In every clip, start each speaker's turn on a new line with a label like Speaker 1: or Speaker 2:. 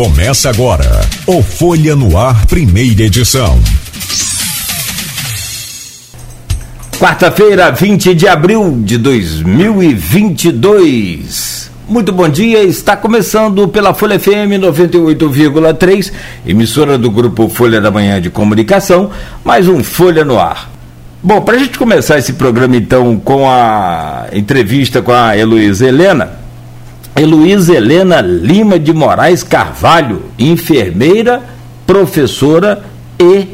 Speaker 1: Começa agora o Folha no Ar, primeira edição.
Speaker 2: Quarta-feira, 20 de abril de 2022. Muito bom dia, está começando pela Folha FM 98,3, emissora do grupo Folha da Manhã de Comunicação, mais um Folha no Ar. Bom, para a gente começar esse programa então com a entrevista com a Heloísa Helena, Heloísa Helena Lima de Moraes Carvalho, enfermeira, professora e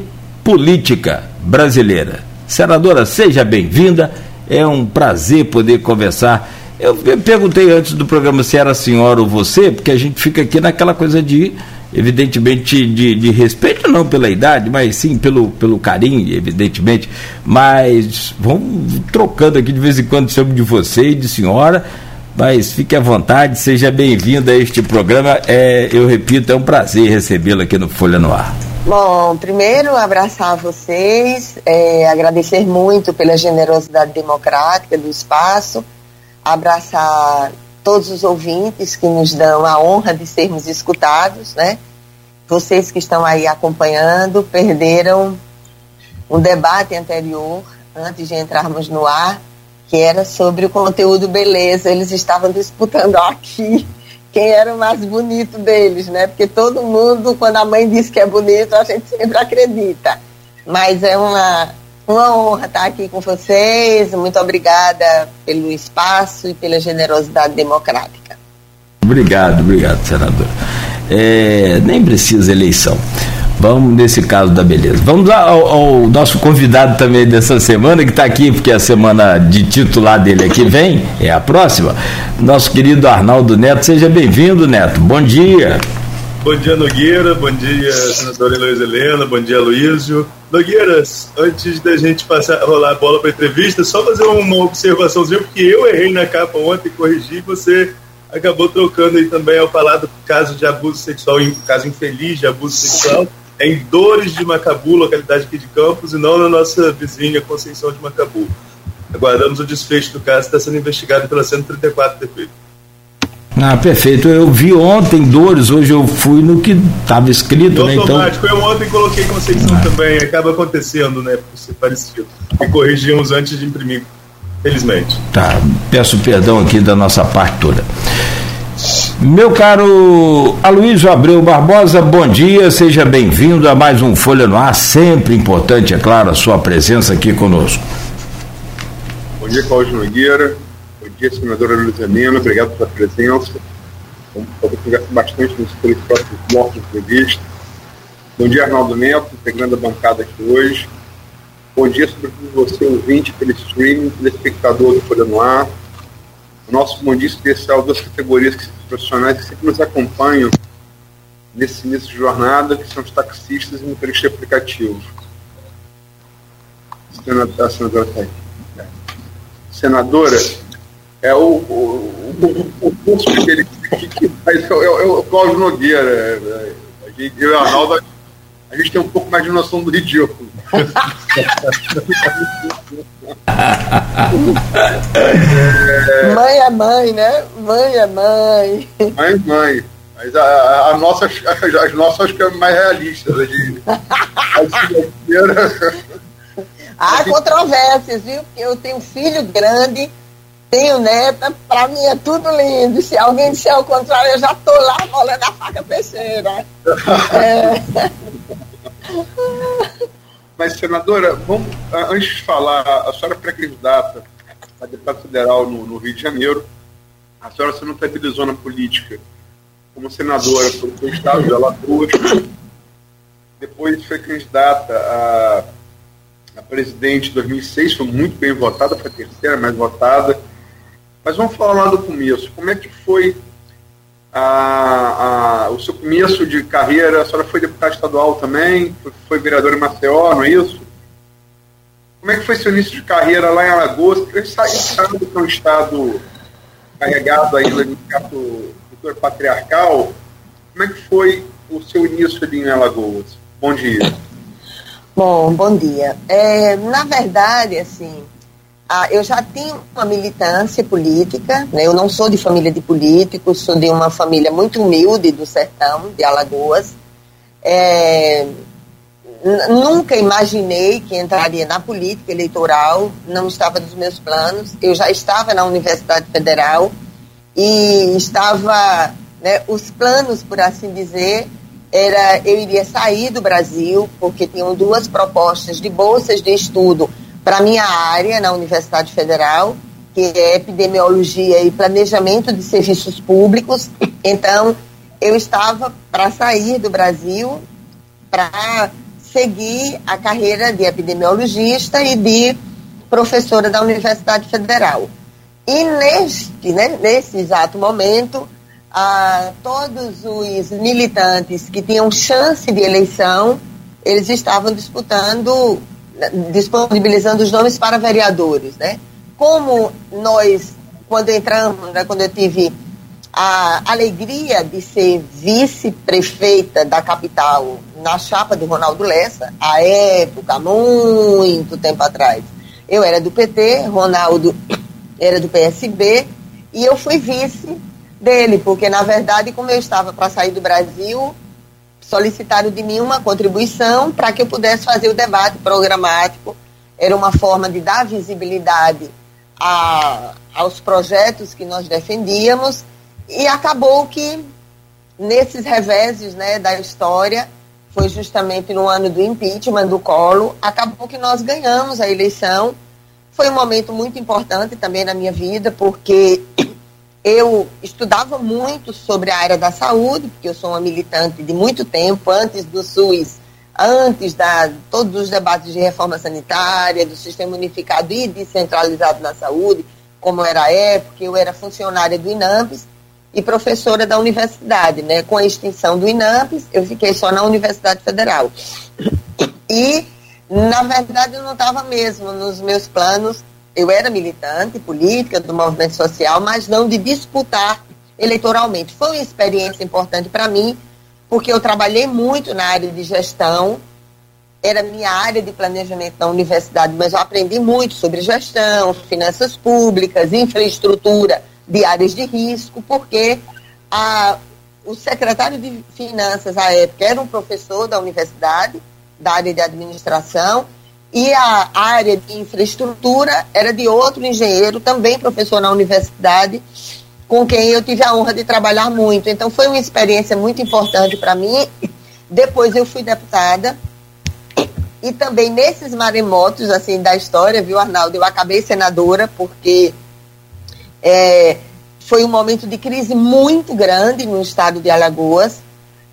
Speaker 2: política brasileira. Senadora, seja bem-vinda. É um prazer poder conversar. Eu, eu, perguntei antes do programa se era a senhora ou você, porque a gente fica aqui naquela coisa de, evidentemente, de, de respeito, não pela idade, mas sim pelo, pelo carinho, evidentemente. Mas vamos trocando aqui de vez em quando chamo de você e de senhora mas fique à vontade, seja bem-vindo a este programa. É, eu repito, é um prazer recebê-lo aqui no Folha no Ar.
Speaker 3: Bom, primeiro abraçar vocês, é, agradecer muito pela generosidade democrática do espaço, abraçar todos os ouvintes que nos dão a honra de sermos escutados, né? Vocês que estão aí acompanhando perderam um debate anterior, antes de entrarmos no ar, que era sobre o conteúdo beleza. Eles estavam disputando aqui quem era o mais bonito deles, né? Porque todo mundo, quando a mãe diz que é bonito, a gente sempre acredita. Mas é uma, uma honra estar aqui com vocês. Muito obrigada pelo espaço e pela generosidade democrática.
Speaker 2: Obrigado, obrigado, senador. É, nem precisa eleição. Vamos nesse caso da beleza. Vamos ao, ao nosso convidado também dessa semana, que está aqui, porque a semana de titular dele aqui vem, é a próxima. Nosso querido Arnaldo Neto, seja bem-vindo, Neto. Bom dia.
Speaker 4: Bom dia, Nogueira. Bom dia, senadora Heloísa Helena. Bom dia, Luísio. Nogueiras, antes da gente passar, rolar a bola para entrevista, só fazer uma observaçãozinha, porque eu errei na capa ontem, corrigi, você acabou trocando aí também ao falar do caso de abuso sexual, caso infeliz de abuso sexual é em Dores de Macabu, localidade aqui de Campos, e não na nossa vizinha Conceição de Macabu. Aguardamos o desfecho do caso, está sendo investigado pela 134 DP.
Speaker 2: Ah, perfeito. Eu vi ontem Dores, hoje eu fui no que estava escrito,
Speaker 4: né? Então... Eu ontem coloquei Conceição ah. também, acaba acontecendo, né? Por ser parecido. E corrigimos antes de imprimir, felizmente.
Speaker 2: Tá, peço perdão aqui da nossa parte toda. Meu caro Aloysio Abreu Barbosa, bom dia, seja bem-vindo a mais um Folha no Ar, sempre importante, é claro, a sua presença aqui conosco.
Speaker 5: Bom dia, Cláudio Nogueira, bom dia, senadora Luiz Helena, obrigado pela presença, vamos conversar bastante nos próximos blocos de entrevista. Bom dia, Arnaldo Neto, integrando a bancada aqui hoje. Bom dia, sobretudo você, ouvinte, pelo streaming, telespectador do Folha no Ar, o nosso bom dia especial das categorias que, profissionais que sempre nos acompanham nesse início de jornada, que são os taxistas e motoristas aplicativos. Senadora, a senadora está. Senadora, é o, o, o, o curso que ele que faz é, é, o Cláudio Nogueira. É, é, eu a Arnaldo, a gente tem um pouco mais de noção do ridículo.
Speaker 3: mãe é mãe, né? Mãe é mãe.
Speaker 5: Mãe é mãe. Mas a, a, a nossa, as nossas acho que é mais realista. Né? De,
Speaker 3: Há controvérsias, viu? Porque eu tenho filho grande, tenho neta, pra mim é tudo lindo. Se alguém disser o contrário, eu já tô lá molando a faca peixeira. é.
Speaker 5: Mas, senadora, vamos, antes de falar, a senhora é pré-candidata a deputada federal no, no, Rio de Janeiro, a senhora se notabilizou na política como senadora pelo estado de Alagoas, depois foi candidata a, a presidente em 2006, foi muito bem votada, foi a terceira mais votada. Mas vamos falar lá do começo. Como é que foi a, a, o seu começo de carreira, a senhora foi deputada estadual também, foi, vereadora em Maceió, não é isso? Como é que foi seu início de carreira lá em Alagoas? Porque sabe que é um estado carregado ainda de setor patriarcal. Como é que foi o seu início ali em Alagoas? Bom dia.
Speaker 3: Bom, bom dia. É, na verdade, assim, ah, eu já tinha uma militância política, né? eu não sou de família de políticos, sou de uma família muito humilde do sertão, de Alagoas. É, nunca imaginei que entraria na política eleitoral, não estava nos meus planos. Eu já estava na Universidade Federal e estava, né, os planos, por assim dizer, era eu iria sair do Brasil, porque tinham duas propostas de bolsas de estudo para minha área na Universidade Federal, que é epidemiologia e planejamento de serviços públicos. Então, eu estava para sair do Brasil para seguir a carreira de epidemiologista e de professora da Universidade Federal. E neste, né, nesse exato momento, ah, todos os militantes que tinham chance de eleição, eles estavam disputando, disponibilizando os nomes para vereadores, né? Como nós, quando entramos, né, quando eu tive a alegria de ser vice-prefeita da capital na chapa do Ronaldo Lessa, à época, muito tempo atrás. Eu era do PT, Ronaldo era do PSB, e eu fui vice dele, porque na verdade, como eu estava para sair do Brasil, solicitaram de mim uma contribuição para que eu pudesse fazer o debate programático. Era uma forma de dar visibilidade a, aos projetos que nós defendíamos e acabou que nesses reveses né, da história, foi justamente no ano do impeachment do Colo, acabou que nós ganhamos a eleição. Foi um momento muito importante também na minha vida, porque eu estudava muito sobre a área da saúde, porque eu sou uma militante de muito tempo, antes do SUS, antes da todos os debates de reforma sanitária, do sistema unificado e descentralizado na saúde, como era a época, eu era funcionária do INAMPES, e professora da universidade, né? Com a extinção do INAMPES, eu fiquei só na Universidade Federal. E, na verdade, eu não estava mesmo nos meus planos. Eu era militante política do movimento social, mas não de disputar eleitoralmente. Foi uma experiência importante para mim, porque eu trabalhei muito na área de gestão, era minha área de planejamento na universidade, mas eu aprendi muito sobre gestão, finanças públicas, infraestrutura de áreas de risco, porque a, o secretário de Finanças, à época, era um professor da universidade, da área de administração, e a área de infraestrutura era de outro engenheiro, também professor na universidade, com quem eu tive a honra de trabalhar muito. Então, foi uma experiência muito importante para mim. Depois, eu fui deputada. E também nesses maremotos assim da história, viu, Arnaldo? Eu acabei senadora porque é, foi um momento de crise muito grande no estado de Alagoas.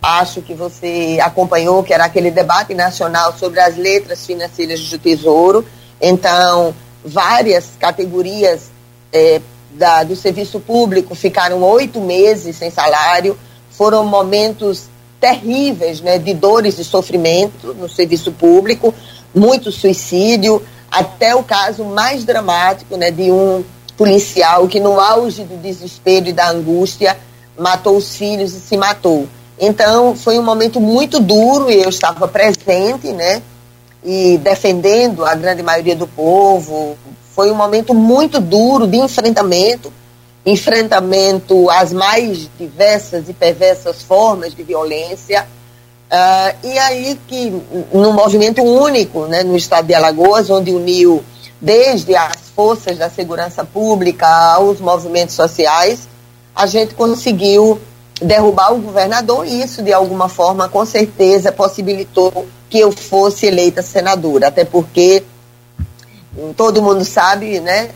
Speaker 3: Acho que você acompanhou que era aquele debate nacional sobre as letras financeiras do Tesouro. Então, várias categorias é, da, do serviço público ficaram oito meses sem salário. Foram momentos terríveis né, de dores e sofrimento no serviço público, muito suicídio, até o caso mais dramático né, de um policial que, no auge do desespero e da angústia, matou os filhos e se matou. Então, foi um momento muito duro e eu estava presente, né? E defendendo a grande maioria do povo. Foi um momento muito duro de enfrentamento enfrentamento às mais diversas e perversas formas de violência. Uh, e aí que, num movimento único né, no estado de Alagoas, onde uniu desde as forças da segurança pública aos movimentos sociais, a gente conseguiu derrubar o governador e isso, de alguma forma, com certeza possibilitou que eu fosse eleita senadora, até porque todo mundo sabe, né,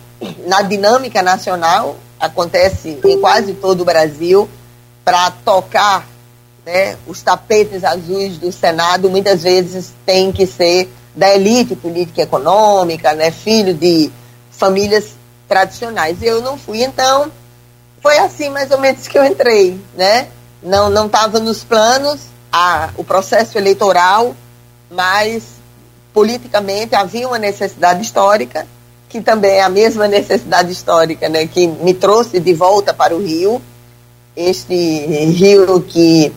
Speaker 3: na dinâmica nacional, acontece em quase todo o Brasil, para tocar né, os tapetes azuis do Senado, muitas vezes tem que ser da elite política e econômica, né, filho de famílias tradicionais. Eu não fui, então foi assim mais ou menos que eu entrei, né? Não não estava nos planos a, o processo eleitoral, mas politicamente havia uma necessidade histórica que também é a mesma necessidade histórica, né, que me trouxe de volta para o Rio, este rio que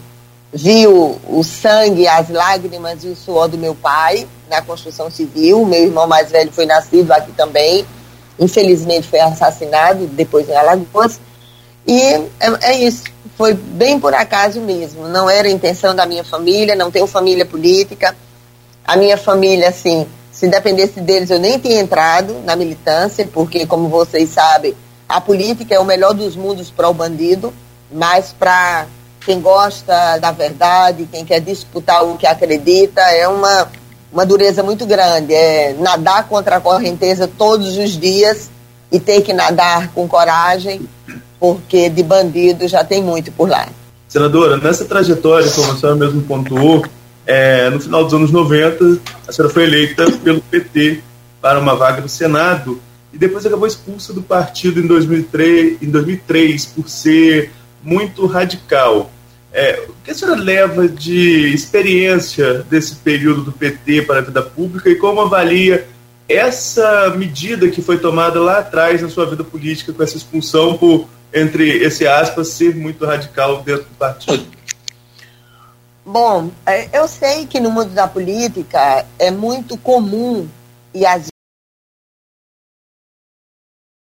Speaker 3: viu o sangue, as lágrimas e o suor do meu pai na construção civil. Meu irmão mais velho foi nascido aqui também infelizmente foi assassinado depois em Alagoas. E é, é, isso, foi bem por acaso mesmo. Não era a intenção da minha família, não tenho família política. A minha família, assim, se dependesse deles, eu nem tinha entrado na militância, porque, como vocês sabem, a política é o melhor dos mundos para o bandido, mas para quem gosta da verdade, quem quer disputar o que acredita, é uma, uma dureza muito grande. É nadar contra a correnteza todos os dias e ter que nadar com coragem, porque de bandido já tem muito por lá.
Speaker 4: Senadora, nessa trajetória, como a senhora mesmo pontuou, é, no final dos anos 90, a senhora foi eleita pelo PT para uma vaga no Senado e depois acabou expulsa do partido em 2003, em 2003 por ser muito radical. É, o que a senhora leva de experiência desse período do PT para a vida pública e como avalia essa medida que foi tomada lá atrás na sua vida política com essa expulsão por, entre esse aspas, ser muito radical dentro do partido?
Speaker 3: Bom, é, eu sei que no mundo da política é muito comum e às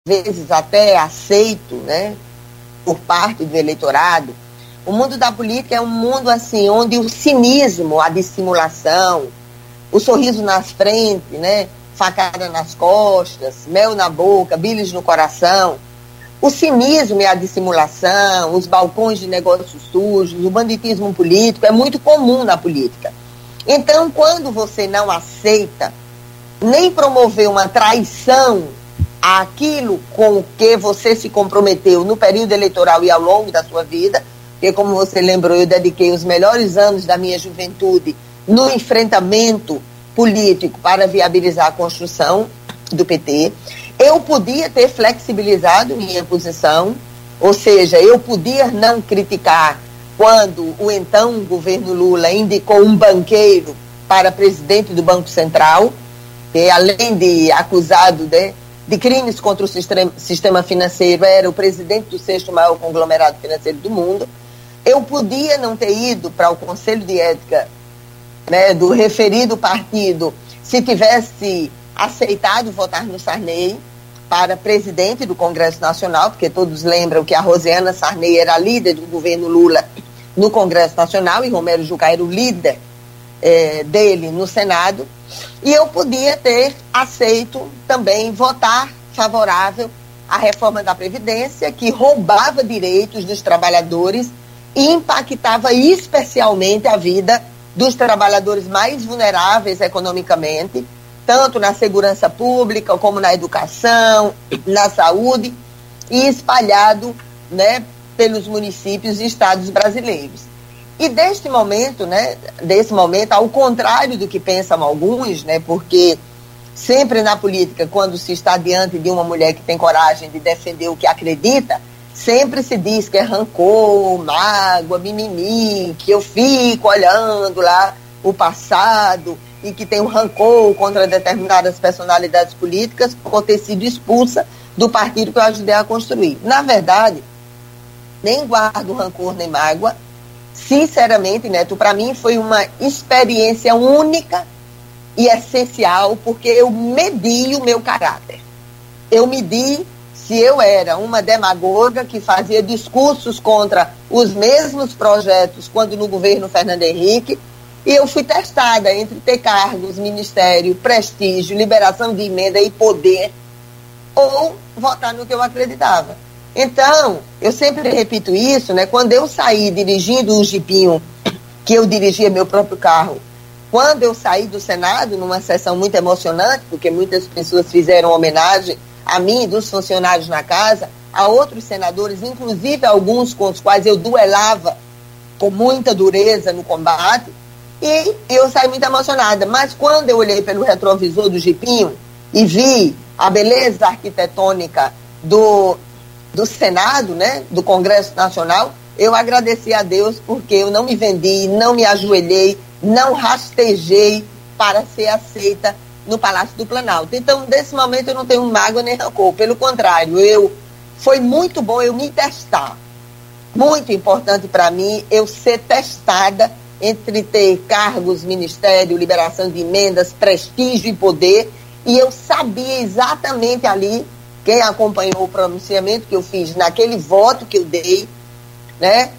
Speaker 3: vezes até aceito, né, por parte do eleitorado. O mundo da política é um mundo assim onde o cinismo, a dissimulação, o sorriso nas frentes, né, facada nas costas, mel na boca, bilis no coração, o cinismo e a dissimulação, os balcões de negócios sujos, o banditismo político é muito comum na política. Então, quando você não aceita nem promover uma traição àquilo com o que você se comprometeu no período eleitoral e ao longo da sua vida, porque, como você lembrou, eu dediquei os melhores anos da minha juventude no enfrentamento político para viabilizar a construção do PT. Eu podia ter flexibilizado minha posição, ou seja, eu podia não criticar quando o então governo Lula indicou um banqueiro para presidente do Banco Central, que além de acusado de, de crimes contra o sistema, sistema financeiro, era o presidente do sexto maior conglomerado financeiro do mundo. Eu podia não ter ido para o Conselho de Ética né, do referido partido se tivesse aceitado votar no Sarney para presidente do Congresso Nacional, porque todos lembram que a Rosiana Sarney era líder do governo Lula no Congresso Nacional e Romero Jucá era o líder é, dele no Senado. E eu podia ter aceito também votar favorável à reforma da Previdência, que roubava direitos dos trabalhadores e impactava especialmente a vida dos trabalhadores mais vulneráveis economicamente tanto na segurança pública como na educação, na saúde e espalhado, né, pelos municípios e estados brasileiros. E deste momento, né, desse momento, ao contrário do que pensam alguns, né, porque sempre na política, quando se está diante de uma mulher que tem coragem de defender o que acredita, sempre se diz que é rancor, mágoa, mimimi, que eu fico olhando lá o passado e que tem um rancor contra determinadas personalidades políticas por ter sido expulsa do partido que eu ajudei a construir. Na verdade, nem guardo rancor nem mágoa. Sinceramente, Neto, para mim foi uma experiência única e essencial, porque eu medi o meu caráter. Eu medi se eu era uma demagoga que fazia discursos contra os mesmos projetos quando no governo Fernando Henrique, e eu fui testada entre ter cargos, ministério, prestígio, liberação de emenda e poder, ou votar no que eu acreditava. Então, eu sempre repito isso, né? Quando eu saí dirigindo um jipinho, que eu dirigia meu próprio carro, quando eu saí do Senado, numa sessão muito emocionante, porque muitas pessoas fizeram homenagem a mim e dos funcionários na casa, a outros senadores, inclusive alguns com os quais eu duelava com muita dureza no combate, e eu saí muito emocionada. Mas quando eu olhei pelo retrovisor do Jipinho e vi a beleza arquitetônica do, do Senado, né, do Congresso Nacional, eu agradeci a Deus porque eu não me vendi, não me ajoelhei, não rastejei para ser aceita no Palácio do Planalto. Então, nesse momento, eu não tenho mágoa nem rancor. Pelo contrário, eu foi muito bom eu me testar. Muito importante para mim eu ser testada entre ter cargos, ministério, liberação de emendas, prestígio e poder, e eu sabia exatamente ali quem acompanhou o pronunciamento que eu fiz naquele voto que eu dei, né?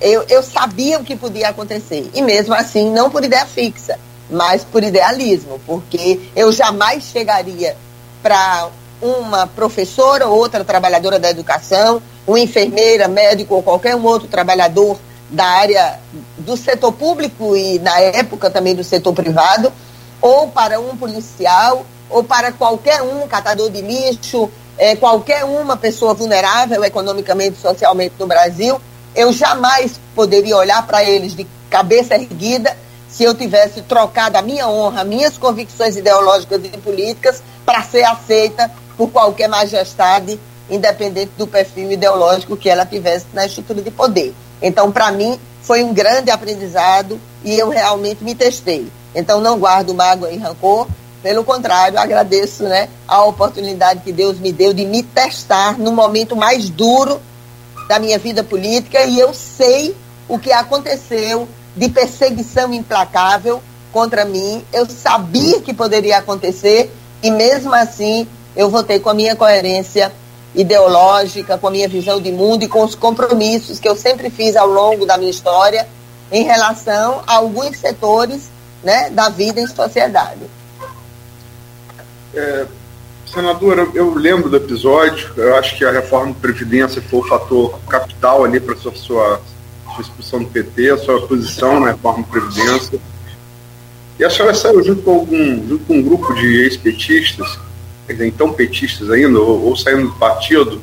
Speaker 3: Eu, eu sabia o que podia acontecer. E mesmo assim, não por ideia fixa, mas por idealismo, porque eu jamais chegaria para uma professora ou outra trabalhadora da educação, uma enfermeira, médico ou qualquer um outro trabalhador da área do setor público e na época também do setor privado, ou para um policial, ou para qualquer um catador de lixo, é, qualquer uma pessoa vulnerável economicamente socialmente no Brasil, eu jamais poderia olhar para eles de cabeça erguida se eu tivesse trocado a minha honra, minhas convicções ideológicas e políticas para ser aceita por qualquer majestade, independente do perfil ideológico que ela tivesse na estrutura de poder. Então, para mim, foi um grande aprendizado e eu realmente me testei. Então, não guardo mágoa e rancor, pelo contrário, agradeço né, a oportunidade que Deus me deu de me testar no momento mais duro da minha vida política e eu sei o que aconteceu de perseguição implacável contra mim. Eu sabia que poderia acontecer e mesmo assim eu votei com a minha coerência ideológica, com a minha visão de mundo e com os compromissos que eu sempre fiz ao longo da minha história em relação a alguns setores né, da vida em sociedade.
Speaker 5: É, senadora, eu, lembro do episódio, eu acho que a reforma da Previdência foi o fator capital ali para sua, sua, sua expulsão do PT, a sua posição na reforma da Previdência. E a senhora saiu junto com, algum, junto com um grupo de ex-petistas, então petistas ainda, ou, ou, saindo do partido,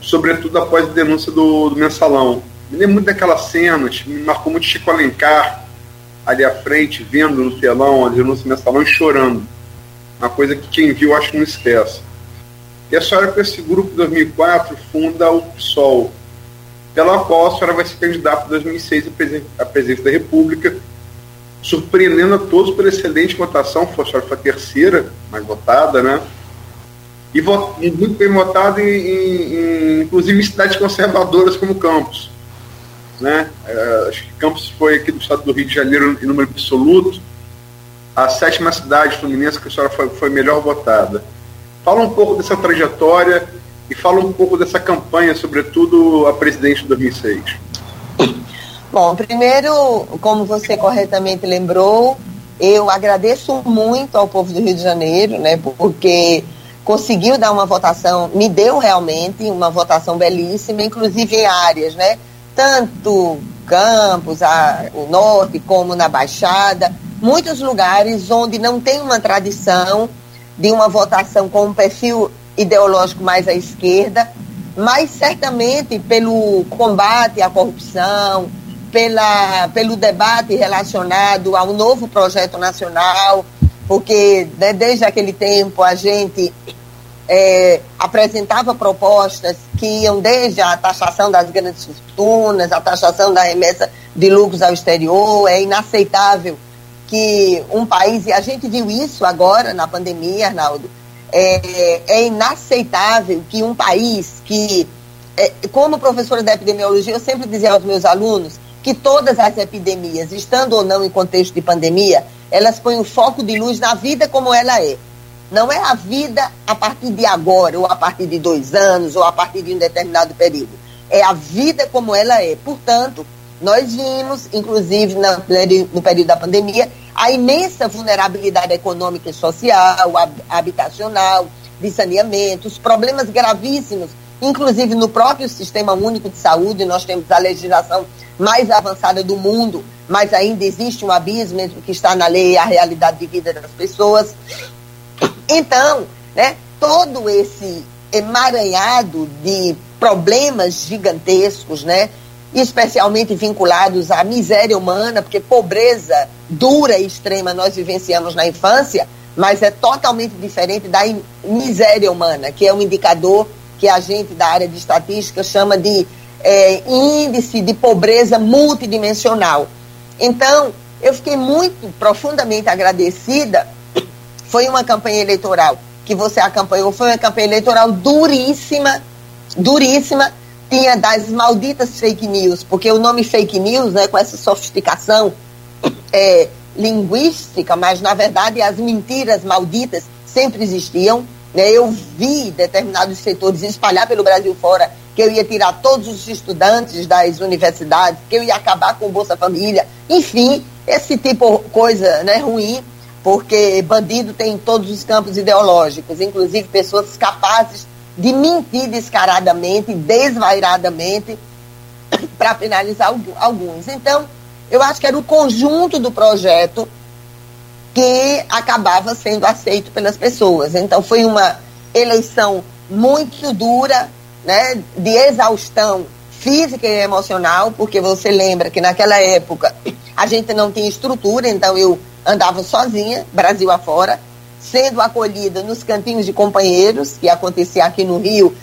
Speaker 5: sobretudo após a denúncia do, do mensalão. Me lembro muito daquela cena, me marcou muito Chico Alencar ali à frente, vendo no telão a denúncia do mensalão e chorando uma coisa que quem viu acho que não esquece. E a senhora, com esse grupo de 2004, funda o PSOL, pela qual a senhora vai ser candidata em 2006 a presidente da República, surpreendendo a todos pela excelente votação, foi a terceira mais votada, né? E muito bem votada, em, em, inclusive em cidades conservadoras como Campos. Né? É, acho que Campos foi aqui do estado do Rio de Janeiro em número absoluto, a sétima cidade fluminense que a senhora foi, foi melhor votada. Fala um pouco dessa trajetória e fala um pouco dessa campanha, sobretudo a presidente de 2006.
Speaker 3: Bom, primeiro, como você corretamente lembrou, eu agradeço muito ao povo do Rio de Janeiro, né, porque conseguiu dar uma votação, me deu realmente uma votação belíssima, inclusive em áreas, né, tanto Campos, a, o Norte, como na Baixada, muitos lugares onde não tem uma tradição de uma votação com um perfil ideológico mais à esquerda, mas certamente pelo combate à corrupção, pela, pelo debate relacionado ao novo projeto nacional, porque né, desde aquele tempo a gente é, apresentava propostas que iam desde a taxação das grandes fortunas, a taxação da remessa de lucros ao exterior, é inaceitável que um país, e a gente viu isso agora na pandemia, Arnaldo, é, é inaceitável que um país que, é, como professora da epidemiologia, eu sempre dizia aos meus alunos que todas as epidemias, estando ou não em contexto de pandemia, elas põem o foco de luz na vida como ela é. Não é a vida a partir de agora, ou a partir de dois anos, ou a partir de um determinado período. É a vida como ela é. Portanto, nós vimos, inclusive no período da pandemia, a imensa vulnerabilidade econômica e social, habitacional, de saneamento, os problemas gravíssimos, inclusive no próprio Sistema Único de Saúde, nós temos a legislação mais avançada do mundo, mas ainda existe um abismo entre o que está na lei e a realidade de vida das pessoas. Então, né, todo esse emaranhado de problemas gigantescos, né, especialmente vinculados à miséria humana, porque pobreza dura e extrema nós vivenciamos na infância, mas é totalmente diferente da miséria humana, que é um indicador que a gente da área de estatística chama de é, índice de pobreza multidimensional. Então, eu fiquei muito profundamente agradecida. Foi uma campanha eleitoral que você acompanhou, foi uma campanha eleitoral duríssima, duríssima, tinha das malditas fake news, porque o nome fake news, né, com essa sofisticação é, linguística, mas na verdade as mentiras malditas sempre existiam. Né? Eu vi determinados setores espalhar pelo Brasil fora que eu ia tirar todos os estudantes das universidades, que eu ia acabar com o Bolsa Família, enfim, esse tipo de coisa né, ruim, porque bandido tem em todos os campos ideológicos, inclusive pessoas capazes de mentir descaradamente, desvairadamente, para finalizar alguns. Então, eu acho que era o conjunto do projeto que acabava sendo aceito pelas pessoas. Então, foi uma eleição muito dura, né, de exaustão física e emocional, porque você lembra que naquela época a gente não tinha estrutura, então eu andava sozinha, Brasil afora, sendo acolhida nos cantinhos de companheiros, que acontecia aqui no Rio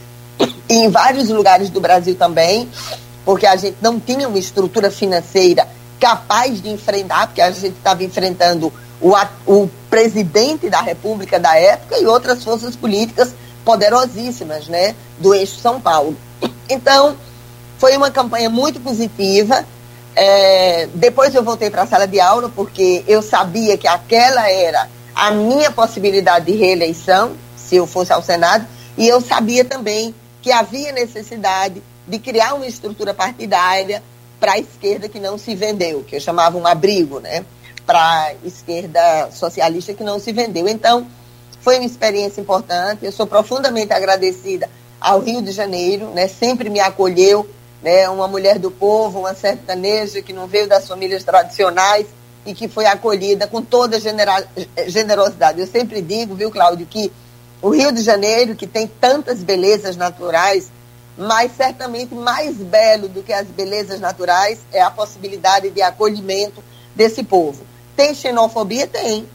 Speaker 3: e em vários lugares do Brasil também, porque a gente não tinha uma estrutura financeira capaz de enfrentar, porque a gente estava enfrentando o, o presidente da República da época e outras forças políticas poderosíssimas, né, do eixo São Paulo. Então, foi uma campanha muito positiva. É, depois eu voltei para a sala de aula porque eu sabia que aquela era a minha possibilidade de reeleição, se eu fosse ao Senado, e eu sabia também que havia necessidade de criar uma estrutura partidária para a esquerda que não se vendeu, que eu chamava um abrigo, né? Para a esquerda socialista que não se vendeu. Então, foi uma experiência importante. Eu sou profundamente agradecida ao Rio de Janeiro, né? Sempre me acolheu, né? Uma mulher do povo, uma sertaneja que não veio das famílias tradicionais e que foi acolhida com toda generosidade. Eu sempre digo, viu, Cláudio, que o Rio de Janeiro, que tem tantas belezas naturais, mas certamente mais belo do que as belezas naturais é a possibilidade de acolhimento desse povo. Tem xenofobia? Tem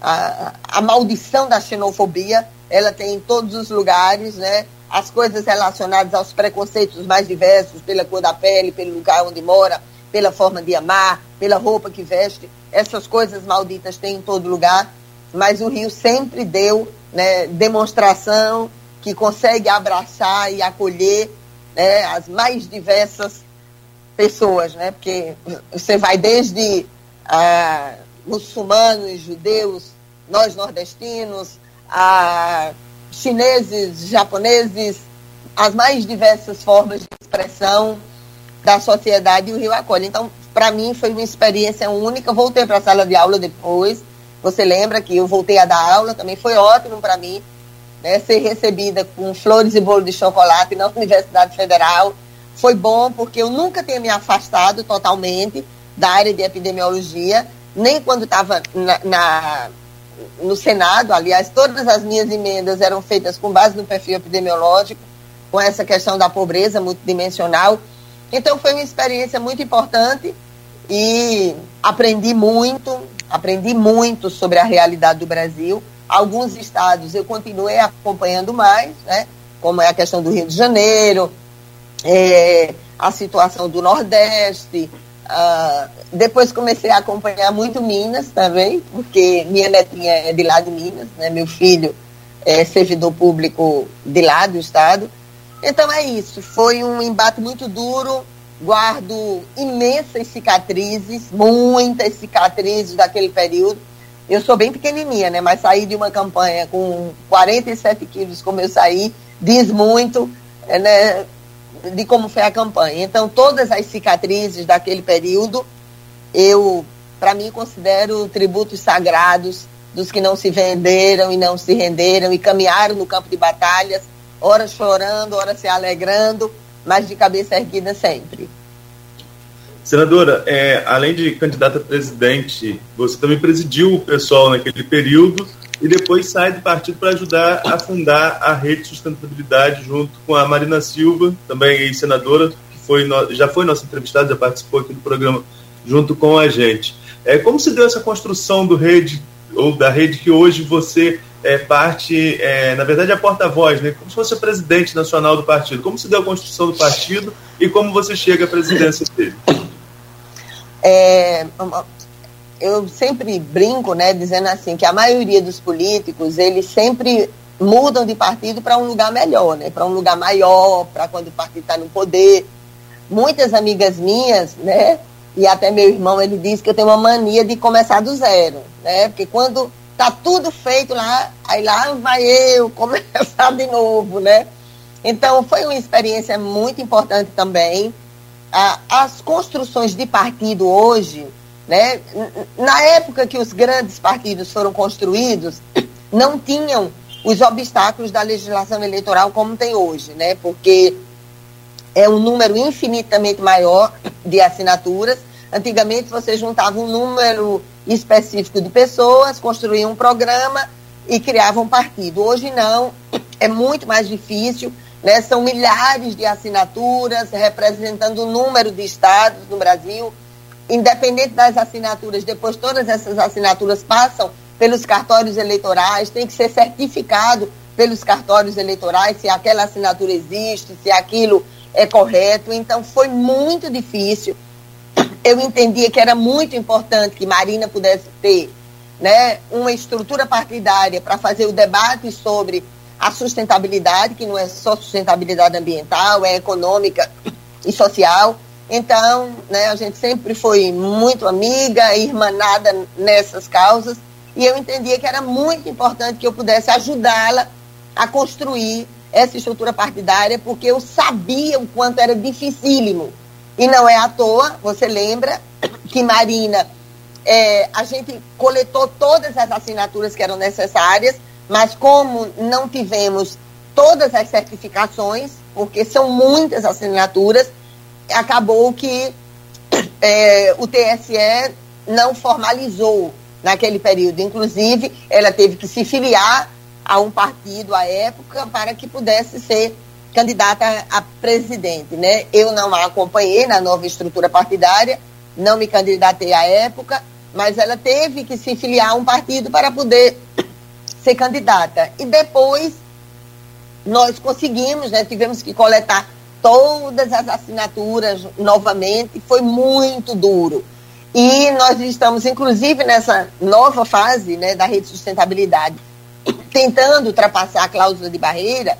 Speaker 3: a, a maldição da xenofobia, ela tem em todos os lugares, né? As coisas relacionadas aos preconceitos mais diversos, pela cor da pele, pelo lugar onde mora, pela forma de amar, pela roupa que veste, essas coisas malditas tem em todo lugar, mas o Rio sempre deu né, demonstração que consegue abraçar e acolher né, as mais diversas pessoas, né? Porque você vai desde ah, muçulmanos, judeus, nós nordestinos, a chineses, japoneses, as mais diversas formas de expressão da sociedade e o Rio acolhe. Então, para mim foi uma experiência única. Voltei para a sala de aula depois. Você lembra que eu voltei a dar aula, também foi ótimo para mim, né, ser recebida com flores e bolo de chocolate na Universidade Federal. Foi bom porque eu nunca tinha me afastado totalmente da área de epidemiologia, nem quando estava na, na no Senado, aliás, todas as minhas emendas eram feitas com base no perfil epidemiológico, com essa questão da pobreza multidimensional. Então foi uma experiência muito importante e aprendi muito, aprendi muito sobre a realidade do Brasil. Alguns estados eu continuei acompanhando mais, né? como é a questão do Rio de Janeiro, é, a situação do Nordeste, Uh, depois comecei a acompanhar muito Minas também, porque minha netinha é de lá de Minas, né? meu filho é servidor público de lá do estado. Então é isso, foi um embate muito duro, guardo imensas cicatrizes, muitas cicatrizes daquele período. Eu sou bem pequenininha, né? Mas saí de uma campanha com 47 quilos, como eu saí, diz muito, né? De como foi a campanha. Então, todas as cicatrizes daquele período, eu, para mim, considero tributos sagrados dos que não se venderam e não se renderam e caminharam no campo de batalhas, ora chorando, ora se alegrando, mas de cabeça erguida sempre.
Speaker 4: Senadora, é, além de candidata a presidente, você também presidiu o pessoal naquele período e depois sai do partido para ajudar a fundar a Rede de Sustentabilidade junto com a Marina Silva, também senadora, que foi, já foi nossa entrevistada, já participou aqui do programa junto com a gente. É, como se deu essa construção do rede, ou da rede que hoje você é parte, é, na verdade, é a porta-voz, né? como se fosse o presidente nacional do partido. Como se deu a construção do partido e como você chega à presidência dele?
Speaker 3: É, eu sempre brinco, né, dizendo assim, que a maioria dos políticos, eles sempre mudam de partido para um lugar melhor, né, para um lugar maior, para quando o partido está no poder. Muitas amigas minhas, né, e até meu irmão, ele diz que eu tenho uma mania de começar do zero, né, porque quando tá tudo feito lá, aí lá vai eu começar de novo, né? Então, foi uma experiência muito importante também. as construções de partido hoje, né? Na época que os grandes partidos foram construídos, não tinham os obstáculos da legislação eleitoral como tem hoje, né? Porque é um número infinitamente maior de assinaturas. Antigamente você juntava um número específico de pessoas, construía um programa e criava um partido. Hoje não, é muito mais difícil, né? São milhares de assinaturas representando o número de estados no Brasil. Independente das assinaturas, depois todas essas assinaturas passam pelos cartórios eleitorais, tem que ser certificado pelos cartórios eleitorais se aquela assinatura existe, se aquilo é correto. Então foi muito difícil. Eu entendia que era muito importante que Marina pudesse ter né, uma estrutura partidária para fazer o debate sobre a sustentabilidade, que não é só sustentabilidade ambiental, é econômica e social. Então, né, a gente sempre foi muito amiga, irmanada nessas causas, e eu entendia que era muito importante que eu pudesse ajudá-la a construir essa estrutura partidária, porque eu sabia o quanto era dificílimo. E não é à toa, você lembra que Marina, é, a gente coletou todas as assinaturas que eram necessárias, mas como não tivemos todas as certificações, porque são muitas assinaturas, acabou que é, o TSE não formalizou naquele período. Inclusive, ela teve que se filiar a um partido à época para que pudesse ser candidata a presidente, né? Eu não a acompanhei na nova estrutura partidária, não me candidatei à época, mas ela teve que se filiar a um partido para poder ser candidata. E depois nós conseguimos, né? Tivemos que coletar todas as assinaturas novamente, foi muito duro. E nós estamos, inclusive, nessa nova fase né, da rede de sustentabilidade, tentando ultrapassar a cláusula de barreira,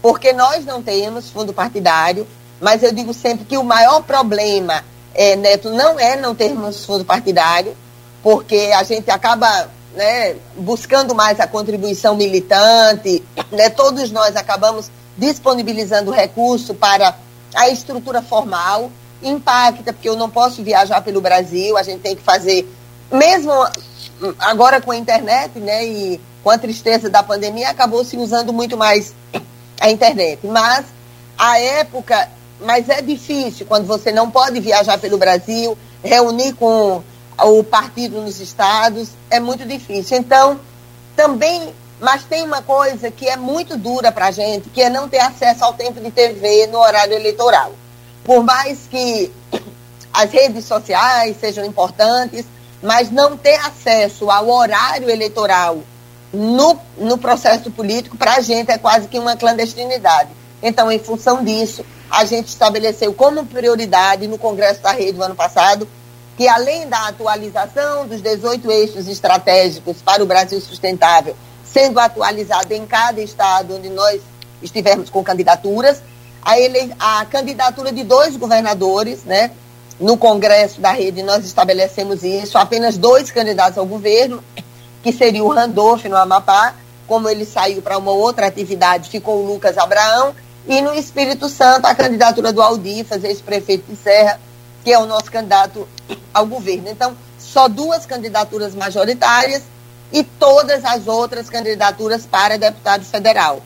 Speaker 3: porque nós não temos fundo partidário, mas eu digo sempre que o maior problema, é, Neto, não é não termos fundo partidário, porque a gente acaba né, buscando mais a contribuição militante, né, todos nós acabamos disponibilizando recurso para a estrutura formal, impacta, porque eu não posso viajar pelo Brasil, a gente tem que fazer, mesmo agora com a internet, né, e com a tristeza da pandemia, acabou se usando muito mais a internet. Mas a época, mas é difícil quando você não pode viajar pelo Brasil, reunir com o partido nos estados, é muito difícil. Então, também, mas tem uma coisa que é muito dura para a gente, que é não ter acesso ao tempo de TV no horário eleitoral. Por mais que as redes sociais sejam importantes, mas não ter acesso ao horário eleitoral no, no processo político, para a gente é quase que uma clandestinidade. Então, em função disso, a gente estabeleceu como prioridade no Congresso da Rede do ano passado que, além da atualização dos 18 eixos estratégicos para o Brasil sustentável, sendo atualizado em cada estado onde nós estivermos com candidaturas, a, ele, a candidatura de dois governadores, né? No Congresso da Rede nós estabelecemos isso, apenas dois candidatos ao governo, que seria o Randolph no Amapá, como ele saiu para uma outra atividade, ficou o Lucas Abraão, e no Espírito Santo a candidatura do Aldifas, ex-prefeito de Serra, que é o nosso candidato ao governo. Então, só duas candidaturas majoritárias e todas as outras candidaturas para deputado federal,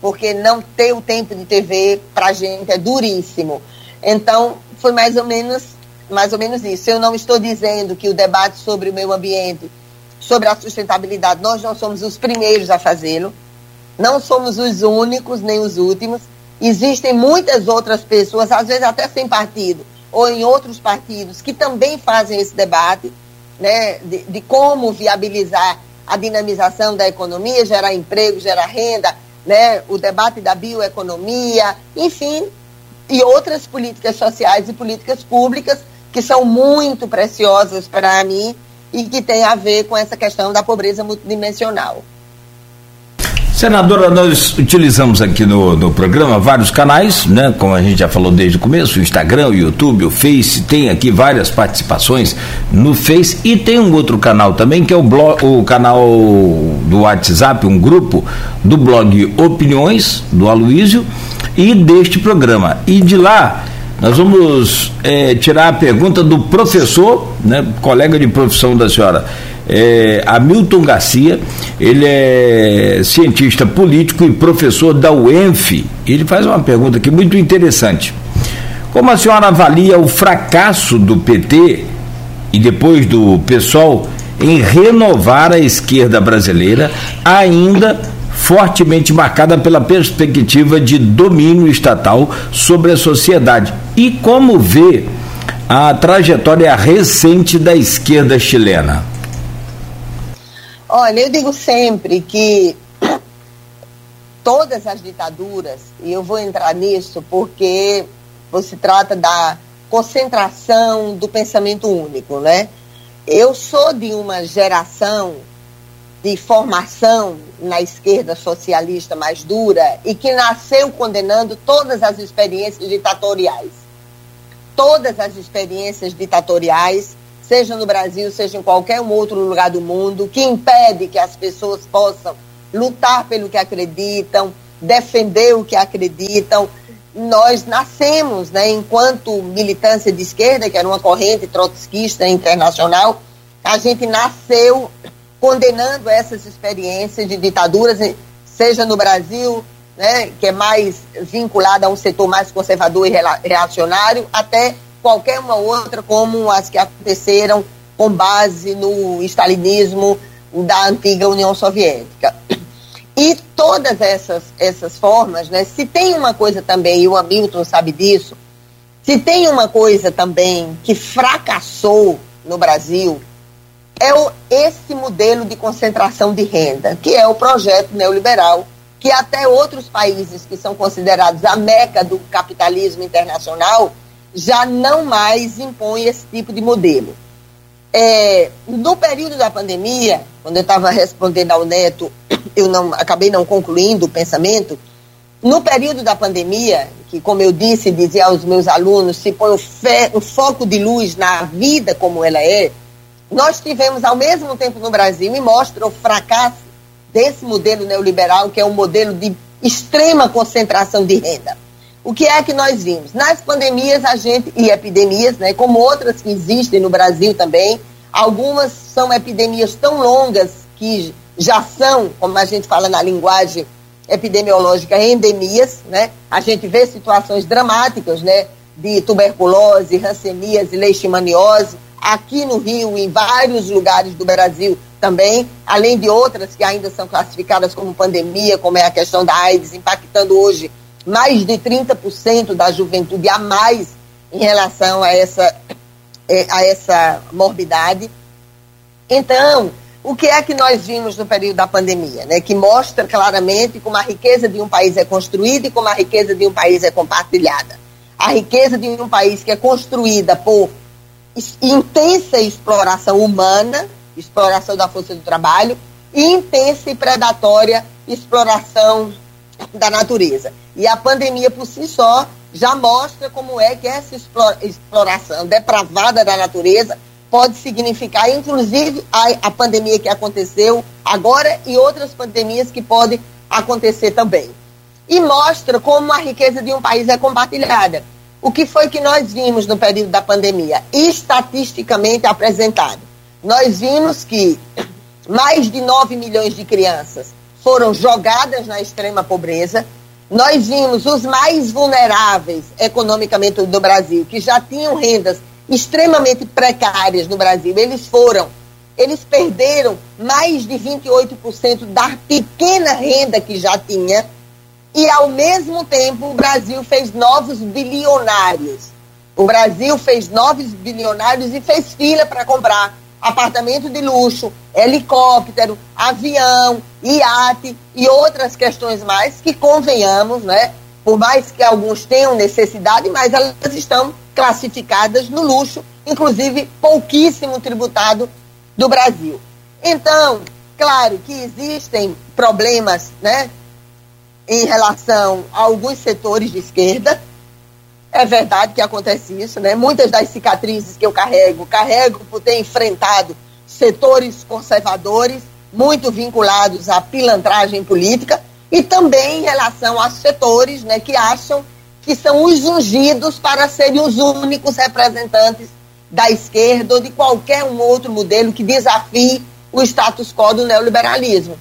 Speaker 3: porque não ter o tempo de TV para a gente é duríssimo. Então, foi mais ou menos mais ou menos isso. Eu não estou dizendo que o debate sobre o meio ambiente sobre a sustentabilidade. Nós não somos os primeiros a fazê-lo, não somos os únicos nem os últimos. Existem muitas outras pessoas, às vezes até sem partido, ou em outros partidos, que também fazem esse debate né, de, de como viabilizar a dinamização da economia, gerar emprego, gerar renda, né, o debate da bioeconomia, enfim, e outras políticas sociais e políticas públicas que são muito preciosas para mim e que tem a ver com essa questão da pobreza multidimensional.
Speaker 2: Senadora, nós utilizamos aqui no, no programa vários canais, né? Como a gente já falou desde o começo, o Instagram, o YouTube, o Face, tem aqui várias participações no Face e tem um outro canal também, que é o, blog, o canal do WhatsApp, um grupo do blog Opiniões, do Aloísio, e deste programa. E de lá nós vamos é, tirar a pergunta do professor, né, colega de profissão da senhora, é, Hamilton Garcia. Ele é cientista político e professor da UENF. Ele faz uma pergunta aqui muito interessante. Como a senhora avalia o fracasso do PT e depois do PSOL em renovar a esquerda brasileira, ainda fortemente marcada pela perspectiva de domínio estatal sobre a sociedade. E como vê a trajetória recente da esquerda chilena?
Speaker 3: Olha, eu digo sempre que todas as ditaduras, e eu vou entrar nisso porque você trata da concentração do pensamento único, né? Eu sou de uma geração de formação na esquerda socialista mais dura e que nasceu condenando todas as experiências ditatoriais. Todas as experiências ditatoriais, seja no Brasil, seja em qualquer outro lugar do mundo, que impede que as pessoas possam lutar pelo que acreditam, defender o que acreditam. Nós nascemos, né, enquanto militância de esquerda, que era uma corrente trotskista internacional, a gente nasceu condenando essas experiências de ditaduras, seja no Brasil, né, que é mais vinculada a um setor mais conservador e reacionário, até qualquer uma outra, como as que aconteceram com base no stalinismo da antiga União Soviética. E todas essas, essas formas, né, se tem uma coisa também, e o Hamilton sabe disso, se tem uma coisa também que fracassou no Brasil, é o, esse modelo de concentração de renda, que é o projeto neoliberal, que até outros países que são considerados a meca do capitalismo internacional já não mais impõe esse tipo de modelo. É, no período da pandemia, quando eu estava respondendo ao Neto, eu não acabei não concluindo o pensamento. No período da pandemia, que como eu disse, dizia aos meus alunos, se põe o, foco de luz na vida como ela é, nós tivemos ao mesmo tempo no Brasil e mostra o fracasso desse modelo neoliberal, que é um modelo de extrema concentração de renda. O que é que nós vimos? Nas pandemias a gente e epidemias, né, como outras que existem no Brasil também, algumas são epidemias tão longas que já são, como a gente fala na linguagem epidemiológica, endemias, né? A gente vê situações dramáticas, né, de tuberculose, rancenias e leishmaniose, aqui no Rio, em vários lugares do Brasil também, além de outras que ainda são classificadas como pandemia, como é a questão da AIDS, impactando hoje mais de 30% da juventude a mais em relação a essa, é, a essa morbidade. Então, o que é que nós vimos no período da pandemia? Né? Que mostra claramente como a riqueza de um país é construída e como a riqueza de um país é compartilhada. A riqueza de um país que é construída por intensa exploração humana, exploração da força do trabalho, e intensa e predatória exploração da natureza. E a pandemia por si só já mostra como é que essa exploração depravada da natureza pode significar, inclusive, a, a pandemia que aconteceu agora e outras pandemias que podem acontecer também. E mostra como a riqueza de um país é compartilhada. O que foi que nós vimos no período da pandemia? Estatisticamente apresentado. Nós vimos que mais de 9 milhões de crianças foram jogadas na extrema pobreza. Nós vimos os mais vulneráveis economicamente do Brasil, que já tinham rendas extremamente precárias no Brasil. Eles foram, eles perderam mais de 28% da pequena renda que já tinha e, ao mesmo tempo, o Brasil fez novos bilionários. O Brasil fez novos bilionários e fez fila para comprar apartamento de luxo, helicóptero, avião, iate e outras questões mais que convenhamos, né? Por mais que alguns tenham necessidade, mas elas estão classificadas no luxo, inclusive pouquíssimo tributado do Brasil. Então, claro que existem problemas, né, em relação a alguns setores de esquerda. É verdade que acontece isso, né? Muitas das cicatrizes que eu carrego, carrego por ter enfrentado setores conservadores, muito vinculados à pilantragem política, e também em relação a setores né, que acham que são os ungidos para serem os únicos representantes da esquerda ou de qualquer um outro modelo que desafie o status quo do neoliberalismo.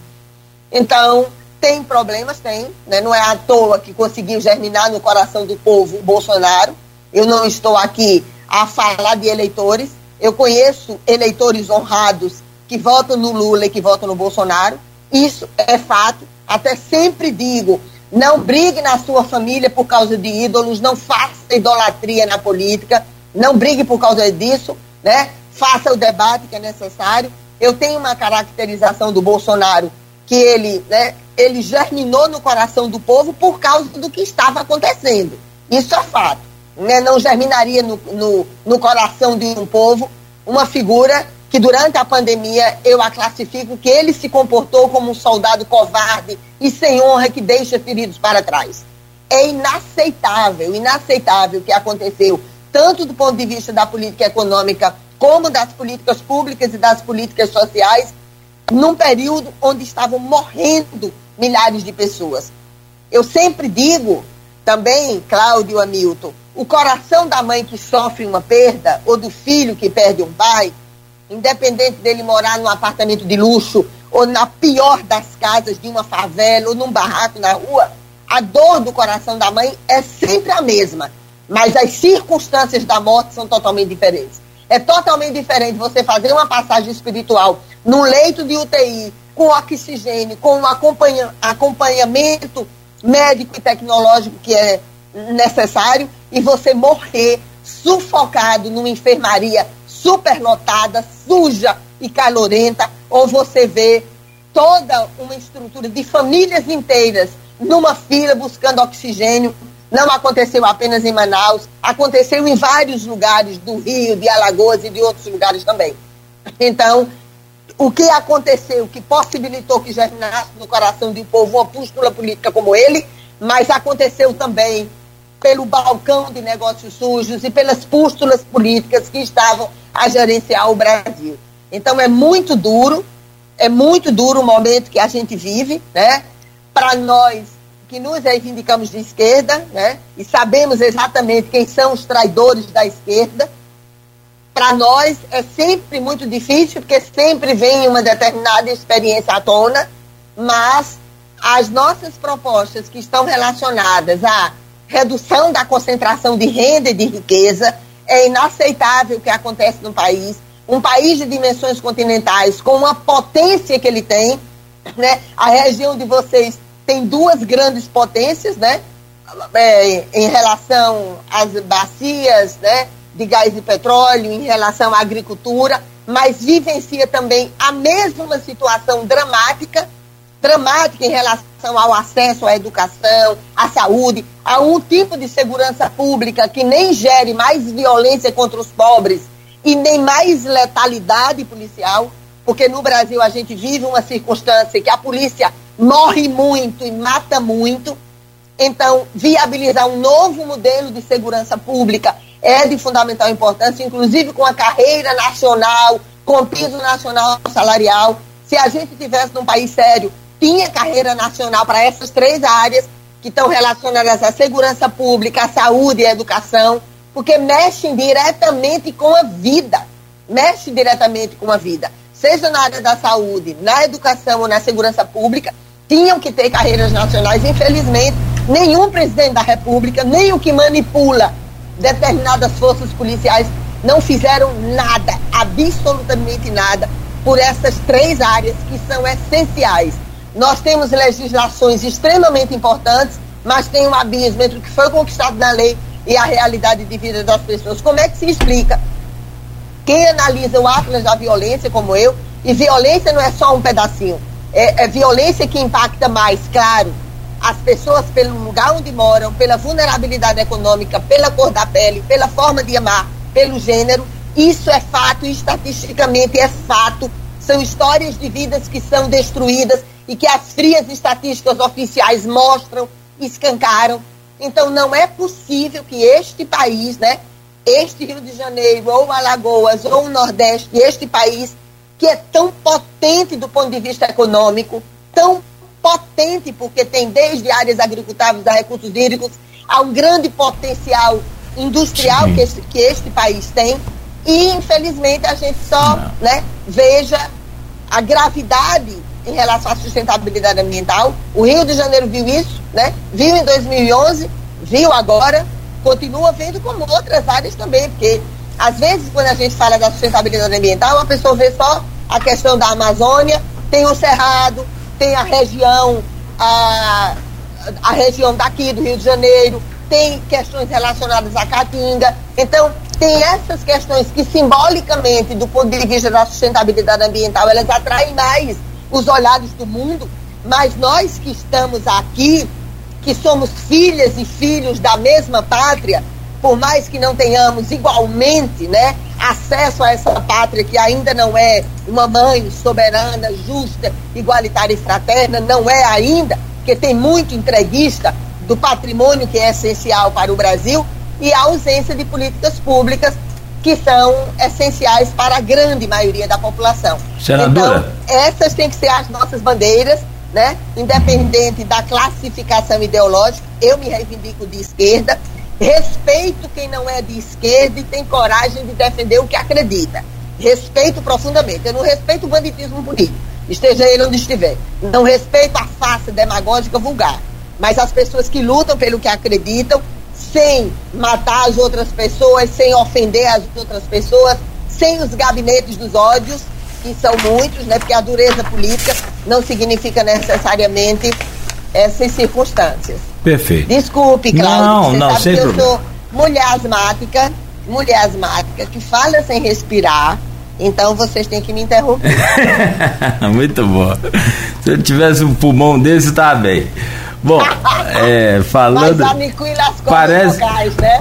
Speaker 3: Então, tem problemas, tem, né? não é à toa que conseguiu germinar no coração do povo o Bolsonaro. Eu não estou aqui a falar de eleitores, eu conheço eleitores honrados que votam no Lula e que votam no Bolsonaro, isso é fato. Até sempre digo, não brigue na sua família por causa de ídolos, não faça idolatria na política, não brigue por causa disso, né? Faça o debate que é necessário. Eu tenho uma caracterização do Bolsonaro que ele, né, ele germinou no coração do povo por causa do que estava acontecendo. Isso é fato. Né? Não germinaria no, no, no coração de um povo uma figura que durante a pandemia eu a classifico que ele se comportou como um soldado covarde e sem honra que deixa feridos para trás. É inaceitável, inaceitável o que aconteceu, tanto do ponto de vista da política econômica, como das políticas públicas e das políticas sociais, num período onde estavam morrendo milhares de pessoas. Eu sempre digo também, Cláudio Hamilton, o coração da mãe que sofre uma perda ou do filho que perde um pai independente dele morar num apartamento de luxo ou na pior das casas de uma favela ou num barraco na rua, a dor do coração da mãe é sempre a mesma, mas as circunstâncias da morte são totalmente diferentes. É totalmente diferente você fazer uma passagem espiritual num leito de UTI, com oxigênio, com um acompanha, acompanhamento médico e tecnológico que é necessário, e você morrer sufocado numa enfermaria superlotada, suja e calorenta, ou você vê toda uma estrutura de famílias inteiras numa fila buscando oxigênio. Não aconteceu apenas em Manaus, aconteceu em vários lugares do Rio, de Alagoas e de outros lugares também. Então, o que aconteceu que possibilitou que germinasse no coração de um povo uma pústula política como ele, mas aconteceu também pelo balcão de negócios sujos e pelas pústulas políticas que estavam a gerenciar o Brasil. Então é muito duro, é muito duro o momento que a gente vive, né? Para nós que nos reivindicamos de esquerda, né? E sabemos exatamente quem são os traidores da esquerda. Para nós é sempre muito difícil, porque sempre vem uma determinada experiência à tona, mas as nossas propostas que estão relacionadas à redução da concentração de renda e de riqueza. É inaceitável o que acontece no país. Um país de dimensões continentais, com uma potência que ele tem, né? A região de vocês tem duas grandes potências, né? É, em relação às bacias, né? De gás e petróleo, em relação à agricultura, mas vivencia também a mesma situação dramática dramática em relação ao acesso à educação, à saúde, a um tipo de segurança pública que nem gere mais violência contra os pobres e nem mais letalidade policial, porque no Brasil a gente vive uma circunstância que a polícia morre muito e mata muito. Então, viabilizar um novo modelo de segurança pública é de fundamental importância, inclusive com a carreira nacional, com piso nacional salarial. Se a gente tivesse num país sério, tinha carreira nacional para essas três áreas que estão relacionadas à segurança pública, à saúde e à educação, porque mexem diretamente com a vida. Mexe diretamente com a vida. Seja na área da saúde, na educação ou na segurança pública, tinham que ter carreiras nacionais. Infelizmente, nenhum presidente da República, nem o que manipula determinadas forças policiais, não fizeram nada, absolutamente nada, por essas três áreas que são essenciais nós temos legislações extremamente importantes, mas tem um abismo entre o que foi conquistado na lei e a realidade de vida das pessoas. Como é que se explica? Quem analisa o Atlas da violência, como eu, e violência não é só um pedacinho, é, é violência que impacta mais, claro, as pessoas pelo lugar onde moram, pela vulnerabilidade econômica, pela cor da pele, pela forma de amar, pelo gênero. Isso é fato, estatisticamente é fato. São histórias de vidas que são destruídas e que as frias estatísticas oficiais mostram, escancaram. Então não é possível que este país, né, este Rio de Janeiro, ou Alagoas, ou o Nordeste, este país que é tão potente do ponto de vista econômico, tão potente porque tem desde áreas agricultáveis a recursos hídricos, ao grande potencial industrial que este, que este país tem. E, infelizmente, a gente só né, veja a gravidade em relação à sustentabilidade ambiental. O Rio de Janeiro viu isso, né? viu em 2011, viu agora, continua vendo como outras áreas também, porque às vezes quando a gente fala da sustentabilidade ambiental, a pessoa vê só a questão da Amazônia, tem o Cerrado, tem a região, a, a região daqui do Rio de Janeiro, tem questões relacionadas à Caatinga. Então, tem essas questões que simbolicamente, do ponto de vista da sustentabilidade ambiental, elas atraem mais os olhares do mundo, mas nós que estamos aqui, que somos filhas e filhos da mesma pátria, por mais que não tenhamos igualmente né, acesso a essa pátria que ainda não é uma mãe soberana, justa, igualitária e fraterna, não é ainda, porque tem muito entreguista do patrimônio que é essencial para o Brasil e a ausência de políticas públicas que são essenciais para a grande maioria da população.
Speaker 2: Senadora.
Speaker 3: Então, essas têm que ser as nossas bandeiras, né? Independente da classificação ideológica, eu me reivindico de esquerda, respeito quem não é de esquerda e tem coragem de defender o que acredita. Respeito profundamente. Eu não respeito o banditismo político, esteja ele onde estiver. Não respeito a face demagógica vulgar. Mas as pessoas que lutam pelo que acreditam, sem matar as outras pessoas, sem ofender as outras pessoas, sem os gabinetes dos ódios, que são muitos, né? Porque a dureza política não significa necessariamente essas circunstâncias.
Speaker 2: Perfeito.
Speaker 3: Desculpe, Cláudio.
Speaker 2: Não, não, sem
Speaker 3: que eu
Speaker 2: problema.
Speaker 3: sou mulher asmática, mulher asmática que fala sem respirar. Então vocês têm que me interromper.
Speaker 2: Muito bom. Se eu tivesse um pulmão desse, tá bem. Bom, é, falando. Parece.
Speaker 3: vocais, né?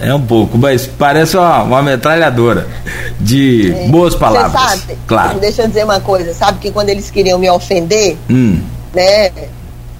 Speaker 2: É, é um pouco, mas parece uma, uma metralhadora de boas palavras.
Speaker 3: Sabe,
Speaker 2: Claro.
Speaker 3: deixa eu dizer uma coisa, sabe que quando eles queriam me ofender,
Speaker 2: Hum,
Speaker 3: né?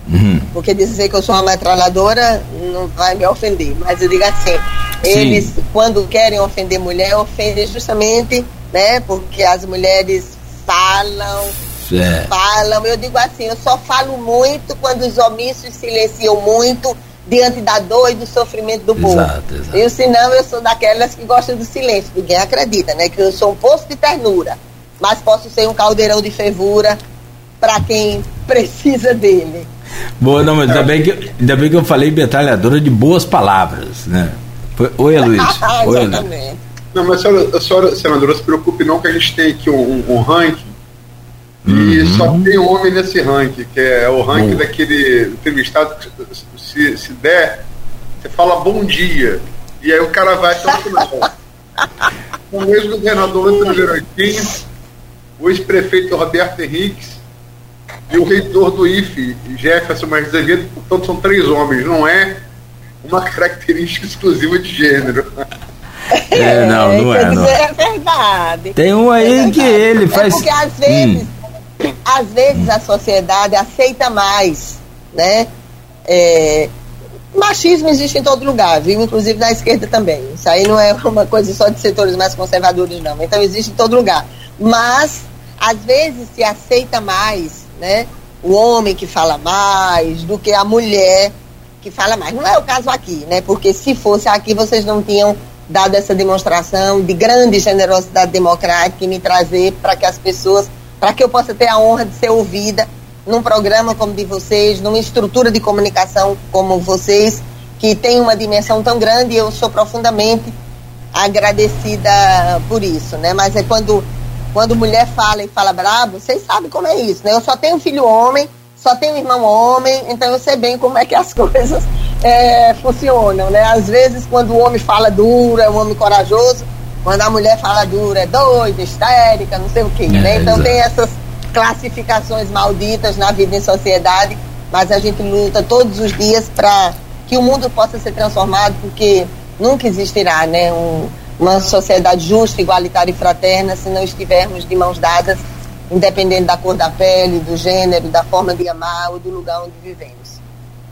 Speaker 2: Uhum.
Speaker 3: Porque dizer que eu sou uma metralhadora não vai me ofender. Mas eu digo assim, eles quando querem ofender mulher, ofendem justamente, né? Porque as mulheres falam,
Speaker 2: É.
Speaker 3: falam. Eu digo assim, eu só falo muito quando os omissos silenciam muito diante da dor e do sofrimento do povo.
Speaker 2: Exato, exato.
Speaker 3: Eu, senão, eu sou daquelas que gostam do silêncio. Ninguém acredita, né? Que eu sou um poço de ternura, mas posso ser um caldeirão de fervura para quem precisa dele.
Speaker 2: Boa, não, mas ainda bem, que, ainda bem que eu falei metralhadora de boas palavras, né? Oi, Luiz. Oi, Luiz.
Speaker 6: Não, mas a senhora, a senhora, senadora, se preocupe não que a gente tem aqui um, um- um ranking e só tem homem nesse ranking, que é o ranking
Speaker 2: Boa.
Speaker 6: daquele entrevistado que se, se der, você fala bom dia. E aí o cara vai até o final. o ex-governador Antônio Veranquinho, o ex-prefeito Roberto Henriques e o reitor do IFE, Jefferson Marques Azevedo, portanto são três homens, não é uma característica exclusiva de gênero.
Speaker 2: É, não, não
Speaker 3: quer
Speaker 2: é, não é.
Speaker 3: é verdade.
Speaker 2: Tem um aí
Speaker 3: É
Speaker 2: que ele faz.
Speaker 3: É porque às vezes, às vezes a sociedade aceita mais, né? É, machismo existe em todo lugar, viu? Inclusive na esquerda também. Isso aí não é uma coisa só de setores mais conservadores, não. Então existe em todo lugar. Mas às vezes se aceita mais, né? O homem que fala mais do que a mulher que fala mais. Não é o caso aqui, né? Porque se fosse aqui, vocês não tinham dado essa demonstração de grande generosidade democrática e me trazer para que as pessoas, para que eu possa ter a honra de ser ouvida num programa como de vocês, numa estrutura de comunicação como vocês, que tem uma dimensão tão grande e eu sou profundamente agradecida por isso, né? Mas é quando quando mulher fala e fala brabo, vocês sabem como é isso, né? Eu só tenho filho homem, só tenho irmão homem, então eu sei bem como é que as coisas é, funcionam, né? Às vezes quando o homem fala duro, é um homem corajoso, quando a mulher fala duro, é doida, histérica, não sei o quê, né?
Speaker 2: É,
Speaker 3: Então
Speaker 2: exato.
Speaker 3: tem essas classificações malditas na vida em sociedade, mas a gente luta todos os dias para que o mundo possa ser transformado, porque nunca existirá, né? Um, uma sociedade justa, igualitária e fraterna se não estivermos de mãos dadas independente da cor da pele, do gênero, da forma de amar ou do lugar onde vivemos.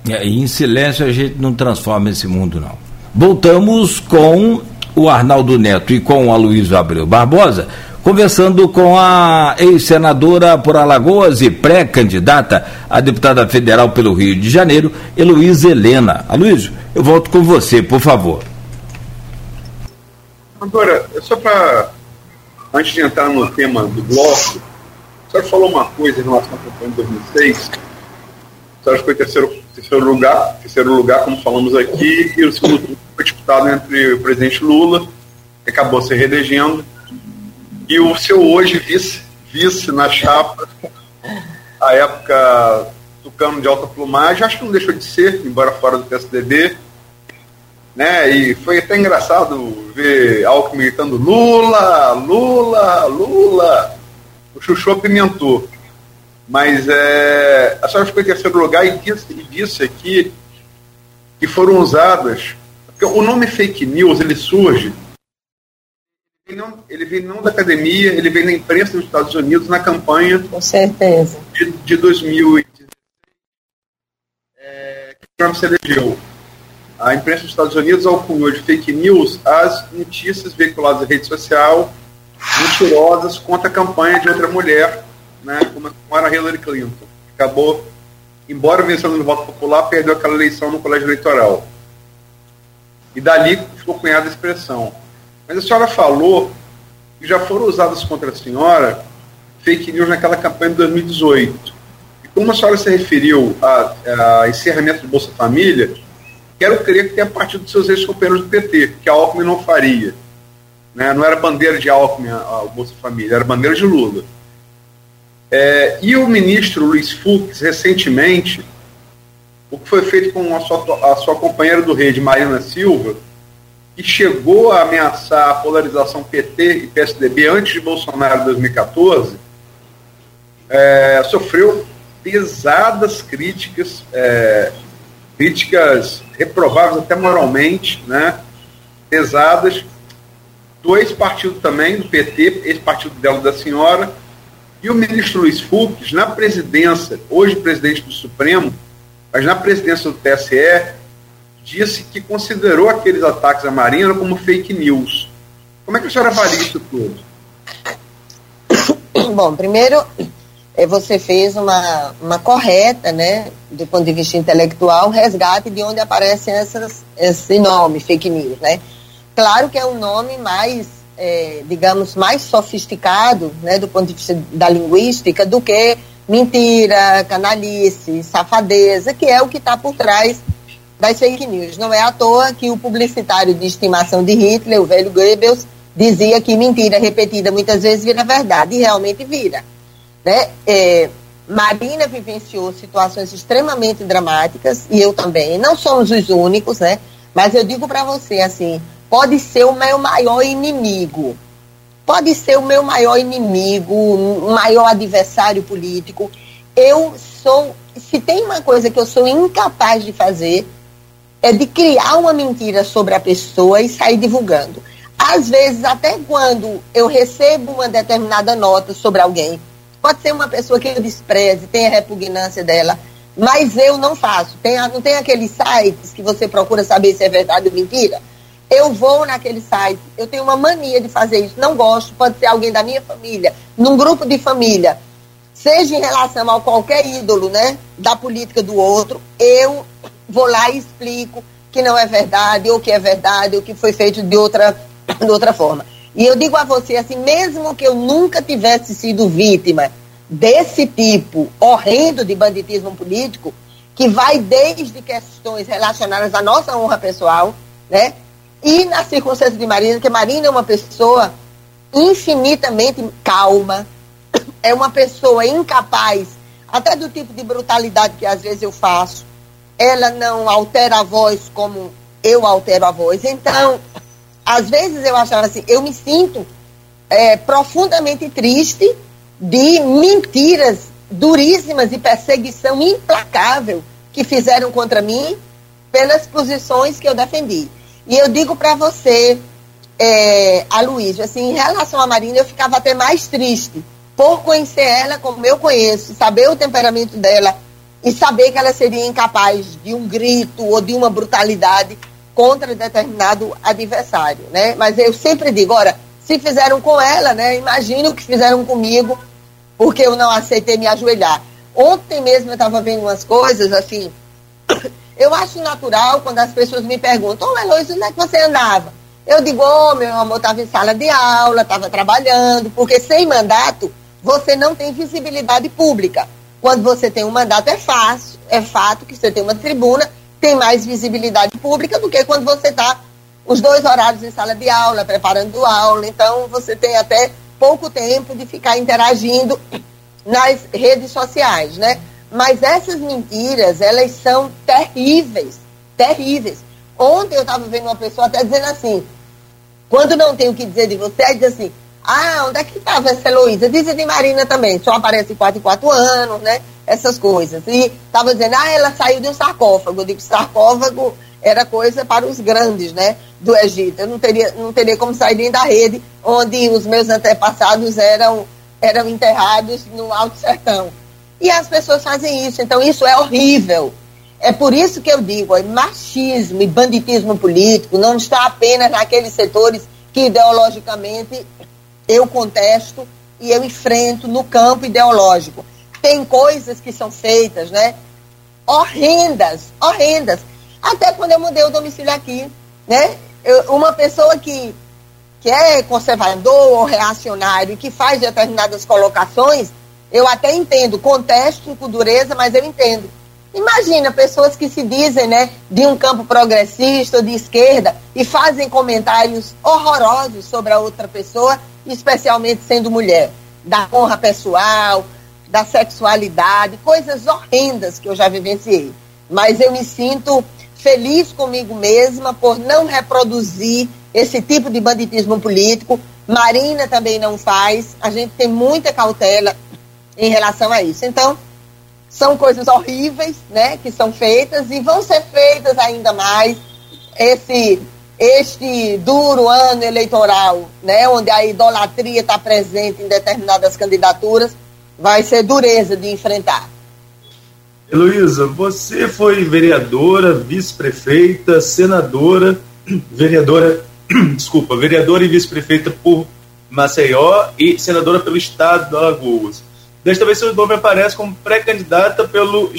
Speaker 2: É, e em silêncio a gente não transforma esse mundo, não. Voltamos com o Arnaldo Neto e com o Aloysio Abreu Barbosa, conversando com a ex-senadora por Alagoas e pré-candidata a deputada federal pelo Rio de Janeiro, Heloísa Helena. Aloysio, eu volto com você, por favor.
Speaker 5: Agora, só para, antes de entrar no tema do bloco, a senhora falou uma coisa em relação à campanha de 2006, a senhora ficou em terceiro, terceiro, lugar, terceiro lugar, como falamos aqui, e o segundo turno foi disputado entre o presidente Lula, que acabou se reelegendo, e o seu hoje vice, vice na chapa, a época tucano de alta plumagem, acho que não deixou de ser, embora fora do PSDB, né? E foi até engraçado ver Alckmin gritando Lula, Lula, Lula. O Chuchu apimentou. Mas é, a senhora ficou em terceiro lugar e disse, e disse aqui que foram usadas. Porque o nome fake news ele surge. Ele, não, ele vem não da academia, ele vem da imprensa dos Estados Unidos na campanha.
Speaker 3: Com certeza.
Speaker 5: De, de 2016, é, que Trump se elegeu a imprensa dos Estados Unidos alcunhou de fake news as notícias veiculadas na rede social mentirosas contra a campanha de outra mulher, né, como era Hillary Clinton. Acabou, embora vencendo no voto popular, perdeu aquela eleição no colégio eleitoral. E dali ficou cunhada a expressão. Mas a senhora falou que já foram usadas contra a senhora fake news naquela campanha de 2018. E como a senhora se referiu a, a encerramento do Bolsa Família, quero crer que tenha partido dos seus ex-companheiros do PT, que a Alckmin não faria. Né? Não era bandeira de Alckmin o Bolsa Família, era bandeira de Lula. É, e o ministro Luiz Fux, recentemente, o que foi feito com a sua, a sua companheira do rede, Marina Silva, que chegou a ameaçar a polarização PT e PSDB antes de Bolsonaro em 2014, é, sofreu pesadas críticas é, críticas reprováveis até moralmente, né, pesadas, do ex-partido também, do PT, ex-partido dela da senhora, e o ministro Luiz Fux, na presidência, hoje presidente do Supremo, mas na presidência do TSE, disse que considerou aqueles ataques à Marina como fake news. Como é que a senhora avalia isso tudo?
Speaker 3: Bom, primeiro, você fez uma, uma correta, né, do ponto de vista intelectual, resgate de onde aparecem essas, esse nome, fake news, né? Claro que é um nome mais, é, digamos, mais sofisticado, né, do ponto de vista da linguística, do que mentira, canalice, safadeza, que é o que está por trás das fake news. Não é à toa que o publicitário de estimação de Hitler, o velho Goebbels, dizia que mentira repetida muitas vezes vira verdade, e realmente vira. Né? É, Marina vivenciou situações extremamente dramáticas e eu também. Não somos os únicos, né? Mas eu digo para você assim, pode ser o meu maior inimigo, pode ser o meu maior inimigo, o maior adversário político. Eu sou, se tem uma coisa que eu sou incapaz de fazer, é de criar uma mentira sobre a pessoa e sair divulgando. Às vezes, até quando eu recebo uma determinada nota sobre alguém, Pode ser uma pessoa que eu despreze, tenha repugnância dela, mas eu não faço. Tem, não tem aqueles sites que você procura saber se é verdade ou mentira? Eu vou naquele site, eu tenho uma mania de fazer isso, não gosto, pode ser alguém da minha família, num grupo de família, seja em relação a qualquer ídolo, né, da política do outro, eu vou lá e explico que não é verdade, ou que é verdade, ou que foi feito de outra, de outra forma. E eu digo a você assim, mesmo que eu nunca tivesse sido vítima desse tipo horrendo de banditismo político, que vai desde questões relacionadas à nossa honra pessoal, né? E na circunstância de Marina, que Marina é uma pessoa infinitamente calma, é uma pessoa incapaz, até do tipo de brutalidade que às vezes eu faço. Ela não altera a voz como eu altero a voz. Então, às vezes eu achava assim, eu me sinto é, profundamente triste de mentiras duríssimas e perseguição implacável que fizeram contra mim pelas posições que eu defendi. E eu digo para você, é, Aloysio, assim, em relação à Marina, eu ficava até mais triste, por conhecer ela como eu conheço, saber o temperamento dela e saber que ela seria incapaz de um grito ou de uma brutalidade contra determinado adversário, né? Mas eu sempre digo, ora, se fizeram com ela, né? Imagino que fizeram comigo, porque eu não aceitei me ajoelhar. Ontem mesmo eu estava vendo umas coisas assim. Eu acho natural quando as pessoas me perguntam, ô oh, onde é que você andava? Eu digo, ô oh, meu amor, estava em sala de aula, estava trabalhando, porque sem mandato você não tem visibilidade pública. Quando você tem um mandato é fácil, é fato que você tem uma tribuna, tem mais visibilidade pública do que quando você está os dois horários em sala de aula, preparando aula. Então, você tem até pouco tempo de ficar interagindo nas redes sociais, né? Mas essas mentiras, elas são terríveis, terríveis. Ontem eu estava vendo uma pessoa até dizendo assim, quando não tem o que dizer de você, diz assim, ah, onde é que estava essa Heloísa? Dizem de Marina também, só aparece quatro em quatro anos, né? Essas coisas. E estava dizendo, ah, ela saiu de um sarcófago. Eu digo, sarcófago era coisa para os grandes, né? Do Egito. Eu não teria, não teria como sair nem da rede onde os meus antepassados eram, eram enterrados no Alto Sertão. E as pessoas fazem isso. Então, isso é horrível. É por isso que eu digo, é machismo e banditismo político não está apenas naqueles setores que ideologicamente eu contesto e eu enfrento no campo ideológico. Tem coisas que são feitas, né? Horrendas, horrendas. Até quando eu mudei o domicílio aqui, né? Eu, uma pessoa que, que é conservador ou reacionário e que faz determinadas colocações, eu até entendo, contesto com dureza, mas eu entendo. Imagina pessoas que se dizem né, de um campo progressista ou de esquerda e fazem comentários horrorosos sobre a outra pessoa, especialmente sendo mulher, da honra pessoal, da sexualidade, coisas horrendas que eu já vivenciei. Mas eu me sinto feliz comigo mesma por não reproduzir esse tipo de banditismo político. Marina também não faz. A gente tem muita cautela em relação a isso. Então, são coisas horríveis, né, que são feitas e vão ser feitas ainda mais. Esse este duro ano eleitoral, né, onde a idolatria está presente em determinadas candidaturas, vai ser dureza de enfrentar.
Speaker 4: Heloísa, você foi vereadora, vice-prefeita, senadora, vereadora, desculpa, vereadora e vice-prefeita por Maceió e senadora pelo estado de Alagoas. Desta vez seu nome aparece como pré-candidata pelo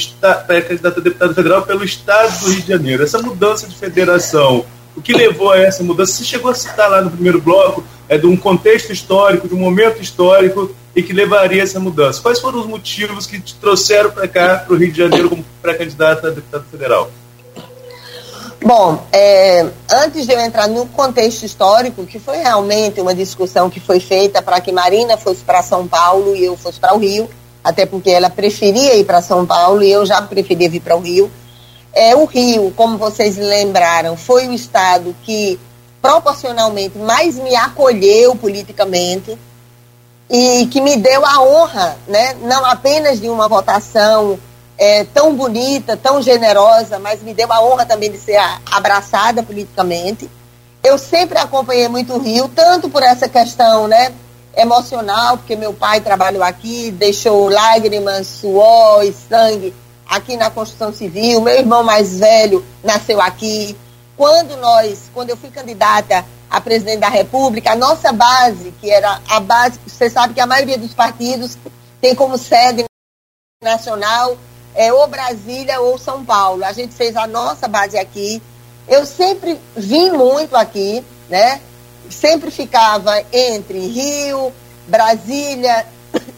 Speaker 4: pré-candidata a deputado federal pelo estado do Rio de Janeiro. Essa mudança de federação, o que levou a essa mudança? Você chegou a citar lá no primeiro bloco, é de um contexto histórico, de um momento histórico e que levaria a essa mudança. Quais foram os motivos que te trouxeram para cá, para o Rio de Janeiro, como pré-candidata a deputado federal?
Speaker 3: Bom, é, antes de eu entrar no contexto histórico, que foi realmente uma discussão que foi feita para que Marina fosse para São Paulo e eu fosse para o Rio, até porque ela preferia ir para São Paulo e eu já preferia vir para o Rio. É, o Rio, como vocês lembraram, foi o estado que proporcionalmente mais me acolheu politicamente e que me deu a honra, né, não apenas de uma votação é, tão bonita, tão generosa, mas me deu a honra também de ser abraçada politicamente. Eu sempre acompanhei muito o Rio, tanto por essa questão né, emocional, porque meu pai trabalhou aqui, deixou lágrimas, suor e sangue aqui na construção civil, meu irmão mais velho nasceu aqui. Quando nós, quando eu fui candidata a presidente da República, a nossa base, que era a base, você sabe que a maioria dos partidos tem como sede nacional é, ou Brasília ou São Paulo. A gente fez a nossa base aqui. Eu sempre vim muito aqui, né? Sempre ficava entre Rio, Brasília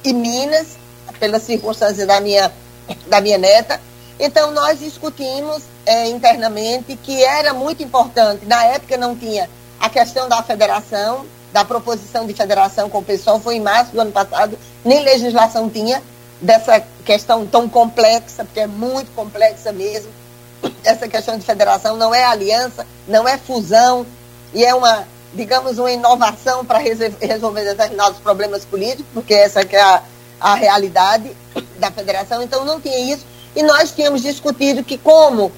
Speaker 3: e Minas, pelas circunstâncias da minha, da minha neta. Então, nós discutimos é, internamente que era muito importante. Na época não tinha a questão da federação, da proposição de federação com o pessoal, foi em março do ano passado, nem legislação tinha dessa questão tão complexa, porque é muito complexa mesmo. Essa questão de federação não é aliança, não é fusão, e é uma, digamos, uma inovação para resolver determinados problemas políticos, porque essa é a, a realidade da federação. Então não tinha isso. E nós tínhamos discutido que como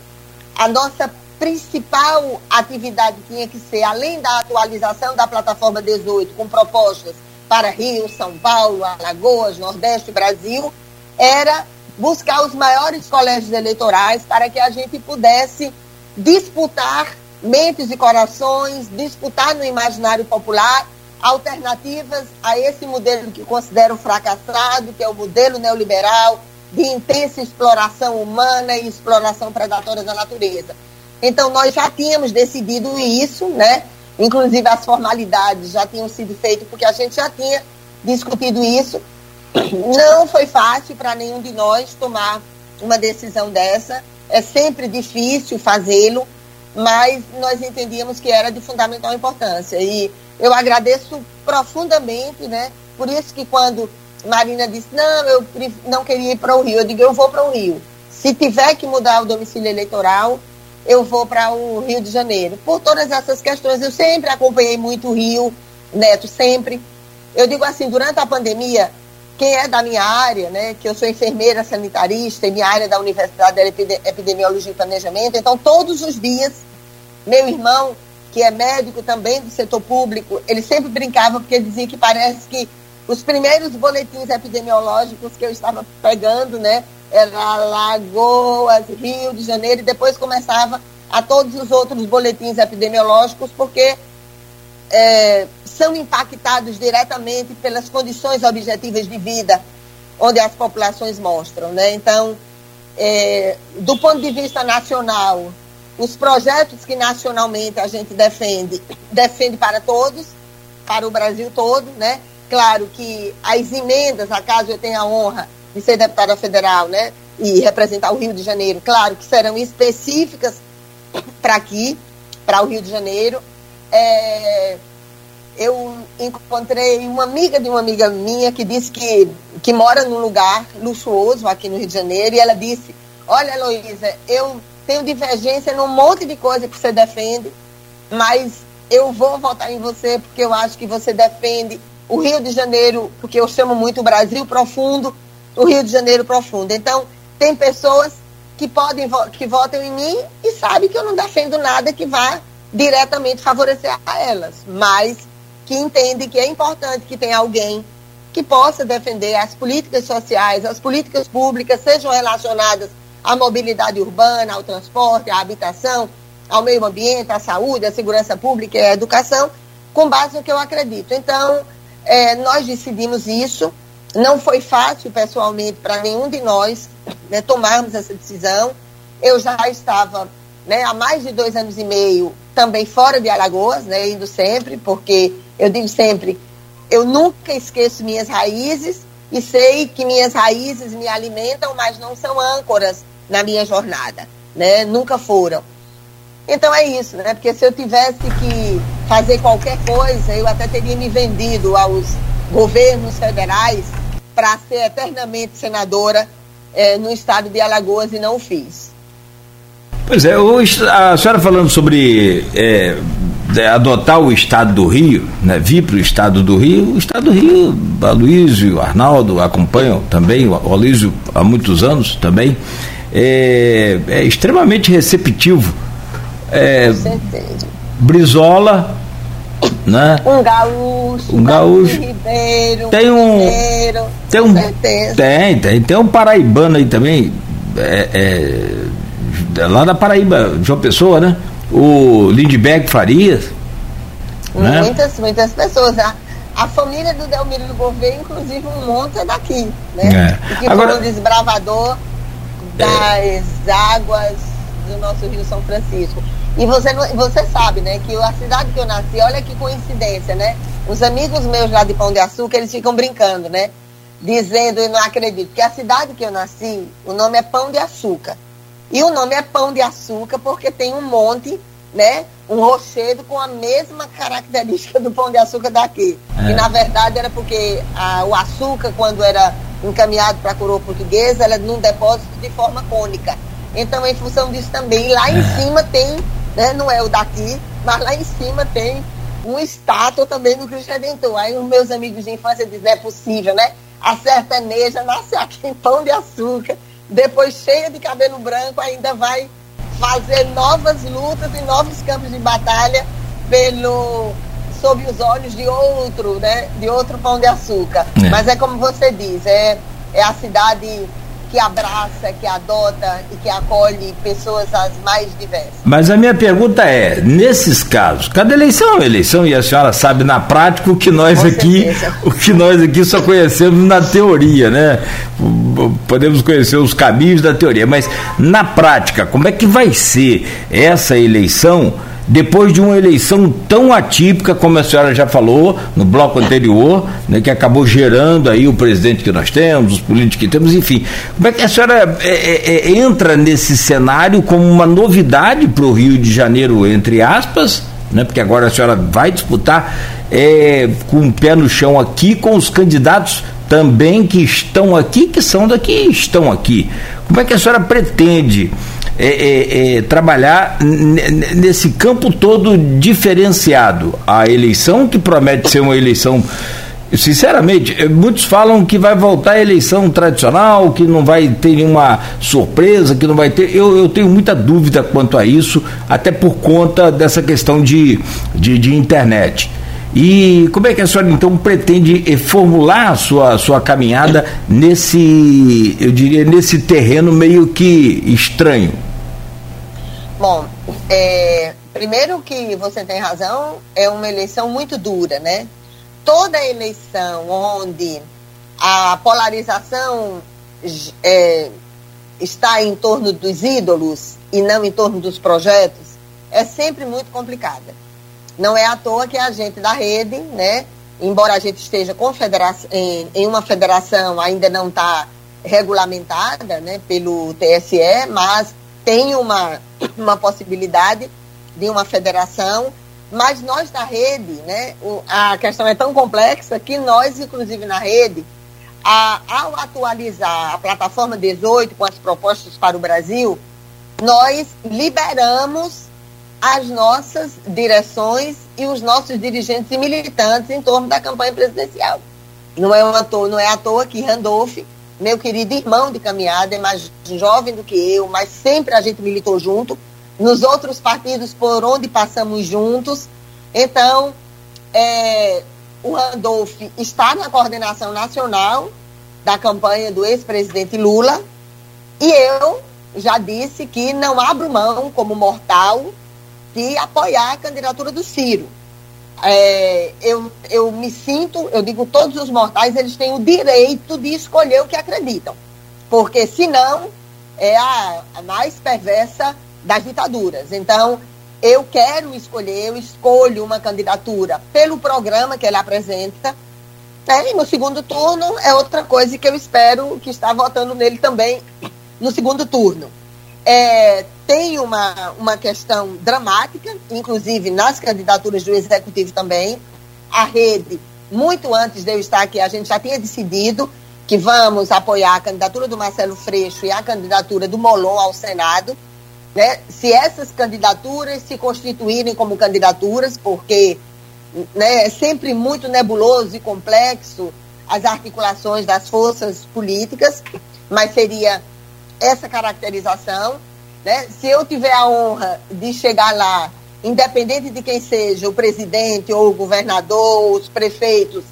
Speaker 3: a nossa principal atividade tinha que ser, além da atualização da plataforma 18, com propostas para Rio, São Paulo, Alagoas, Nordeste, Brasil, era buscar os maiores colégios eleitorais para que a gente pudesse disputar mentes e corações, disputar no imaginário popular alternativas a esse modelo que considero fracassado, que é o modelo neoliberal de intensa exploração humana e exploração predatória da natureza. Então, nós já tínhamos decidido isso, né? Inclusive, as formalidades já tinham sido feitas, porque a gente já tinha discutido isso. Não foi fácil para nenhum de nós tomar uma decisão dessa. É sempre difícil fazê-lo, mas nós entendíamos que era de fundamental importância. E eu agradeço profundamente, né? Por isso que quando Marina disse, não, eu não queria ir para o Rio, eu digo, eu vou para o Rio. Se tiver que mudar o domicílio eleitoral, eu vou para o Rio de Janeiro. Por todas essas questões, eu sempre acompanhei muito o Rio, Neto, sempre. Eu digo assim, durante a pandemia, quem é da minha área, né, que eu sou enfermeira sanitarista, e minha área da Universidade de Epidemiologia e Planejamento, então todos os dias, meu irmão, que é médico também do setor público, ele sempre brincava porque dizia que parece que os primeiros boletins epidemiológicos que eu estava pegando, né, era Lagoas, Rio de Janeiro, e depois começava a todos os outros boletins epidemiológicos, porque é, são impactados diretamente pelas condições objetivas de vida onde as populações mostram. Né? Então, é, do ponto de vista nacional, os projetos que nacionalmente a gente defende, defende para todos, para o Brasil todo, né? Claro que as emendas, acaso eu tenha a honra de ser deputada federal, né? E representar o Rio de Janeiro, claro que serão específicas para aqui, para o Rio de Janeiro. É, eu encontrei uma amiga de uma amiga minha que disse que, que mora num lugar luxuoso aqui no Rio de Janeiro, e ela disse: Olha, Heloísa, eu tenho divergência num monte de coisa que você defende, mas eu vou votar em você porque eu acho que você defende o Rio de Janeiro, porque eu chamo muito o Brasil profundo, o Rio de Janeiro profundo. Então, tem pessoas que podem que votam em mim e sabem que eu não defendo nada que vá diretamente favorecer a elas, mas que entendem que é importante que tenha alguém que possa defender as políticas sociais, as políticas públicas, sejam relacionadas à mobilidade urbana, ao transporte, à habitação, ao meio ambiente, à saúde, à segurança pública e à educação, com base no que eu acredito. Então, é, nós decidimos isso não foi fácil, pessoalmente, para nenhum de nós né, tomarmos essa decisão. Eu já estava né, há mais de dois anos e meio também fora de Alagoas, né, indo sempre, porque eu digo sempre, eu nunca esqueço minhas raízes e sei que minhas raízes me alimentam, mas não são âncoras na minha jornada, né? Nunca foram. Então é isso, né? Porque se eu tivesse que fazer qualquer coisa, eu até teria me vendido aos governos federais para ser eternamente senadora é, no estado de Alagoas e não fiz.
Speaker 2: Pois é, a senhora falando sobre é, adotar o estado do Rio, né, vir para o estado do Rio, o estado do Rio, a Luísio e o Arnaldo acompanham também, o Aloysio há muitos anos também, é, é extremamente receptivo. É, Com certeza. Brizola, né?
Speaker 3: Um gaúcho,
Speaker 2: um gaúcho.
Speaker 3: Ribeiro,
Speaker 2: tem um, Ribeiro, tem um, certeza. tem, tem, tem um paraibano aí também, é, é, é, lá da Paraíba, João Pessoa, né? O Lindbergh Farias.
Speaker 3: Né? Muitas, muitas pessoas. A, a família do Delmiro Gouveia, inclusive, um monte é daqui, né? É. Que Agora, foi um desbravador. Das águas do nosso Rio São Francisco. E você, você sabe, né, que a cidade que eu nasci, olha que coincidência, né? Os amigos meus lá de Pão de Açúcar, eles ficam brincando, né? Dizendo, e não acredito, que a cidade que eu nasci, o nome é Pão de Açúcar. E o nome é Pão de Açúcar porque tem um monte, né? Um rochedo com a mesma característica do Pão de Açúcar daqui. É. E na verdade era porque a, o açúcar, quando era encaminhado para a coroa portuguesa, era num depósito de forma cônica. Então, em função disso também, lá em é. cima tem né? Não é o daqui, mas lá em cima tem uma estátua também do Cristo Redentor. Aí os meus amigos de infância dizem, é possível, né? A sertaneja nasce aqui em Pão de Açúcar, depois cheia de cabelo branco, ainda vai fazer novas lutas e novos campos de batalha pelo sob os olhos de outro, né? De outro pão de açúcar. É. Mas é como você diz, é, é a cidade que abraça, que adota e que acolhe pessoas as mais diversas.
Speaker 2: Mas a minha pergunta é, nesses casos, cada eleição é uma eleição e a senhora sabe na prática o que nós Com aqui, certeza. o que nós aqui só conhecemos na teoria, né? Podemos conhecer os caminhos da teoria, mas na prática, como é que vai ser essa eleição? Depois de uma eleição tão atípica, como a senhora já falou no bloco anterior, né, que acabou gerando aí o presidente que nós temos, os políticos que temos, enfim. Como é que a senhora é, é, é entra nesse cenário como uma novidade para o Rio de Janeiro, entre aspas, né, porque agora a senhora vai disputar é, com o pé no chão aqui com os candidatos também que estão aqui, que são daqui estão aqui. Como é que a senhora pretende é, é, é, trabalhar nesse campo todo diferenciado. A eleição, que promete ser uma eleição. Sinceramente, é, muitos falam que vai voltar a eleição tradicional, que não vai ter nenhuma surpresa, que não vai ter. Eu, eu tenho muita dúvida quanto a isso, até por conta dessa questão de, de, de internet. E como é que a senhora então pretende formular a sua, sua caminhada nesse, eu diria, nesse terreno meio que estranho?
Speaker 3: Bom, é, primeiro que você tem razão, é uma eleição muito dura, né? Toda eleição onde a polarização é, está em torno dos ídolos e não em torno dos projetos é sempre muito complicada. Não é à toa que a gente da rede, né, embora a gente esteja em, em uma federação, ainda não está regulamentada né, pelo TSE, mas tem uma, uma possibilidade de uma federação, mas nós da rede, né, a questão é tão complexa que nós, inclusive na rede, a, ao atualizar a plataforma 18 com as propostas para o Brasil, nós liberamos as nossas direções e os nossos dirigentes e militantes em torno da campanha presidencial. Não é, à toa, não é à toa que Randolph, meu querido irmão de caminhada, é mais jovem do que eu, mas sempre a gente militou junto, nos outros partidos por onde passamos juntos. Então, é, o Randolph está na coordenação nacional da campanha do ex-presidente Lula e eu já disse que não abro mão, como mortal, de apoiar a candidatura do Ciro. É, eu, eu me sinto, eu digo, todos os mortais, eles têm o direito de escolher o que acreditam. Porque senão é a, a mais perversa das ditaduras. Então, eu quero escolher, eu escolho uma candidatura pelo programa que ele apresenta. Né? E no segundo turno é outra coisa que eu espero que está votando nele também no segundo turno. É, tem uma, uma questão dramática, inclusive nas candidaturas do Executivo também. A rede, muito antes de eu estar aqui, a gente já tinha decidido que vamos apoiar a candidatura do Marcelo Freixo e a candidatura do Molon ao Senado. Né? Se essas candidaturas se constituírem como candidaturas, porque né, é sempre muito nebuloso e complexo as articulações das forças políticas, mas seria essa caracterização. Né? Se eu tiver a honra de chegar lá, independente de quem seja, o presidente ou o governador, os prefeitos,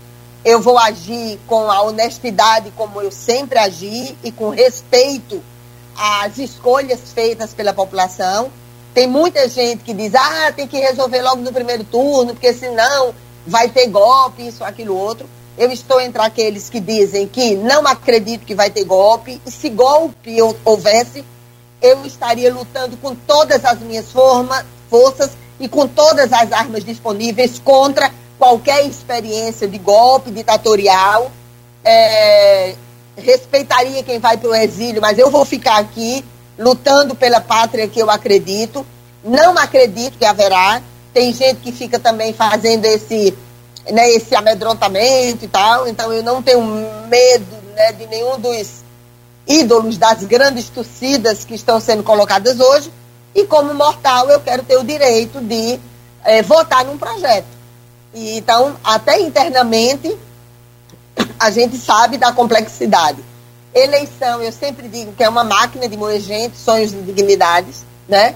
Speaker 3: eu vou agir com a honestidade como eu sempre agi e com respeito às escolhas feitas pela população. Tem muita gente que diz, ah, tem que resolver logo no primeiro turno, porque senão vai ter golpe, isso, aquilo, outro. Eu estou entre aqueles que dizem que não acredito que vai ter golpe, e se golpe houvesse, eu estaria lutando com todas as minhas forma, forças e com todas as armas disponíveis contra qualquer experiência de golpe ditatorial. É, respeitaria quem vai para o exílio, mas eu vou ficar aqui lutando pela pátria que eu acredito. Não acredito que haverá. Tem gente que fica também fazendo esse, né, esse amedrontamento e tal. Então eu não tenho medo né, de nenhum dos ídolos das grandes torcidas que estão sendo colocadas hoje, e como mortal eu quero ter o direito de é, votar num projeto. E, então, até internamente, a gente sabe da complexidade. Eleição, eu sempre digo que é uma máquina de moer gente, sonhos de dignidades, né?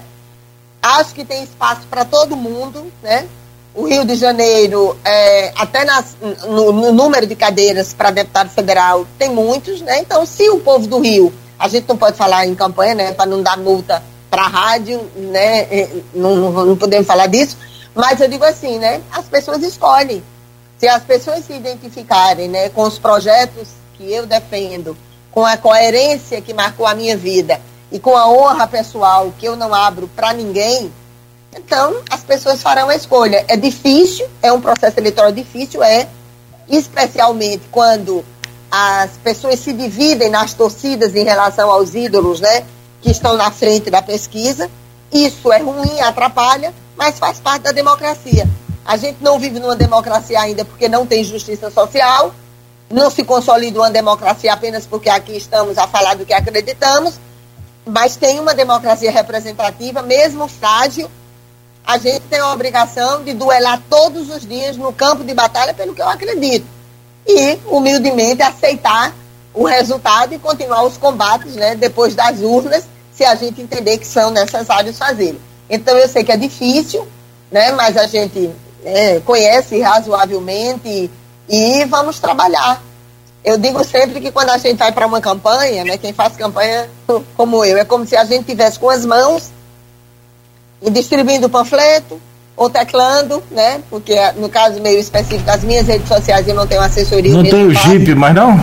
Speaker 3: Acho que tem espaço para todo mundo, né? O Rio de Janeiro, é, até nas, no, no, número de cadeiras para deputado federal, tem muitos, né? Então, se o povo do Rio, a gente não pode falar em campanha, né? Para não dar multa para a rádio, né? Não, não, não podemos falar disso, mas eu digo assim, né? As pessoas escolhem. Se as pessoas se identificarem, né, com os projetos que eu defendo, com a coerência que marcou a minha vida e com a honra pessoal que eu não abro para ninguém, então as pessoas farão a escolha. É difícil, é um processo eleitoral difícil, é, especialmente quando as pessoas se dividem nas torcidas em relação aos ídolos, né, que estão na frente da pesquisa. Isso é ruim, atrapalha, mas faz parte da democracia. A gente não vive numa democracia ainda porque não tem justiça social, não se consolida uma democracia apenas porque aqui estamos a falar do que acreditamos, mas tem uma democracia representativa, mesmo frágil. A gente tem a obrigação de duelar todos os dias no campo de batalha pelo que eu acredito. E, humildemente, aceitar o resultado e continuar os combates né, depois das urnas, se a gente entender que são necessários fazê-lo. Então, eu sei que é difícil, né, mas a gente é, conhece razoavelmente e vamos trabalhar. Eu digo sempre que quando a gente vai para uma campanha, né, quem faz campanha como eu, é como se a gente tivesse com as mãos e distribuindo panfleto ou teclando, né? Porque no caso meio específico, as minhas redes sociais eu não tenho assessoria.
Speaker 2: Não tem o Jeep, mas não?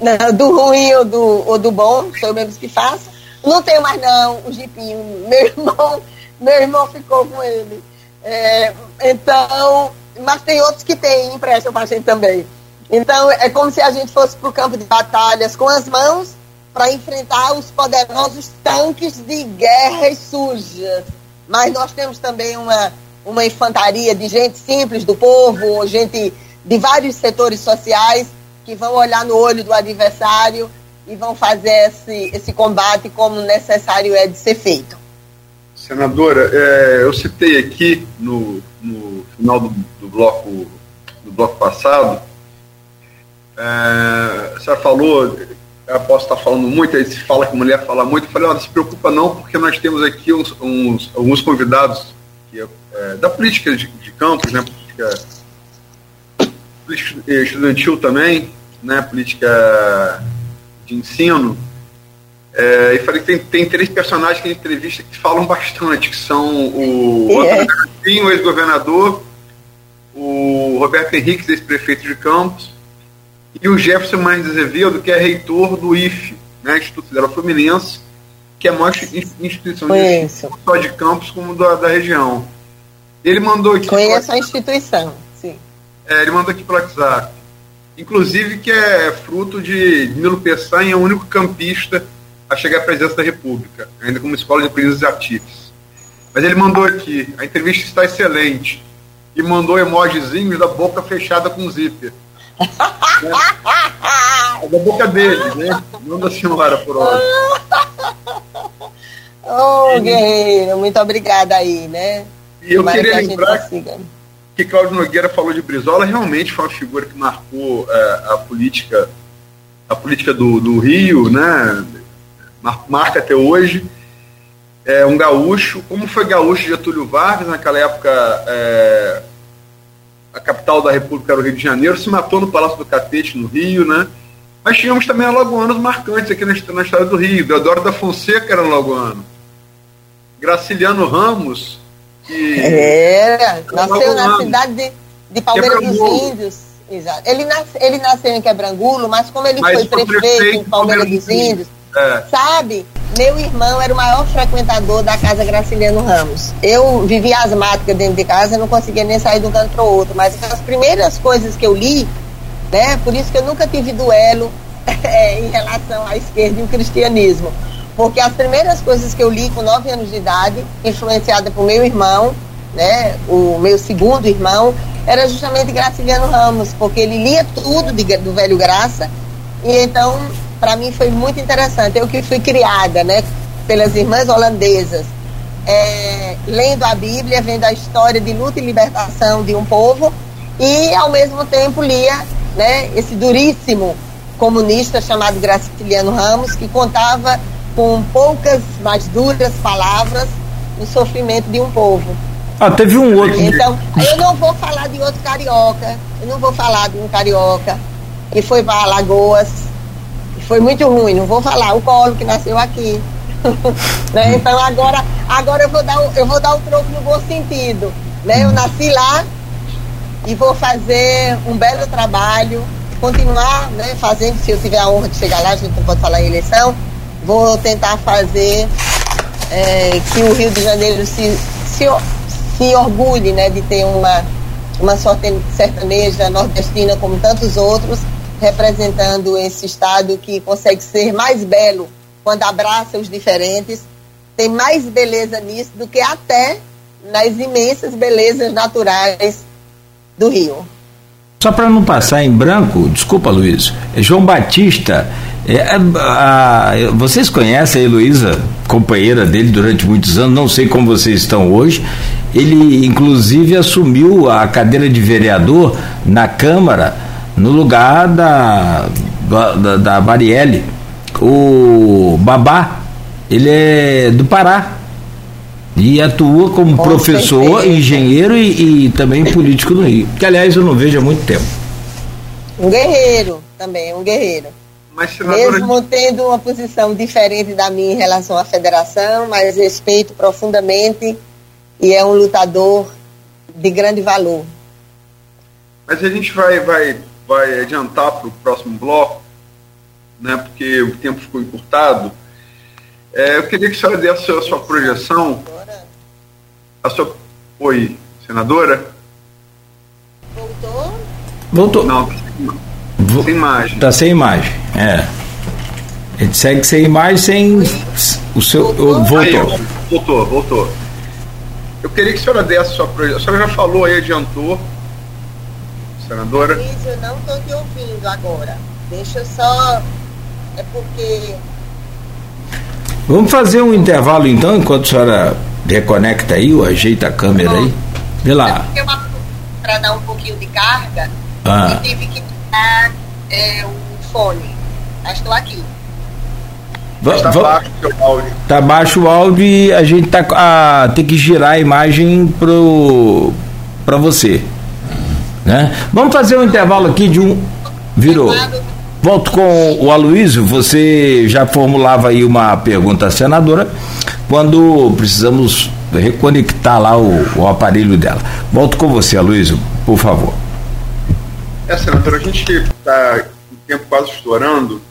Speaker 3: não? Do ruim ou do, ou do bom, sou eu mesmo que faço. Não tenho mais não o Jeepinho. Meu irmão, meu irmão ficou com ele. É, então, mas tem outros que têm, emprestam para a gente também. Então, é como se a gente fosse para o campo de batalhas com as mãos para enfrentar os poderosos tanques de guerras sujas. Mas nós temos também uma, uma infantaria de gente simples do povo, gente de vários setores sociais que vão olhar no olho do adversário e vão fazer esse, esse combate como necessário é de ser feito.
Speaker 5: Senadora, é, eu citei aqui no, no final do, do, bloco, do bloco passado é, a senhora falou, eu posso estar falando muito, aí se fala que a mulher fala muito, eu falei, não se preocupa não, porque nós temos aqui uns, uns alguns convidados que, é, da política de, de campos, né, política, política estudantil também, né, política de ensino, é, e falei que tem, tem três personagens que a entrevista que falam bastante, que são o é. Otávio ex-governador, o Roberto Henrique, ex-prefeito de Campos, e o Jefferson Martins Azevedo, que é reitor do IFE, né, Instituto Federal Fluminense, que é a maior instituição de só de campos como da, da região. Ele mandou aqui.
Speaker 3: Conheço a instituição, sim.
Speaker 5: É, ele mandou aqui pelo WhatsApp. Inclusive que é fruto de Nilo Peçanha, é o único campista a chegar à presidência da República, ainda como escola de aprendizes ativos. Mas ele mandou aqui, a entrevista está excelente. E mandou emojizinhos da boca fechada com zíper. É da boca dele, né? Não da senhora, por hora.
Speaker 3: Ô, oh, guerreiro, muito obrigada aí, né?
Speaker 5: E eu Tomara queria que lembrar que Cláudio Nogueira falou de Brizola, realmente foi uma figura que marcou é, a política a política do, do Rio, né? Marca até hoje. É um gaúcho, como foi gaúcho Getúlio Vargas naquela época é, a capital da República era o Rio de Janeiro, se matou no Palácio do Catete, no Rio, né? Mas tínhamos também alagoanos marcantes aqui na, na história do Rio. Deodoro da Fonseca era alagoano. Graciliano Ramos,
Speaker 3: que. É, nasceu na cidade de, de Palmeiras dos Índios. Exato. Ele, nas, ele nasceu em Quebrangulo, mas como ele mas foi prefeito, prefeito em Palmeiras dos Índios, é. sabe? Meu irmão era o maior frequentador da casa Graciliano Ramos. Eu vivia asmática dentro de casa, não conseguia nem sair de um canto para o outro. Mas as primeiras coisas que eu li, né, por isso que eu nunca tive duelo é, em relação à esquerda e o cristianismo. Porque as primeiras coisas que eu li com nove anos de idade, influenciada por meu irmão, né, o meu segundo irmão, era justamente Graciliano Ramos, porque ele lia tudo de, do Velho Graça, e então para mim foi muito interessante. Eu que fui criada, né, pelas irmãs holandesas, é, lendo a Bíblia, vendo a história de luta e libertação de um povo e ao mesmo tempo lia, né, esse duríssimo comunista chamado Graciliano Ramos que contava com poucas, mas duras palavras o sofrimento de um povo.
Speaker 2: Ah, teve um outro.
Speaker 3: Então, eu não vou falar de outro carioca, eu não vou falar de um carioca que foi para Alagoas, foi muito ruim, não vou falar, o Colo que nasceu aqui. né? Então agora, agora eu vou dar eu vou dar o troco no bom sentido. Né? Eu nasci lá e vou fazer um belo trabalho, continuar né, fazendo, se eu tiver a honra de chegar lá, a gente não pode falar em eleição, vou tentar fazer é, que o Rio de Janeiro se, se, se orgulhe né, de ter uma, uma sertaneja nordestina como tantos outros, representando esse estado que consegue ser mais belo quando abraça os diferentes, tem mais beleza nisso do que até nas imensas belezas naturais do Rio.
Speaker 2: Só para não passar em branco, desculpa, Luiz, é João Batista, é, a, a, vocês conhecem a Heloísa, companheira dele durante muitos anos, não sei como vocês estão hoje. Ele, inclusive, assumiu a cadeira de vereador na Câmara no lugar da, da, da Marielle. O Babá, ele é do Pará. E atua como Com professor, certeza. engenheiro e, e, também político no Rio. Que, aliás, eu não vejo há muito tempo.
Speaker 3: Um guerreiro também, um guerreiro. Mas, senadora... Mesmo tendo uma posição diferente da minha em relação à federação, mas respeito profundamente e é um lutador de grande valor.
Speaker 5: Mas a gente vai, vai vai adiantar para o próximo bloco, né, porque o tempo ficou encurtado. É, eu queria que a senhora desse a sua projeção. A sua. Oi, senadora?
Speaker 3: Voltou?
Speaker 2: Voltou.
Speaker 5: Não, sem, sem imagem.
Speaker 2: Está sem imagem, é. Ele segue sem imagem, sem. O seu. Voltou? Voltou.
Speaker 5: Aí, voltou, voltou. Eu queria que a senhora desse a sua projeção. A senhora já falou aí, adiantou senadora?
Speaker 3: Luiz, eu não estou te ouvindo agora. Deixa eu só. É porque.
Speaker 2: Vamos fazer um intervalo então, enquanto a senhora reconecta aí, ou ajeita a câmera Bom, aí. Vê lá.
Speaker 3: É para dar um pouquinho de carga, ah. e tive que tirar é, o fone. Mas estou aqui.
Speaker 2: Está baixo o áudio. Tá baixo o áudio e a gente tá, a, tem que girar a imagem para você. Né? Vamos fazer um intervalo aqui de um. Virou. Volto com o Aloísio. Você já formulava aí uma pergunta à senadora quando precisamos reconectar lá o, o aparelho dela. Volto com você, Aloísio, por favor.
Speaker 5: É, senadora, a gente está o tempo quase estourando.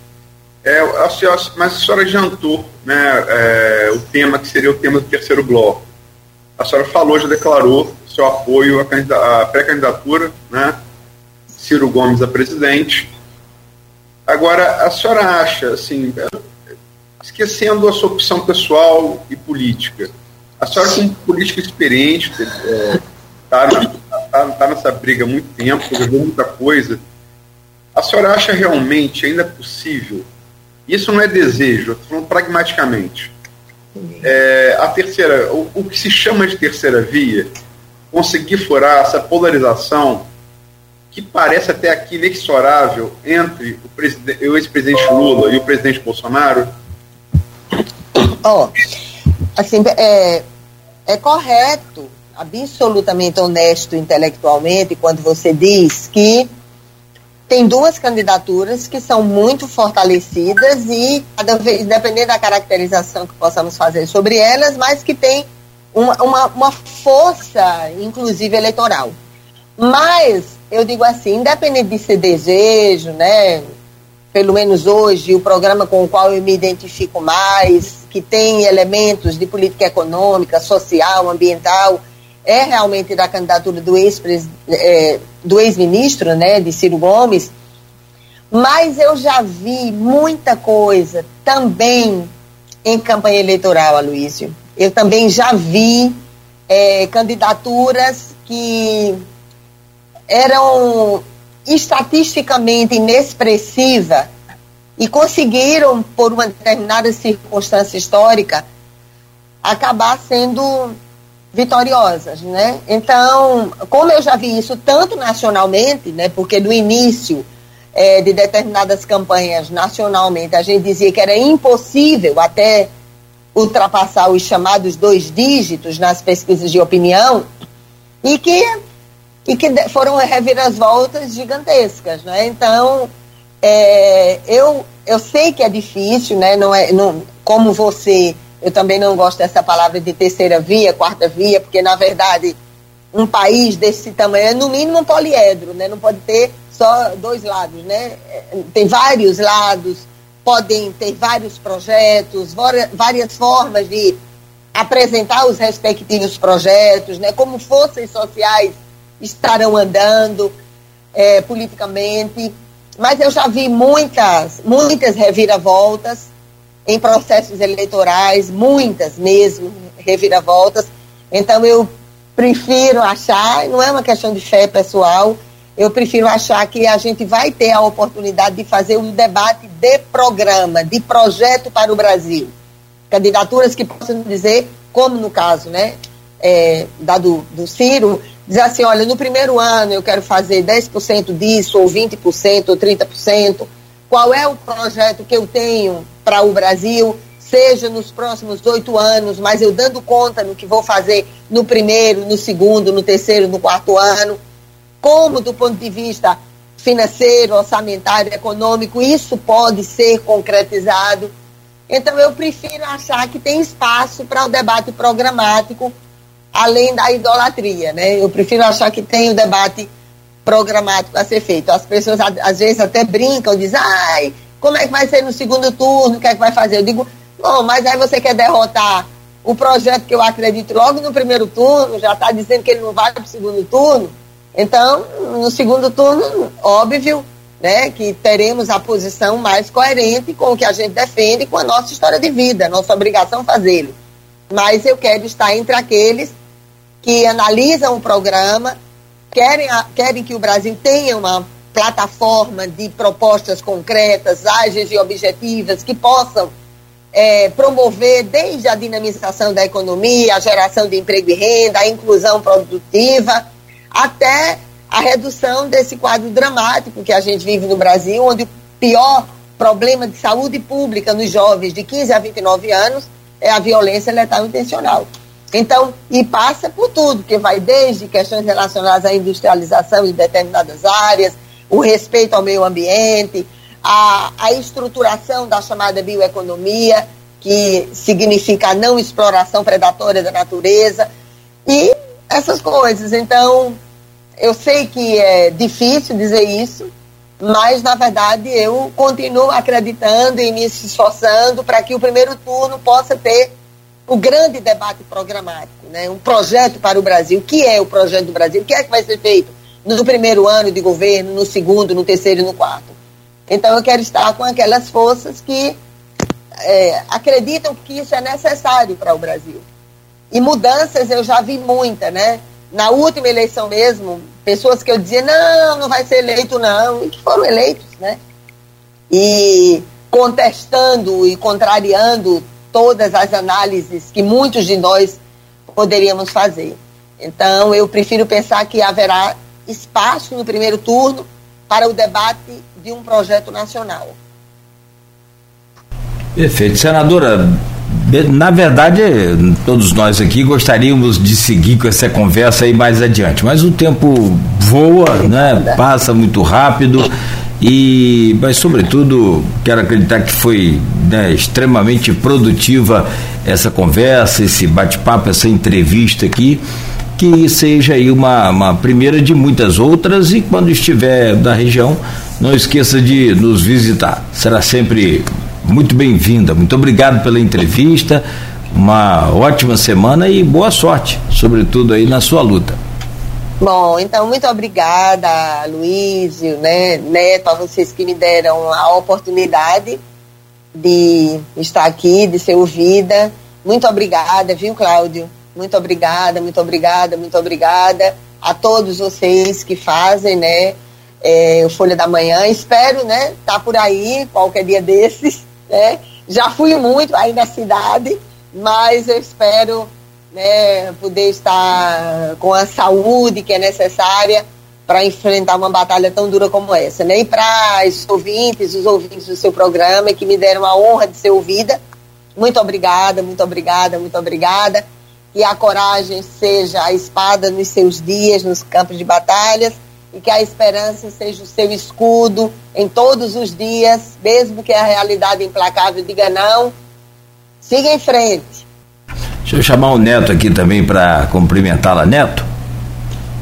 Speaker 5: É, a senhora, mas a senhora adiantou né, é, o tema que seria o tema do terceiro bloco. A senhora falou, já declarou seu apoio à, pré-candidatura, né? Ciro Gomes a presidente. Agora, a senhora acha, assim, esquecendo a sua opção pessoal e política, a senhora como política experiente, está é, tá, tá, tá nessa briga há muito tempo, resolveu muita coisa, a senhora acha realmente ainda possível, isso não é desejo, estou falando pragmaticamente, é, a terceira, o, o que se chama de terceira via, conseguir furar essa polarização que parece até aqui inexorável entre o, o ex-presidente Lula e o presidente Bolsonaro?
Speaker 3: Oh, assim, é, é correto, absolutamente honesto intelectualmente, quando você diz que tem duas candidaturas que são muito fortalecidas e, cada vez, dependendo da caracterização que possamos fazer sobre elas, mas que tem uma, uma, uma força, inclusive eleitoral. Mas, eu digo assim, independente de ser desejo, né? Pelo menos hoje, o programa com o qual eu me identifico mais, que tem elementos de política econômica, social, ambiental, é realmente da candidatura do é, ex-ministro, é, né, de Ciro Gomes. Mas eu já vi muita coisa também em campanha eleitoral, Aloysio eu também já vi é, candidaturas que eram estatisticamente inexpressivas e conseguiram, por uma determinada circunstância histórica, acabar sendo vitoriosas, né? Então, como eu já vi isso tanto nacionalmente, né? Porque no início é, de determinadas campanhas nacionalmente a gente dizia que era impossível até ultrapassar os chamados dois dígitos nas pesquisas de opinião, e que, e que foram reviravoltas gigantescas. Né? Então, é, eu, eu sei que é difícil, né? não é, não, como você, eu também não gosto dessa palavra de terceira via, quarta via, porque na verdade um país desse tamanho é no mínimo um poliedro, né? não pode ter só dois lados, né? tem vários lados, podem ter vários projetos, várias formas de apresentar os respectivos projetos, né? como forças sociais estarão andando é, politicamente. Mas eu já vi muitas, muitas reviravoltas em processos eleitorais, muitas mesmo reviravoltas. Então eu prefiro achar, não é uma questão de fé pessoal, eu prefiro achar que a gente vai ter a oportunidade de fazer um debate de programa, de projeto para o Brasil. Candidaturas que possam dizer, como no caso, né, é, da do, do Ciro, dizer assim, olha, no primeiro ano eu quero fazer 10% disso, ou 20%, ou 30%. Qual é o projeto que eu tenho para o Brasil, seja nos próximos oito anos, mas eu dando conta no que vou fazer no primeiro, no segundo, no terceiro, no quarto ano como do ponto de vista financeiro, orçamentário, econômico, isso pode ser concretizado. Então, eu prefiro achar que tem espaço para o debate programático, além da idolatria. Né? Eu prefiro achar que tem o debate programático a ser feito. As pessoas, às vezes, até brincam, dizem, ai, como é que vai ser no segundo turno, o que é que vai fazer? Eu digo, bom, mas aí você quer derrotar o projeto que eu acredito logo no primeiro turno, já está dizendo que ele não vai para o segundo turno. Então, no segundo turno, óbvio, né, que teremos a posição mais coerente com o que a gente defende, com a nossa história de vida, nossa obrigação fazê-lo. Mas eu quero estar entre aqueles que analisam o programa, querem, querem que o Brasil tenha uma plataforma de propostas concretas, ágeis e objetivas que possam é, promover desde a dinamização da economia, a geração de emprego e renda, a inclusão produtiva até a redução desse quadro dramático que a gente vive no Brasil, onde o pior problema de saúde pública nos jovens de 15 a 29 anos é a violência letal intencional. Então, e passa por tudo, que vai desde questões relacionadas à industrialização em determinadas áreas, o respeito ao meio ambiente, a, a estruturação da chamada bioeconomia, que significa a não exploração predatória da natureza, e essas coisas. Então, eu sei que é difícil dizer isso, mas na verdade eu continuo acreditando e me esforçando para que o primeiro turno possa ter o grande debate programático, né? um projeto para o Brasil. O que é o projeto do Brasil? O que é que vai ser feito no primeiro ano de governo, no segundo, no terceiro e no quarto? Então eu quero estar com aquelas forças que é, acreditam que isso é necessário para o Brasil. E mudanças eu já vi muita, né? Na última eleição mesmo, pessoas que eu dizia, não, não vai ser eleito não, e que foram eleitos, né? E contestando e contrariando todas as análises que muitos de nós poderíamos fazer. Então, eu prefiro pensar que haverá espaço no primeiro turno para o debate de um projeto nacional.
Speaker 2: Perfeito. Senadora, na verdade, todos nós aqui gostaríamos de seguir com essa conversa aí mais adiante, mas o tempo voa, né? Passa muito rápido e, mas sobretudo, quero acreditar que foi né, extremamente produtiva essa conversa, esse bate-papo, essa entrevista aqui que seja aí uma, uma primeira de muitas outras e quando estiver na região, não esqueça de nos visitar. Será sempre muito bem-vinda. Muito obrigado pela entrevista. Uma ótima semana e boa sorte, sobretudo aí na sua luta.
Speaker 3: Bom, então muito obrigada, Luísio, né, Neto, a vocês que me deram a oportunidade de estar aqui, de ser ouvida. Muito obrigada, viu, Cláudio? Muito obrigada, muito obrigada, muito obrigada a todos vocês que fazem, né, é, o Folha da Manhã. Espero, né, estar tá por aí qualquer dia desses né? Já fui muito aí na cidade, mas eu espero né, poder estar com a saúde que é necessária para enfrentar uma batalha tão dura como essa. Né? E para os ouvintes, os ouvintes do seu programa, que me deram a honra de ser ouvida, muito obrigada, muito obrigada, muito obrigada. que a coragem seja a espada nos seus dias, nos campos de batalhas, e que a esperança seja o seu escudo em todos os dias, mesmo que a realidade implacável diga não. Siga em frente.
Speaker 2: Deixa eu chamar o Neto aqui também para cumprimentá-la. Neto?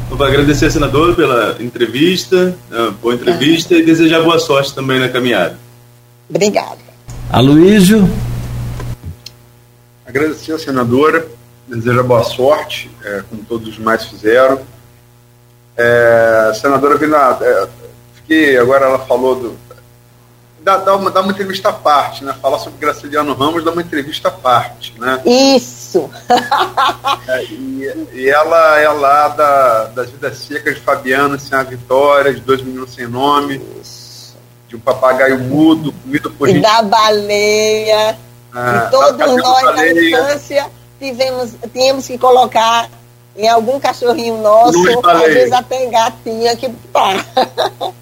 Speaker 4: Vou agradecer a senadora pela entrevista, né, boa entrevista, e desejar boa sorte também na caminhada.
Speaker 3: Obrigada.
Speaker 2: Aloísio?
Speaker 5: Agradecer a senadora, desejar boa sorte, é, como todos os demais fizeram é, senadora Vina, é, fiquei, agora ela falou do. Dá, dá, uma, dá uma entrevista à parte, né? Falar sobre Graciliano Ramos dá uma entrevista à parte, né?
Speaker 3: Isso!
Speaker 5: é, e, e, ela é lá da, das Vidas Secas de Fabiano, sem a Vitória, de Dois Meninos Sem Nome, Isso. de um papagaio mudo, comido por
Speaker 3: gente. da baleia. É, e todos nós na infância tivemos, tínhamos que colocar em algum cachorrinho nosso, às vezes até em gatinha que pá.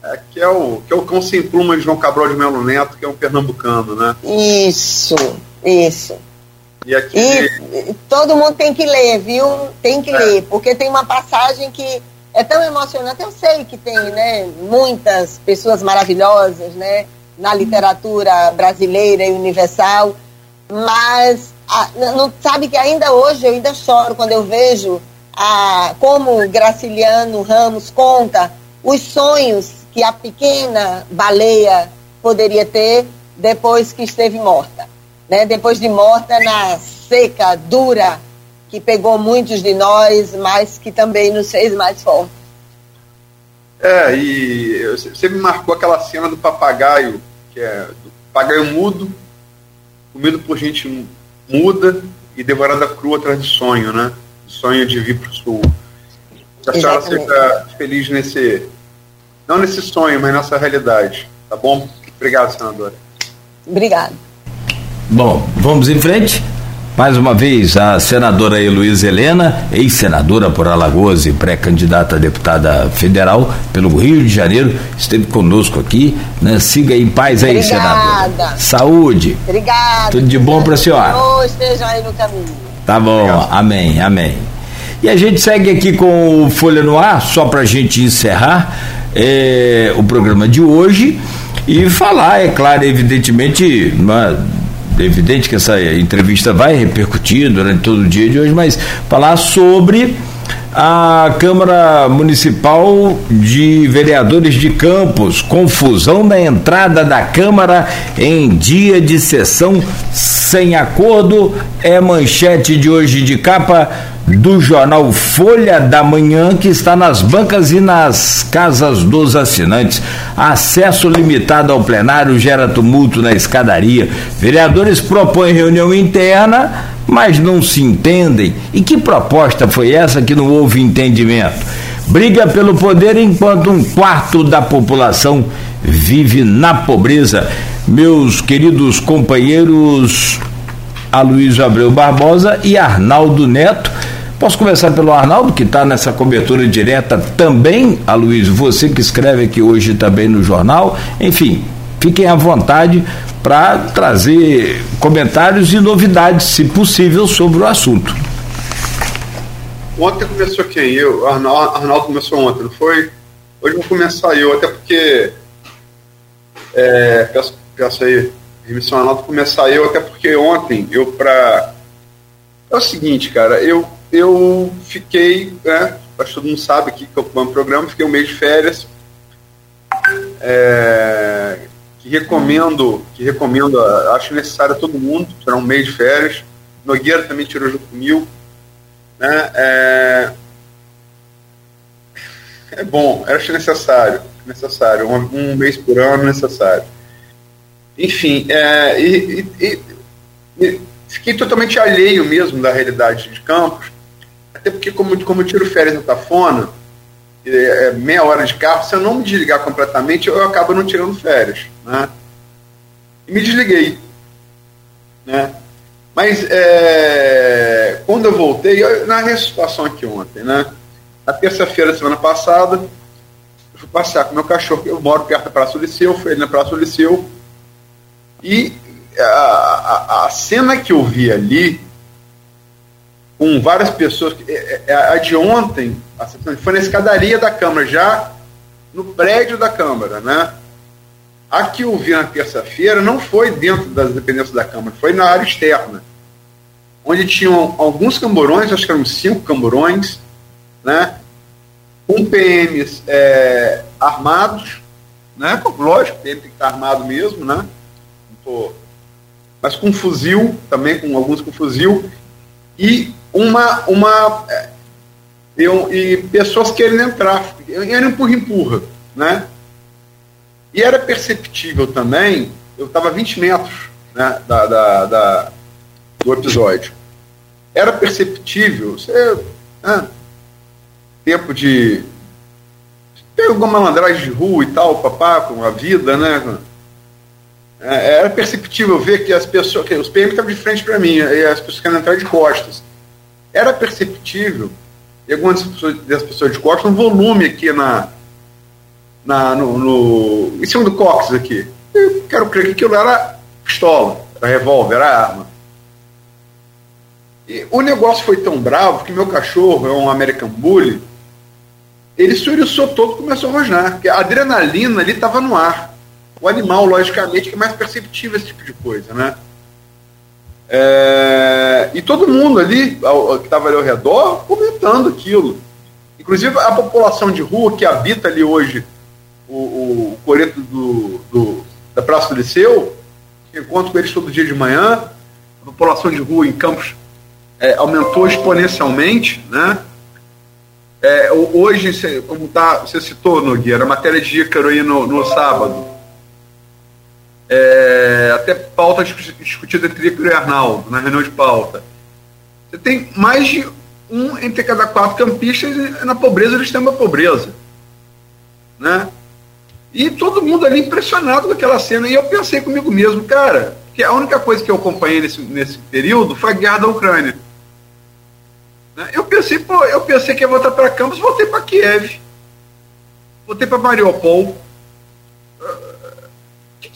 Speaker 5: É, que, é o, que é o cão sem pluma de João Cabral de Melo Neto, que é um pernambucano, né?
Speaker 3: Isso, isso.
Speaker 5: E, aqui...
Speaker 3: e todo mundo tem que ler, viu? Tem que é. ler, porque tem uma passagem que é tão emocionante. Eu sei que tem, né, muitas pessoas maravilhosas, né, na literatura brasileira e universal, mas ah, não sabe que ainda hoje eu ainda choro quando eu vejo a, como Graciliano Ramos conta os sonhos que a pequena baleia poderia ter depois que esteve morta. Né? Depois de morta na seca, dura, que pegou muitos de nós, mas que também nos fez mais fortes.
Speaker 5: É, e você me marcou aquela cena do papagaio, que é do papagaio mudo, comido por gente muda e devorada crua atrás de sonho, né? Sonho de vir para o sul. Que a senhora seja feliz nesse, não nesse sonho, mas nessa realidade. Tá bom? Obrigado, senadora.
Speaker 3: Obrigado.
Speaker 2: Bom, vamos em frente. Mais uma vez, a senadora Heloísa Helena, ex-senadora por Alagoas e pré-candidata a deputada federal pelo Rio de Janeiro, esteve conosco aqui. Né? Siga em paz aí,
Speaker 3: Obrigada.
Speaker 2: senadora. Saúde.
Speaker 3: Obrigada.
Speaker 2: Tudo de bom para a senhora.
Speaker 3: Esteja aí no caminho.
Speaker 2: Tá bom, Obrigado. amém, amém. E a gente segue aqui com o Folha no Ar, só para a gente encerrar é, o programa de hoje e falar, é claro, evidentemente, uma, é evidente que essa entrevista vai repercutir durante todo o dia de hoje, mas falar sobre a Câmara Municipal de Vereadores de Campos, confusão na entrada da Câmara em dia de sessão sem acordo, é manchete de hoje de capa do jornal Folha da Manhã, que está nas bancas e nas casas dos assinantes. Acesso limitado ao plenário gera tumulto na escadaria. Vereadores propõem reunião interna, mas não se entendem. E que proposta foi essa que não houve entendimento? Briga pelo poder enquanto um quarto da população vive na pobreza. Meus queridos companheiros Aloysio Abreu Barbosa e Arnaldo Neto Posso começar pelo Arnaldo, que está nessa cobertura direta também, a Luiz, você que escreve aqui hoje também no jornal. Enfim, fiquem à vontade para trazer comentários e novidades, se possível, sobre o assunto.
Speaker 5: Ontem começou quem? Eu, Arnaldo, Arnaldo começou ontem, não foi? Hoje vou começar eu, até porque é, peço, peço aí, remissão Arnaldo começar eu, até porque ontem eu para é o seguinte, cara, eu eu fiquei, né, acho que todo mundo sabe aqui que eu o programa, fiquei um mês de férias, é, que recomendo, que recomendo, acho necessário a todo mundo, tirar um mês de férias. Nogueira também tirou junto comigo. Né, é, é bom, acho necessário, necessário, um, um mês por ano necessário. Enfim, é, e, e, e, fiquei totalmente alheio mesmo da realidade de Campos, até porque, como, como eu tiro férias na Tafona, é, é, meia hora de carro, se eu não me desligar completamente, eu acabo não tirando férias. Né? E me desliguei. Né? Mas é, quando eu voltei, eu, na situação aqui ontem, né? Na terça-feira da semana passada, eu fui passear com meu cachorro, eu moro perto da Praça do Liceu, fui na Praça do Liceu, e a, a, a cena que eu vi ali com várias pessoas. É, é, a de ontem, foi na escadaria da Câmara, já no prédio da Câmara, né? A que eu vi na terça-feira não foi dentro das dependências da Câmara, foi na área externa, onde tinham alguns camburões, acho que eram cinco camburões, né? Com PMs é, armados, né? Lógico, PM tem que estar armado mesmo, né? Mas com fuzil, também com alguns com fuzil, e uma. uma é, e pessoas querendo entrar, era empurra-empurra, né? E era perceptível também, eu estava a 20 metros né, da, da, da, do episódio. Era perceptível, você, né, tempo de. Tem alguma malandragem de rua e tal, papá, com a vida, né? É, era perceptível ver que as pessoas, que os PM estavam de frente para mim, e as pessoas querendo entrar de costas. Era perceptível, e algumas das pessoas de costas, um volume aqui na, na, no, no, em cima do cóccix aqui. Eu quero crer que aquilo era pistola, era revólver, era arma. E o negócio foi tão bravo que meu cachorro é um American Bully. Ele se oriçou todo e começou a rosnar. Porque a adrenalina ali estava no ar. O animal, logicamente, é mais perceptível esse tipo de coisa, né? É, e todo mundo ali, que estava ali ao redor, comentando aquilo. Inclusive a população de rua que habita ali hoje o, o coreto do, do, da Praça do Liceu, que encontro com eles todo dia de manhã, a população de rua em Campos é, aumentou exponencialmente, né? É, hoje, como tá, você citou, Nogueira, a matéria de Ícaro aí no, no sábado, é, até pauta discutida entre Ícaro e Arnaldo, na reunião de pauta. Você tem mais de um entre cada quatro campistas na pobreza têm uma pobreza. Né? E todo mundo ali impressionado com aquela cena. E eu pensei comigo mesmo, cara, que a única coisa que eu acompanhei nesse, nesse período foi a guerra da Ucrânia. Né? Eu pensei, pô, eu pensei que ia voltar para Campos, voltei para Kiev, voltei para Mariupol.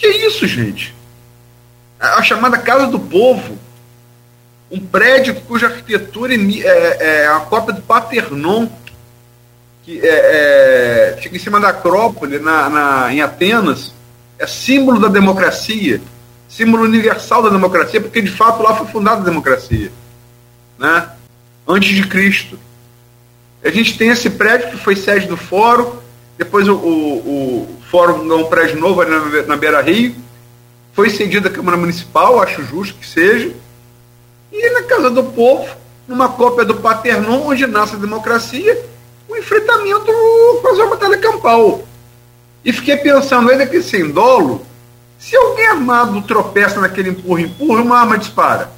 Speaker 5: Que, é isso, gente? A chamada Casa do Povo, um prédio cuja arquitetura é, é a cópia do Paternon, que é, é, fica em cima da Acrópole, na, na, em Atenas, é símbolo da democracia, símbolo universal da democracia, porque de fato lá foi fundada a democracia, né? antes de Cristo. A gente tem esse prédio que foi sede do fórum, depois o, o, o fórum ganhou um prédio novo na, na Beira Rio, foi cedido à Câmara Municipal, acho justo que seja, e na Casa do Povo, numa cópia do Paternon, onde nasce a democracia, o enfrentamento com as armas telecampal. E fiquei pensando, ainda que sem dolo, se alguém armado tropeça naquele empurra-empurra, uma arma dispara.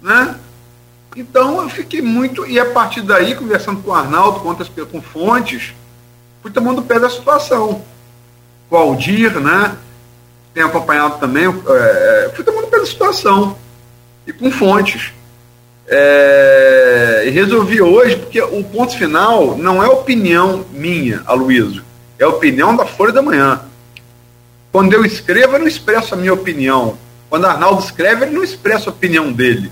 Speaker 5: Né? Então eu fiquei muito, e a partir daí, conversando com o Arnaldo, com, outras, com fontes, fui tomando pé da situação. O Aldir, né? Tenho acompanhado também, é, fui tomando pé da situação. E com fontes. É, e resolvi hoje, porque o ponto final não é opinião minha, Aloysio, é opinião da Folha da Manhã. Quando eu escrevo, eu não expresso a minha opinião. Quando Arnaldo escreve, ele não expressa a opinião dele.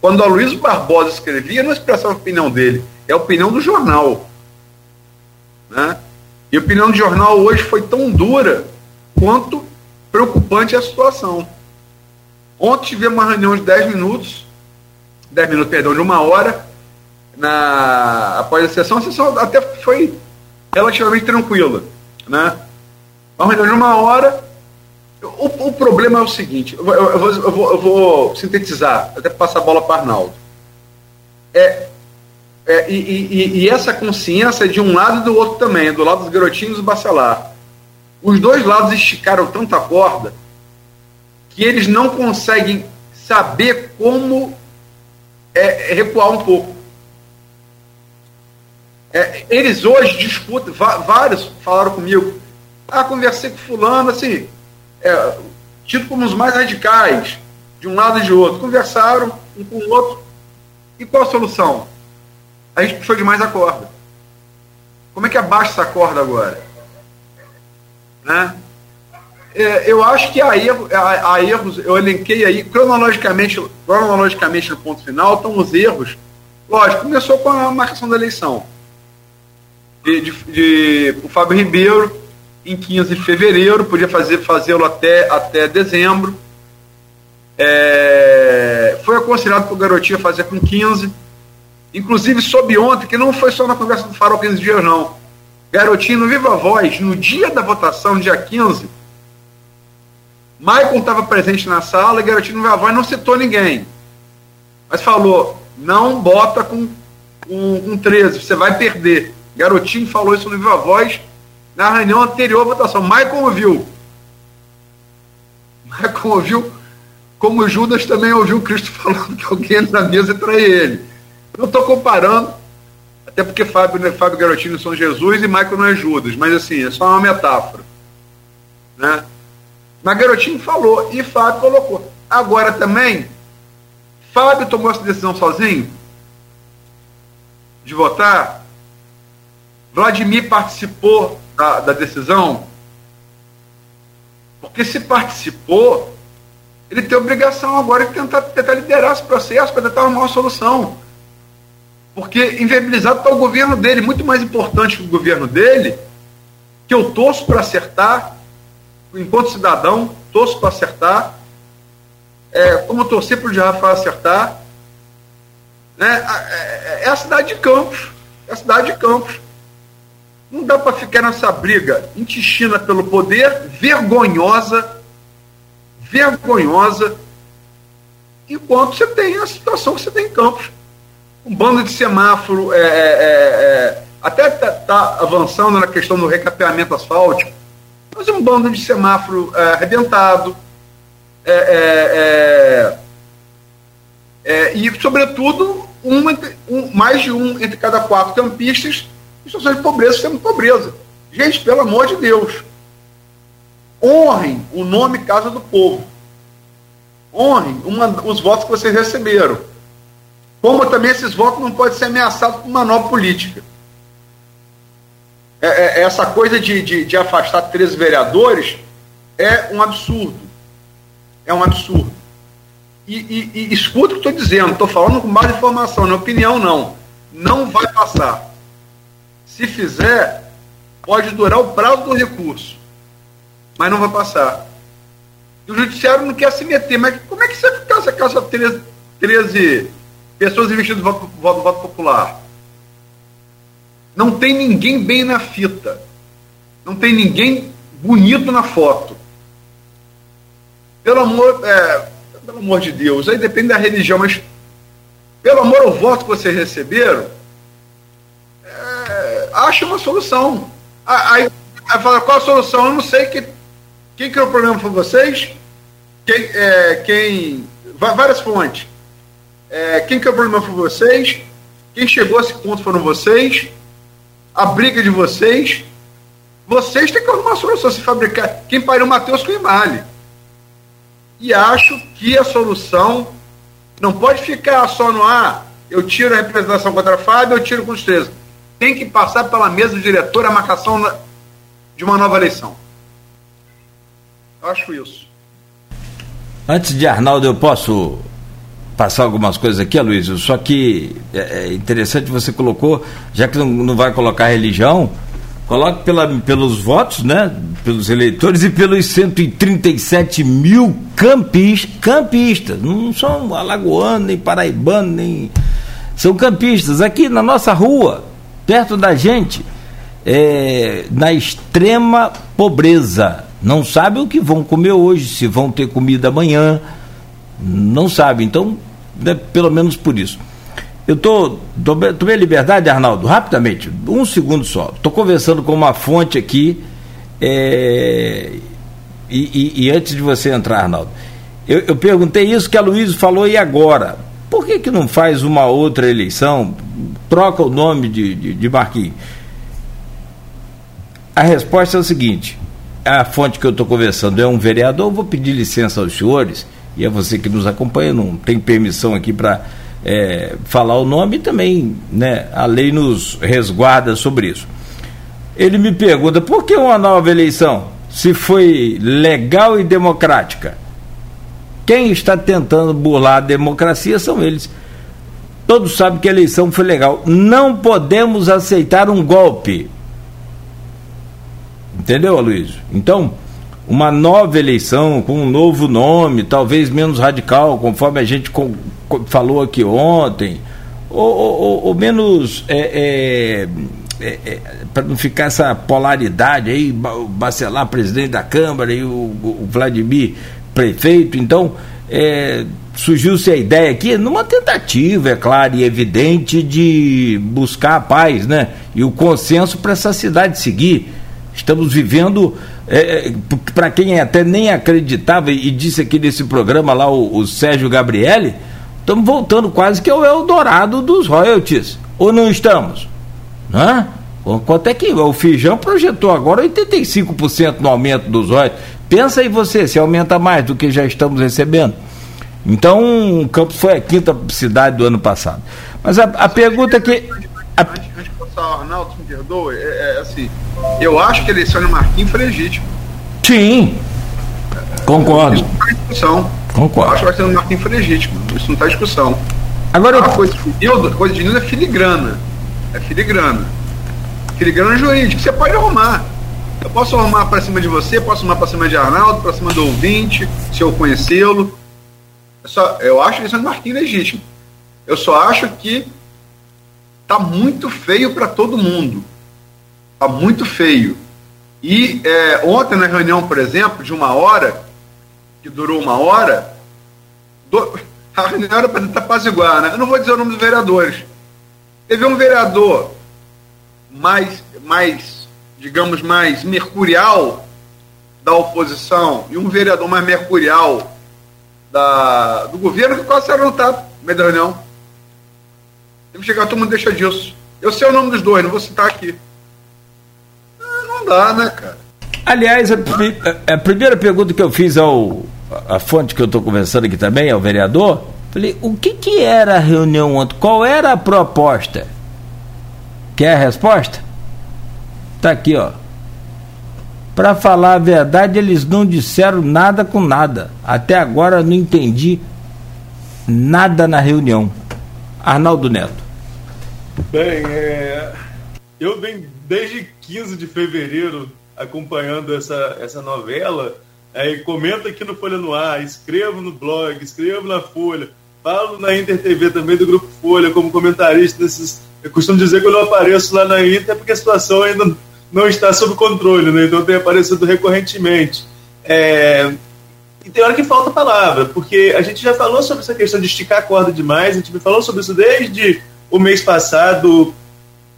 Speaker 5: Quando a Luiz Barbosa escrevia, não expressava a opinião dele. É a opinião do jornal. Né? E a opinião do jornal hoje foi tão dura quanto preocupante a situação. Ontem tivemos uma reunião de 10 minutos 10 minutos, perdão, de uma hora na, após a sessão. A sessão até foi relativamente tranquila. Né? Uma reunião de uma hora. O, o problema é o seguinte: eu, eu, eu, vou, eu vou, sintetizar, até passar a bola para Arnaldo. É, é, e, e, e, essa consciência é de um lado e do outro também, do lado dos garotinhos do bacelar. Os dois lados esticaram tanta corda que eles não conseguem saber como é, recuar um pouco. É, eles hoje discutem, vários falaram comigo, ah, conversei com fulano, assim, é, tido como os mais radicais, de um lado e de outro. Conversaram um com o outro. E qual a solução? A gente puxou demais a corda. Como é que abaixa essa corda agora? Né? é, eu acho que há, erro, há, há, erros, eu elenquei aí, cronologicamente, cronologicamente no ponto final, estão os erros. Lógico, começou com a marcação da eleição. De, de, de o Fábio Ribeiro, em 15 de fevereiro, podia fazer fazê-lo até, até dezembro. É, foi aconselhado para o garotinho fazer com 15. Inclusive, soube ontem que não foi só na conversa do Farol 15 dias, não. Garotinho, Viva Voz, no dia da votação, dia 15, Maicon estava presente na sala e Garotinho Viva Voz não citou ninguém. Mas falou: não bota com, com, com 13, você vai perder. Garotinho falou isso no Viva Voz na reunião anterior à votação. Maicon ouviu. Maicon ouviu, como Judas também ouviu Cristo falando que alguém na mesa trai ele. Não estou comparando até porque Fábio, né, Fábio Garotinho são Jesus e Michael não é Judas, mas assim, é só uma metáfora. Né? Mas Garotinho falou e Fábio colocou. Agora também, Fábio tomou essa decisão sozinho de votar. Vladimir participou da, da decisão. Porque se participou, ele tem obrigação agora de tentar, tentar liderar esse processo para tentar uma solução. Porque inviabilizado está o governo dele, muito mais importante que o governo dele, que eu torço para acertar, enquanto cidadão, torço para acertar, é, como eu torci para o Rafael acertar, né, é, é a cidade de Campos. É a cidade de Campos. Não dá para ficar nessa briga intestina pelo poder, vergonhosa, vergonhosa, enquanto você tem a situação que você tem em Campos um bando de semáforo, é, é, é, é até está tá avançando na questão do recapeamento asfáltico, mas um bando de semáforo é, arrebentado, e, sobretudo, um, um, mais de um entre cada quatro campistas em situação de pobreza, sendo pobreza. Gente, pelo amor de Deus, honrem o nome Casa do Povo. Honrem uma, os votos que vocês receberam como também esses votos não podem ser ameaçados por uma nova política. É, é, essa coisa de, de, de afastar 13 vereadores é um absurdo. É um absurdo. E, e, e escuta o que estou dizendo, estou falando com mais informação, é opinião, não. Não vai passar. Se fizer, pode durar o prazo do recurso, mas não vai passar. E o judiciário não quer se meter, mas como é que você fica essa casa 13, 13 pessoas investindo no voto, voto, voto popular. Não tem ninguém bem na fita. Não tem ninguém bonito na foto. Pelo amor, é, pelo amor de Deus, aí depende da religião, mas pelo amor ao voto que vocês receberam, é, acha uma solução. Aí, aí fala, qual a solução? Eu não sei que, quem criou o problema foi vocês, quem, é, quem várias fontes. É, quem que é o problema foi vocês? Quem chegou a esse ponto foram vocês? A briga de vocês? Vocês têm que arrumar uma solução. Se fabricar. Quem pariu Matheus com Imale. E acho que a solução não pode ficar só no ar. Ah, eu tiro a representação contra a Fábio, eu tiro com os 13. Tem que passar pela mesa do diretor a marcação de uma nova eleição. Eu acho isso.
Speaker 2: Antes de Arnaldo, eu posso passar algumas coisas aqui, Aloysio, só que é, é interessante você colocou, já que não, vai colocar religião, coloque pela, pelos votos, né? Pelos eleitores e pelos 137 mil campis, campistas. Não são alagoanos, nem paraibanos, nem. São campistas. Aqui na nossa rua, perto da gente, é, na extrema pobreza. Não sabem o que vão comer hoje, se vão ter comida amanhã. Não sabe. Então, né, pelo menos por isso. Eu tô, tomei a liberdade, Arnaldo, rapidamente, um segundo só. Estou conversando com uma fonte aqui, é, e, e, e, antes de você entrar, Arnaldo, eu, eu perguntei isso que a Luísa falou, e agora? Por que, que não faz uma outra eleição? Troca o nome de, de, de Marquinhos. A resposta é o seguinte: a fonte que eu estou conversando é um vereador, vou pedir licença aos senhores e é você que nos acompanha, não tem permissão aqui para é, falar o nome também né, a lei nos resguarda sobre isso. Ele me pergunta por que uma nova eleição? se foi legal e democrática. Quem está tentando burlar a democracia são eles. Todos sabem que a eleição foi legal. Não podemos aceitar um golpe. Entendeu, Luiz? Então, uma nova eleição com um novo nome, talvez menos radical, conforme a gente com, com, falou aqui ontem, ou, ou, ou menos. É, é, é, é para não ficar essa polaridade aí, o Bacelar presidente da Câmara e o, o Vladimir prefeito. Então, é, surgiu-se a ideia aqui, numa tentativa, é claro e evidente, de buscar a paz né? e o consenso para essa cidade seguir. Estamos vivendo, é, é para quem até nem acreditava e disse aqui nesse programa lá o, o Sérgio Gabriele, estamos voltando quase que ao Eldorado dos royalties. Ou não estamos? Hã? Quanto é que o Fijão projetou agora 85% no aumento dos royalties? Pensa aí você, se aumenta mais do que já estamos recebendo. Então, Campos foi a quinta cidade do ano passado. Mas a, a pergunta que. A...
Speaker 5: Passar, Arnaldo, me perdoe, é, é, assim, eu acho que a eleição de Marquinhos foi legítima.
Speaker 2: Sim. Concordo.
Speaker 5: Isso não está em discussão.
Speaker 2: Concordo.
Speaker 5: Eu acho que a eleição de Marquinhos foi legítima. Isso não está em discussão.
Speaker 2: Agora eu...
Speaker 5: a coisa de Nildo, coisa de Nildo é filigrana. É filigrana. Filigrana jurídica. Você pode arrumar. Eu posso arrumar para cima de você, posso arrumar para cima de Arnaldo, para cima do ouvinte, se eu conhecê-lo. Eu, só, eu acho a eleição de Marquinhos legítima. Eu só acho que tá muito feio para todo mundo. Tá muito feio. E é, ontem na reunião, por exemplo, de uma hora, que durou uma hora, do, a reunião era para tentar apaziguar, né? Eu não vou dizer o nome dos vereadores. Teve um vereador mais, mais, digamos, mais mercurial da oposição e um vereador mais mercurial da, do governo que quase será notado no meio da reunião. Deve chegar, todo mundo deixa disso. Eu sei o nome dos dois, não vou citar aqui. Ah, não dá, né, cara?
Speaker 2: Aliás, a, a, primeira pergunta que eu fiz ao a fonte que eu estou conversando aqui também, ao vereador, falei, o que, que era a reunião ontem? Qual era a proposta? Quer a resposta? Tá aqui, ó. Para falar a verdade, eles não disseram nada com nada. Até agora não entendi nada na reunião. Arnaldo Neto.
Speaker 4: Bem, é... eu venho desde 15 de fevereiro acompanhando essa, essa novela. É, comento aqui no Folha no Ar, escrevo no blog, escrevo na Folha, falo na Inter TV também do Grupo Folha como comentarista desses. Eu costumo dizer que eu não apareço lá na Inter porque a situação ainda não está sob controle, né? então tem aparecido recorrentemente. É, e tem hora que falta palavra, porque a gente já falou sobre essa questão de esticar a corda demais, a gente falou sobre isso desde o mês passado,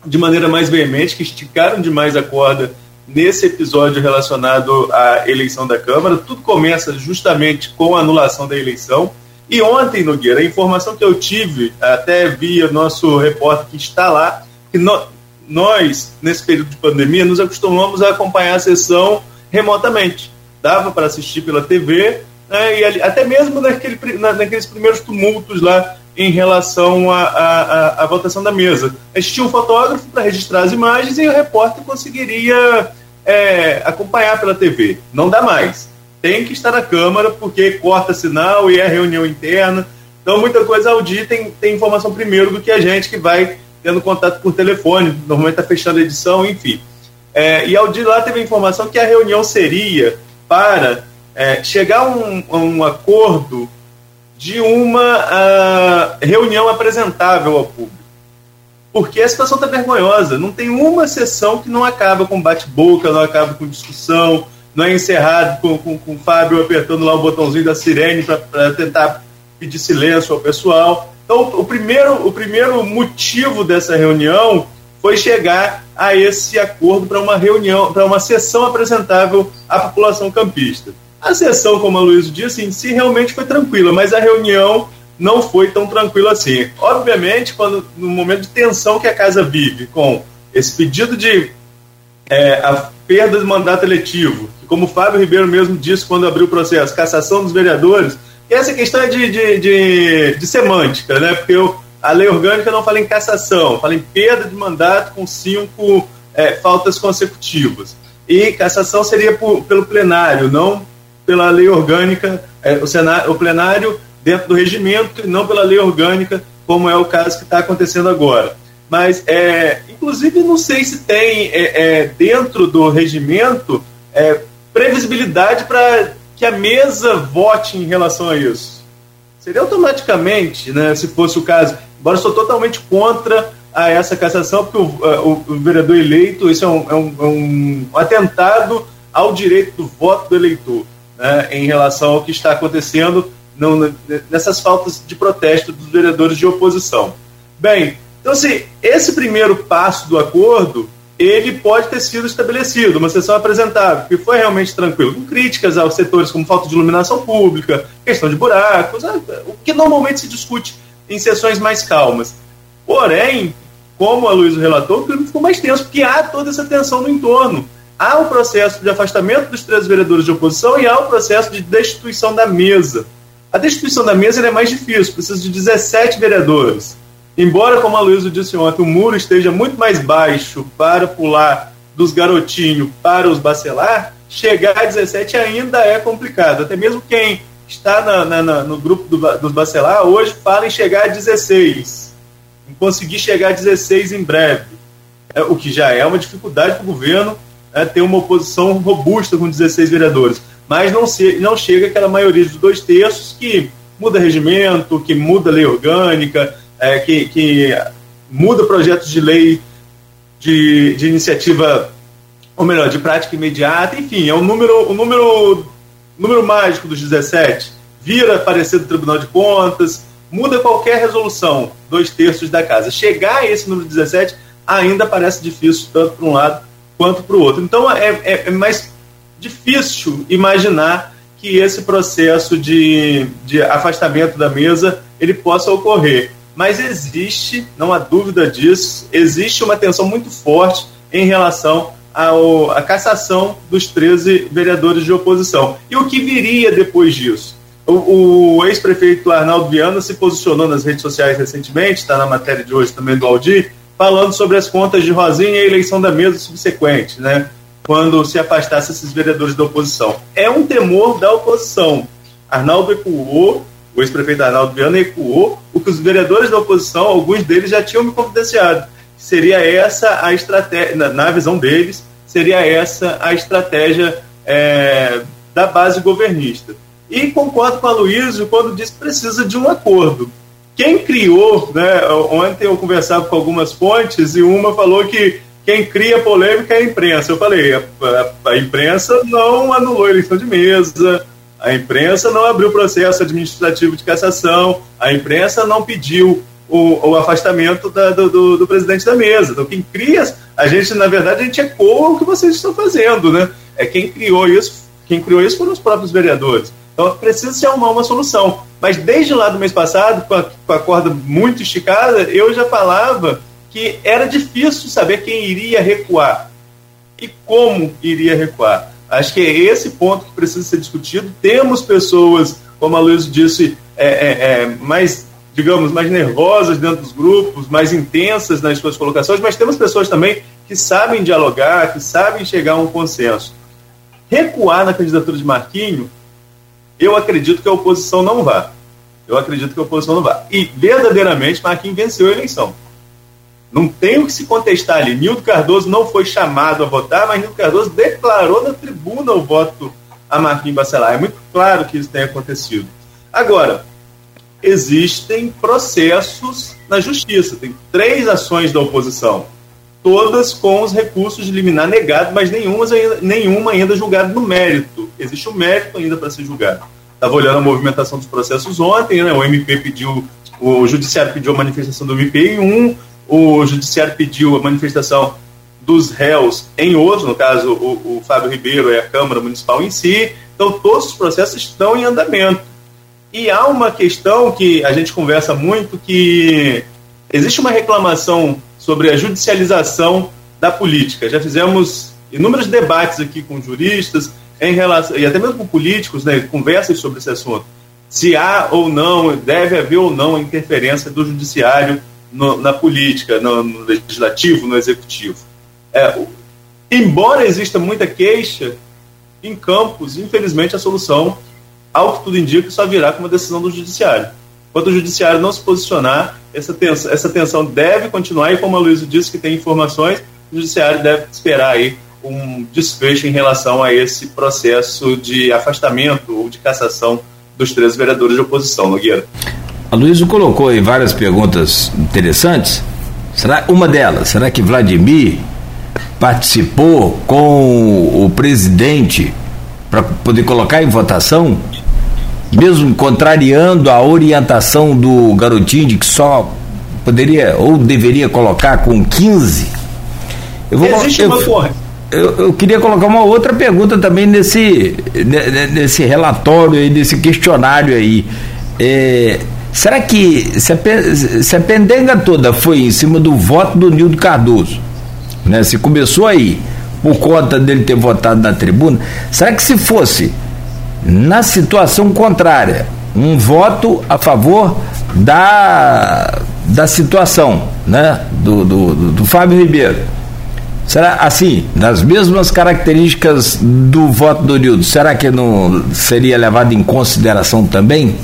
Speaker 4: de maneira mais veemente, que esticaram demais a corda nesse episódio relacionado à eleição da Câmara. Tudo começa justamente com a anulação da eleição. E ontem, Nogueira, a informação que eu tive, até via nosso repórter que está lá, que no, nós, nesse período de pandemia, nos acostumamos a acompanhar a sessão remotamente. Dava para assistir pela TV, né, e ali, até mesmo naquele, na, naqueles primeiros tumultos lá em relação à votação da mesa. Existia um fotógrafo para registrar as imagens e o repórter conseguiria é, acompanhar pela TV. Não dá mais. Tem que estar na Câmara, porque corta sinal e é reunião interna. Então, muita coisa, a Audi tem, tem informação primeiro do que a gente que vai tendo contato por telefone, normalmente está fechando a edição, enfim. É, e Aldir lá teve a informação que a reunião seria para é, chegar a um, a um, acordo de uma uh, reunião apresentável ao público. Porque a situação está vergonhosa. Não tem uma sessão que não acaba com bate-boca, não acaba com discussão, não é encerrado com, com, com o Fábio apertando lá o botãozinho da sirene para tentar pedir silêncio ao pessoal. Então, o primeiro, o primeiro motivo dessa reunião foi chegar a esse acordo para uma reunião, para uma sessão apresentável à população campista. A sessão, como a Luiz disse, em si realmente foi tranquila, mas a reunião não foi tão tranquila assim. Obviamente, quando no momento de tensão que a casa vive, com esse pedido de é, a perda do mandato eletivo, como o Fábio Ribeiro mesmo disse quando abriu o processo, cassação dos vereadores, e essa questão é de, de, de, de semântica, né? Porque eu, a lei orgânica não fala em cassação, fala em perda de mandato com cinco é, faltas consecutivas. e cassação seria por, pelo plenário, não pela lei orgânica, é, o, Senado, o plenário dentro do regimento e não pela lei orgânica, como é o caso que está acontecendo agora. Mas, é, inclusive, não sei se tem é, é dentro do regimento é, previsibilidade para que a mesa vote em relação a isso. Seria automaticamente, né, se fosse o caso, embora eu sou totalmente contra a essa cassação, porque o, o, o vereador eleito, isso é um, é um, é um atentado ao direito do voto do eleitor, né, em relação ao que está acontecendo no, nessas faltas de protesto dos vereadores de oposição. Bem, então assim, esse primeiro passo do acordo, ele pode ter sido estabelecido, uma sessão apresentável, que foi realmente tranquilo, com críticas aos setores como falta de iluminação pública, questão de buracos, é, o que normalmente se discute em sessões mais calmas. Porém, como a Luísa relatou, o clima ficou mais tenso, porque há toda essa tensão no entorno. Há o processo de afastamento dos três vereadores de oposição e há o processo de destituição da mesa. A destituição da mesa é mais difícil, precisa de 17 vereadores. Embora, como a Luísa disse ontem, o muro esteja muito mais baixo para pular dos garotinhos para os bacelar, chegar a 17 ainda é complicado. Até mesmo quem está na, na, na, no grupo do, dos bacelar hoje fala em chegar a 16 em conseguir chegar a 16 em breve, é, o que já é uma dificuldade para o governo é, ter uma oposição robusta com 16 vereadores. Mas não, se, não chega aquela maioria dos dois terços que muda regimento, que muda lei orgânica, é, que, que muda projetos de lei de, de iniciativa, ou melhor, de prática imediata, enfim, é o número, o número, número mágico dos 17. Vira parecer do Tribunal de Contas, muda qualquer resolução, dois terços da casa. Chegar a esse número 17 ainda parece difícil, tanto para um lado quanto para o outro. Então é, é, é, mais difícil imaginar que esse processo de, de afastamento da mesa ele possa ocorrer. Mas existe, não há dúvida disso, existe uma tensão muito forte em relação ao, à cassação dos 13 vereadores de oposição. E o que viria depois disso? O, o ex-prefeito Arnaldo Viana se posicionou nas redes sociais recentemente, está na matéria de hoje também do Aldir, falando sobre as contas de Rosinha e a eleição da mesa subsequente, né? Quando se afastasse esses vereadores da oposição. É um temor da oposição. Arnaldo ecoou, o ex-prefeito Arnaldo Viana ecoou o que os vereadores da oposição, alguns deles já tinham me confidenciado. Seria essa a estratégia, na, visão deles, seria essa a estratégia é, da base governista. E concordo com a Luísa quando diz que precisa de um acordo. Quem criou, né, ontem eu conversava com algumas fontes e uma falou que quem cria polêmica é a imprensa. Eu falei, a, a, a imprensa não anulou a eleição de mesa, a imprensa não abriu processo administrativo de cassação, a imprensa não pediu o, o afastamento da, do, do, do, presidente da mesa. Então, quem cria, a gente, na verdade, a gente ecoa o que vocês estão fazendo, né? É quem criou isso, quem criou isso foram os próprios vereadores. Então precisa se arrumar uma solução. Mas desde lá do mês passado, com a, com a corda muito esticada, eu já falava que era difícil saber quem iria recuar e como iria recuar. Acho que é esse ponto que precisa ser discutido. Temos pessoas, como a Luiz disse, é, é, é, mais, digamos, mais nervosas dentro dos grupos, mais intensas nas suas colocações, mas temos pessoas também que sabem dialogar, que sabem chegar a um consenso. Recuar na candidatura de Marquinho eu acredito que a oposição não vá. Eu acredito que a oposição não vá. E, verdadeiramente, Marquinhos venceu a eleição. Não tem o que se contestar ali. Nildo Cardoso não foi chamado a votar, mas Nildo Cardoso declarou na tribuna o voto a Marquinhos Bacelar. É muito claro que isso tem acontecido. Agora, existem processos na justiça. Tem três ações da oposição todas com os recursos de liminar negados, mas nenhuma ainda, nenhuma ainda julgada no mérito. Existe o um mérito ainda para ser julgado. Estava olhando a movimentação dos processos ontem, né? o MP pediu, o Judiciário pediu a manifestação do MP em um, o Judiciário pediu a manifestação dos réus em outro, no caso o, o Fábio Ribeiro é a Câmara Municipal em si. Então todos os processos estão em andamento. E há uma questão que a gente conversa muito que existe uma reclamação sobre a judicialização da política. Já fizemos inúmeros debates aqui com juristas em relação, e até mesmo com políticos, né, conversas sobre esse assunto. Se há ou não, deve haver ou não interferência do judiciário no, na política, no, no, legislativo, no executivo. É, embora exista muita queixa, em Campos, infelizmente, a solução, ao que tudo indica, só virá com uma decisão do Judiciário. Enquanto o Judiciário não se posicionar, essa tensão, essa tensão deve continuar, e como a Luísa disse que tem informações, o Judiciário deve esperar aí um desfecho em relação a esse processo de afastamento ou de cassação dos três vereadores de oposição, Nogueira.
Speaker 2: A Luísa colocou aí várias perguntas interessantes. Será uma delas, será que Vladimir participou com o presidente para poder colocar em votação, mesmo contrariando a orientação do garotinho de que só poderia ou deveria colocar com 15?
Speaker 4: Eu vou, Existe eu, uma
Speaker 2: eu, eu, queria colocar uma outra pergunta também nesse, nesse relatório aí, nesse questionário aí. É, será que se a, se a pendenga toda foi em cima do voto do Nildo Cardoso, né? Se começou aí por conta dele ter votado na tribuna, será que se fosse na situação contrária, um voto a favor da, da situação, né? Do, do, do, Fábio Ribeiro. Será assim, das mesmas características do voto do Nildo, será que não seria levado em consideração também?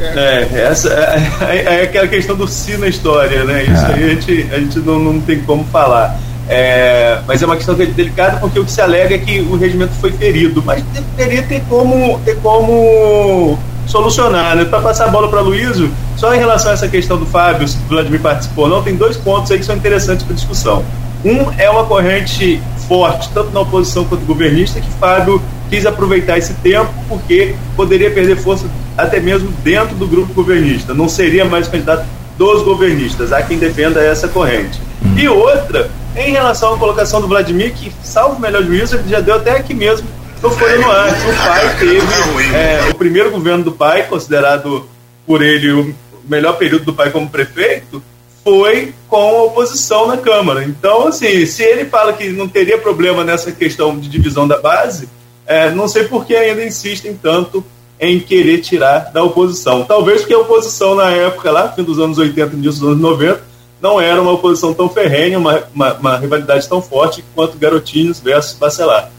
Speaker 4: É, essa é, é, é, aquela questão do si na história, né? Isso é. aí a gente, a gente não, não tem como falar. É, mas é uma questão delicada porque o que se alega é que o regimento foi ferido, mas deveria ter como, ter como solucionar, né? Para passar a bola para Luísio, só em relação a essa questão do Fábio, se o Vladimir participou não, tem dois pontos aí que são interessantes para discussão. Um é uma corrente forte, tanto na oposição quanto governista, que Fábio quis aproveitar esse tempo porque poderia perder força até mesmo dentro do grupo governista. Não seria mais candidato dos governistas. Há quem defenda essa corrente. Hum. E outra, em relação à colocação do Vladimir, que, salvo o melhor juízo, ele já deu até aqui mesmo no Folha no Ar. O pai teve é, o primeiro governo do pai, considerado por ele o melhor período do pai como prefeito, foi com a oposição na Câmara. Então, assim, se ele fala que não teria problema nessa questão de divisão da base, é, não sei por que ainda insistem tanto em querer tirar da oposição. Talvez porque a oposição na época, lá, fim dos anos 80 e início dos anos 90, não era uma oposição tão ferrenha, uma, uma, uma rivalidade tão forte quanto Garotinhos versus Bacelar.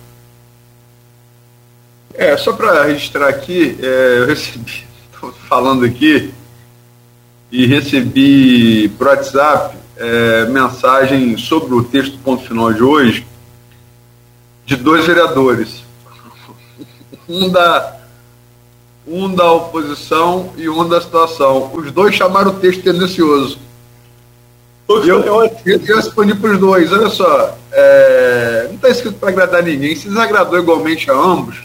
Speaker 5: É, só para registrar aqui, é, eu recebi, estou falando aqui, e recebi por WhatsApp é, mensagem sobre o texto ponto final de hoje de dois vereadores um da, um da oposição e um da situação. Os dois chamaram o texto tendencioso. Eu, eu, eu respondi para os dois, olha só, é, não está escrito para agradar ninguém, se desagradou igualmente a ambos,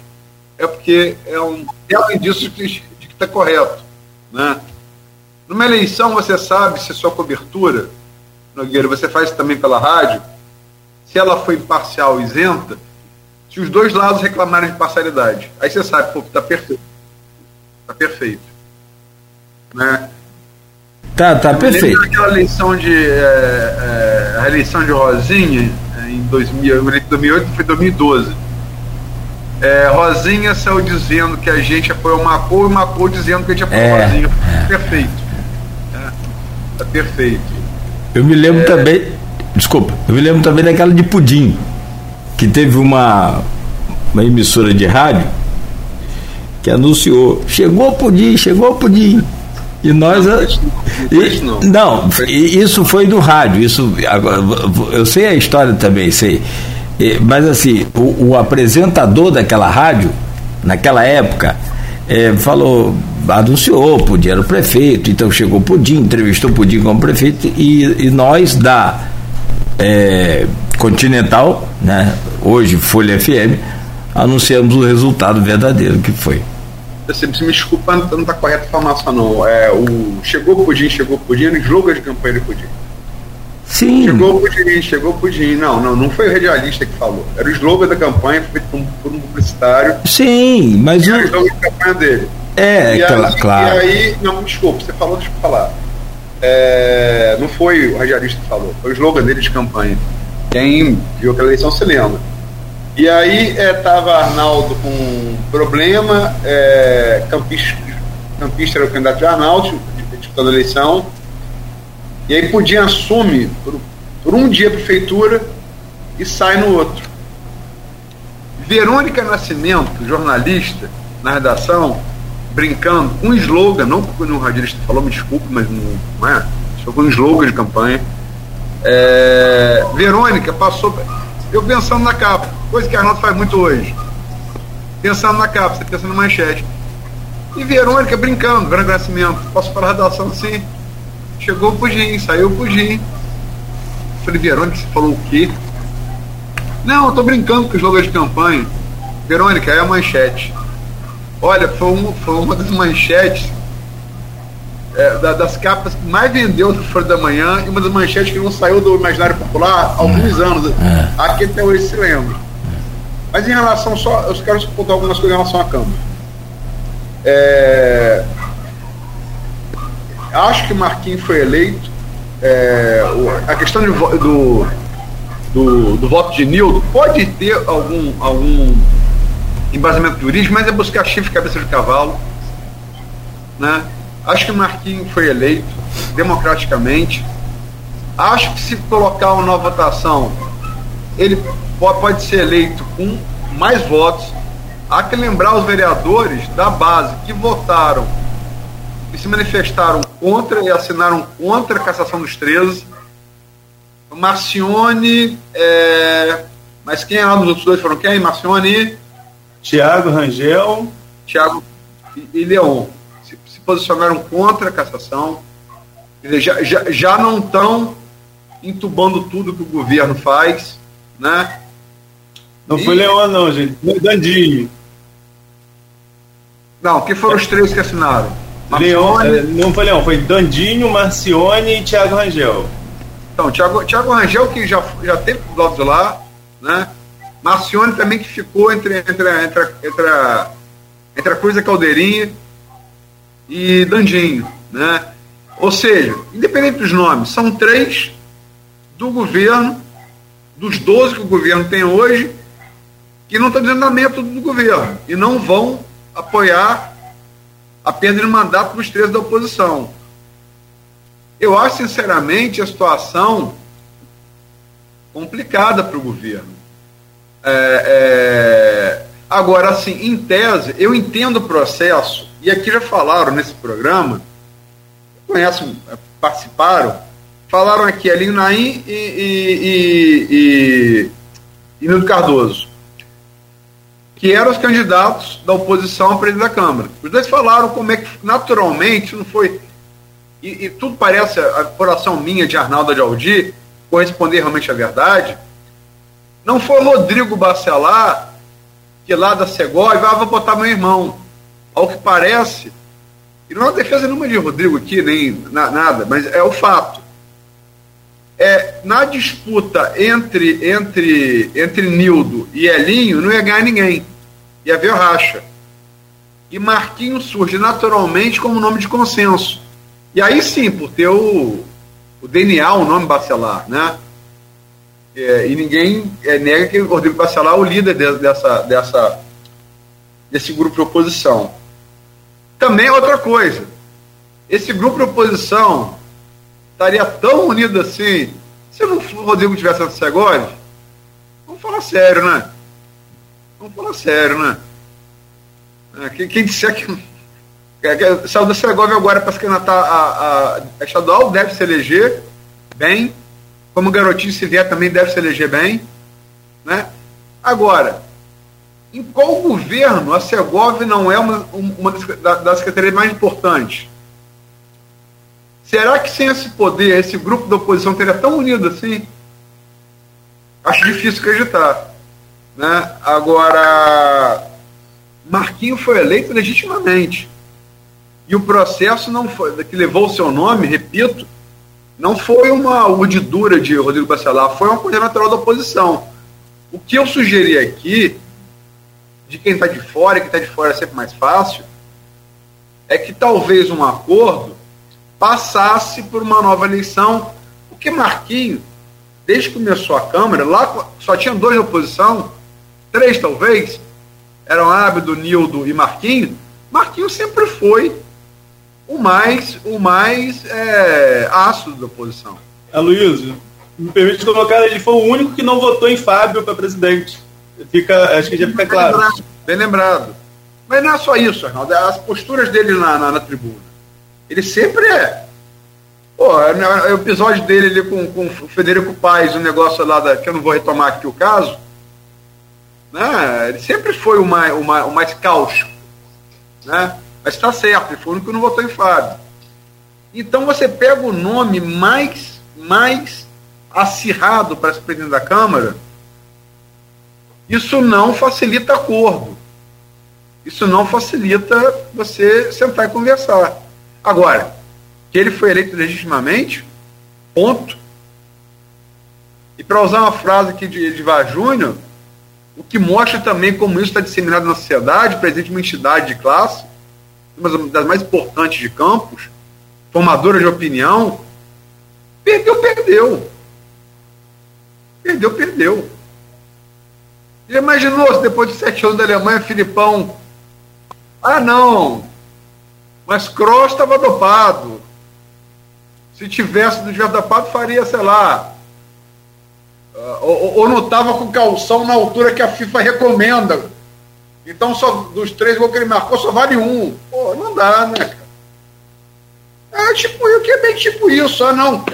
Speaker 5: é porque é um belo indício de que está correto. Né? Numa eleição você sabe se a sua cobertura, Nogueira, você faz também pela rádio, se ela foi imparcial, isenta, se os dois lados reclamarem de parcialidade. Aí você sabe, pô, tá perfeito. Tá perfeito. Né?
Speaker 2: Tá, tá perfeito.
Speaker 5: aquela eleição de. É, é, a eleição de Rosinha, é, em 2000, 2008, foi 2012. É, Rosinha saiu dizendo que a gente apoiou o Macou e o dizendo que a gente apoiou é, Rosinha. É. Perfeito. É, tá perfeito.
Speaker 2: Eu me lembro também. Desculpa, eu me lembro também daquela de pudim que teve uma, uma emissora de rádio que anunciou, chegou o pudim, chegou o pudim. E nós. Não, e, não, isso foi do rádio. Isso, eu sei a história também, sei. Mas assim, o, o apresentador daquela rádio, naquela época, é, falou, anunciou, Pudim era o prefeito, então chegou o Pudim, entrevistou o Pudim como prefeito, e, e nós da é, Continental, né, hoje Folha FM, anunciamos o resultado verdadeiro que foi.
Speaker 5: Você me desculpa, não está correta a informação não. É, o chegou o pudim, chegou o pudim, era slogan de campanha de pudim.
Speaker 2: Sim.
Speaker 5: Chegou o pudim, chegou o pudim. Não, não, não foi o radialista que falou. Era o slogan da campanha, feito por um, por um publicitário.
Speaker 2: Sim, mas
Speaker 5: o slogan de campanha dele.
Speaker 2: É, e aí, claro.
Speaker 5: E aí, não, desculpa, você falou, deixa eu falar. É, não foi o radialista que falou, foi o slogan dele de campanha. Quem viu aquela eleição se lembra. E aí estava é, Arnaldo com problema, é, campista, campista era o candidato de Arnaldo, disputando a eleição, e aí podia assumir por, por um dia a prefeitura e sai no outro. Verônica Nascimento, jornalista, na redação, brincando com um slogan, não porque o radialista falou, me desculpe, mas não, não é, foi com um slogan de campanha. É, Verônica passou, eu pensando na capa, coisa que a Arnaldo faz muito hoje. Pensando na capa, você pensa na manchete. E Verônica brincando, grande Nascimento, passou para a redação assim, chegou o Pudim, saiu o Pudim. Falei, Verônica, você falou o quê? Não, eu tô brincando com o jogo de campanha. Verônica, é a manchete. Olha, foi, um, foi uma das manchetes é, da, das capas que mais vendeu do Folha da Manhã e uma das manchetes que não saiu do imaginário popular há alguns anos. Aqui até hoje se lembra. Mas em relação só, eu quero contar algumas coisas em relação à Câmara. É, acho que Marquinhos foi eleito. É, a questão de, do, do, do, voto de Nildo pode ter algum, algum embasamento jurídico, mas é buscar chifre cabeça de cavalo. Né? Acho que Marquinhos foi eleito democraticamente. Acho que se colocar uma nova votação, ele pode ser eleito com mais votos. Há que lembrar os vereadores da base que votaram e se manifestaram contra e assinaram contra a cassação dos 13. Marcione, é... mas quem é lá dos outros dois foram quem? Marcione
Speaker 4: Tiago Rangel.
Speaker 5: Tiago e, Leon se, se, posicionaram contra a cassação. Dizer, já, já, já não estão entubando tudo que o governo faz, né?
Speaker 4: Não e... foi Leon, não, gente. Foi Dandinho.
Speaker 5: Não, que foram os três que assinaram?
Speaker 4: Leon, é, não foi Leon, foi Dandinho, Marcione e Thiago Rangel.
Speaker 5: Então, Thiago, Thiago Rangel, que já, já teve de lá, né? Marcione também que ficou entre, entre, entre, entre, a, entre a Cruz da Caldeirinha e Dandinho, né? Ou seja, independente dos nomes, são três do governo, dos 12 que o governo tem hoje, que não estão dizendo na método do governo e não vão apoiar a perda de mandato para os três da oposição. Eu acho, sinceramente, a situação complicada para o governo. É, é, agora, assim, em tese, eu entendo o processo, e aqui já falaram nesse programa, conhecem, participaram, falaram aqui ali Naim e, e, e, e, e Nildo Cardoso, que eram os candidatos da oposição a presidente da Câmara. Os dois falaram como é que naturalmente não foi. E, e tudo parece, a coração minha de Arnaldo de Aldi, corresponder realmente à verdade, não foi Rodrigo Bacelar, que lá da Segóia, vai vou botar meu irmão. Ao que parece, e não é defesa nenhuma de Rodrigo aqui, nem na, nada, mas é o fato. É, na disputa entre, entre, entre Nildo e Elinho, não ia ganhar ninguém. Ia haver racha. E Marquinhos surge naturalmente como nome de consenso. E aí sim, por ter o, o DNA, o nome bacelar, né? É, e ninguém é, nega que o Rodrigo Bacelar é o líder de, dessa, dessa, desse grupo de oposição. Também outra coisa, esse grupo de oposição estaria tão unido assim se o Rodrigo tivesse no Segovia? Vamos falar sério, né? Vamos falar sério, né? É, quem, quem disser que, saiu do Segovia agora para se candidatar a, a, a estadual deve se eleger bem como garotinho se vier também deve se eleger bem. Né? Agora, em qual governo a Segov não é uma, uma das secretarias mais importantes? Será que sem esse poder, esse grupo da oposição teria tão unido assim? Acho difícil acreditar. Né? Agora, Marquinho foi eleito legitimamente. E o processo não foi, que levou o seu nome, repito, não foi uma urdidura de Rodrigo Bacelar, foi uma coisa natural da oposição. O que eu sugeri aqui, de quem está de fora, e quem está de fora é sempre mais fácil, é que talvez um acordo passasse por uma nova eleição, porque Marquinhos, desde que começou a Câmara, lá só tinha dois na oposição, três talvez, eram Ábido, Nildo e Marquinhos, Marquinhos sempre foi o mais, o mais é, ácido da oposição.
Speaker 4: Aloysio, me permite colocar, ele foi o único que não votou em Fábio para presidente. Fica, acho que já fica claro.
Speaker 5: Bem lembrado, bem lembrado. Mas não é só isso, Arnaldo, é as posturas dele na, na, na tribuna. Ele sempre é. Pô, é o episódio dele ali com, com o Federico Paes, o um negócio lá da, que eu não vou retomar aqui o caso. Né? Ele sempre foi o mais, o mais, o mais cáustico. Né? Mas está certo, ele foi o único que não votou em Fábio. Então você pega o nome mais, mais acirrado para ser presidente da Câmara, isso não facilita acordo. Isso não facilita você sentar e conversar. Agora, que ele foi eleito legitimamente, ponto. E para usar uma frase aqui de Edivar Júnior, o que mostra também como isso está disseminado na sociedade, presente uma entidade de classe, uma das mais importantes de campos, formadora de opinião, perdeu, perdeu. Perdeu, perdeu. Já imaginou se depois de sete anos da Alemanha, Filipão. Ah, não. Mas Cross estava dopado. Se tivesse do tivesse dopado, faria, sei lá. Uh, ou, ou, não estava com calção na altura que a FIFA recomenda. Então, só dos três gols que ele marcou, só vale um. Pô, não dá, né, cara? É tipo, o que é bem tipo isso. Ah, não.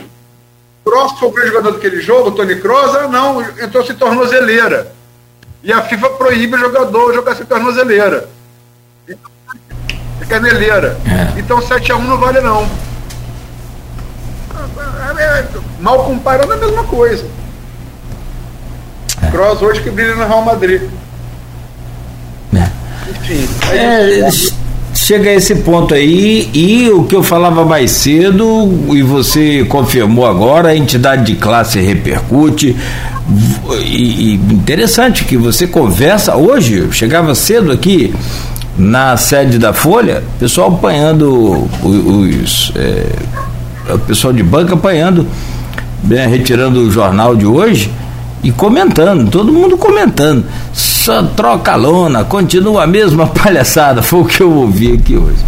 Speaker 5: Cross foi o grande jogador daquele jogo, Tony Kroos, ah, não, então se tornozeleira. E a FIFA proíbe o jogador jogar sem tornozeleira. É caneleira. É. Então 7x1 não vale não. Mal comparando é a mesma coisa. É. Cross hoje que brilha no Real Madrid.
Speaker 2: É. Enfim. É, chega a esse ponto aí e o que eu falava mais cedo e você confirmou agora, a entidade de classe repercute e, e interessante que você conversa hoje, eu chegava cedo aqui na sede da Folha, pessoal apanhando os, é, o pessoal de banca apanhando, né, retirando o jornal de hoje e comentando, todo mundo comentando. Só troca lona, continua a mesma palhaçada, foi o que eu ouvi aqui hoje.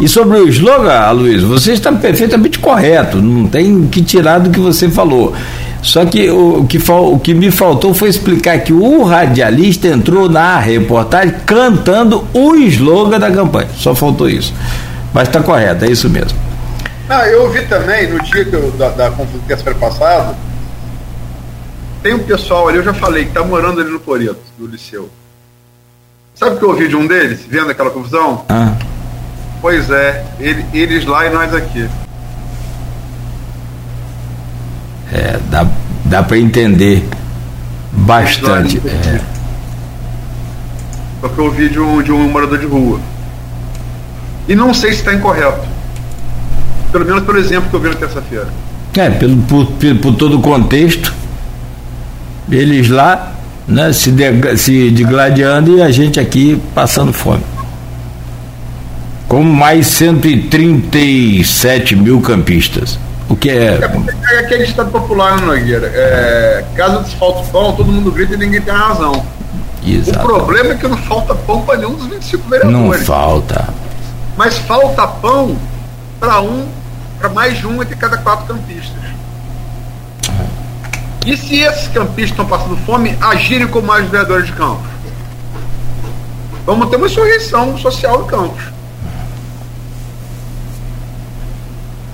Speaker 2: E sobre o slogan, Luiz, você está perfeitamente correto, não tem que tirar do que você falou. Só que o, que o que me faltou foi explicar que o radialista entrou na reportagem cantando o slogan da campanha. Só faltou isso. Mas está correto, é isso mesmo.
Speaker 5: Não, eu ouvi também, no dia eu, da, da terça-feira passada, tem um pessoal ali, eu já falei, que está morando ali no Toreto, do Liceu. Sabe o que eu ouvi de um deles, vendo aquela confusão?
Speaker 2: Ah.
Speaker 5: Pois é, ele, eles lá e nós aqui.
Speaker 2: É, dá, dá para entender bastante. É.
Speaker 5: Porque eu ouvi de um, de um morador de rua. E não sei se está incorreto. Pelo menos pelo exemplo que eu vi na terça-feira.
Speaker 2: É, pelo, por, por todo o contexto eles lá né, se, de, se degladiando e a gente aqui passando fome. Com mais 137 mil campistas. O que é.
Speaker 5: É, é aquele ditado popular, né, Nogueira? É, caso falta pão, todo mundo grita e ninguém tem razão.
Speaker 2: Exato.
Speaker 5: O problema é que não falta pão para nenhum dos 25 vereadores.
Speaker 2: Não falta.
Speaker 5: Mas falta pão para um, para mais de um entre cada quatro campistas. E se esses campistas estão passando fome, agirem como mais vereadores de campos? Vamos ter uma insurreição social em campos.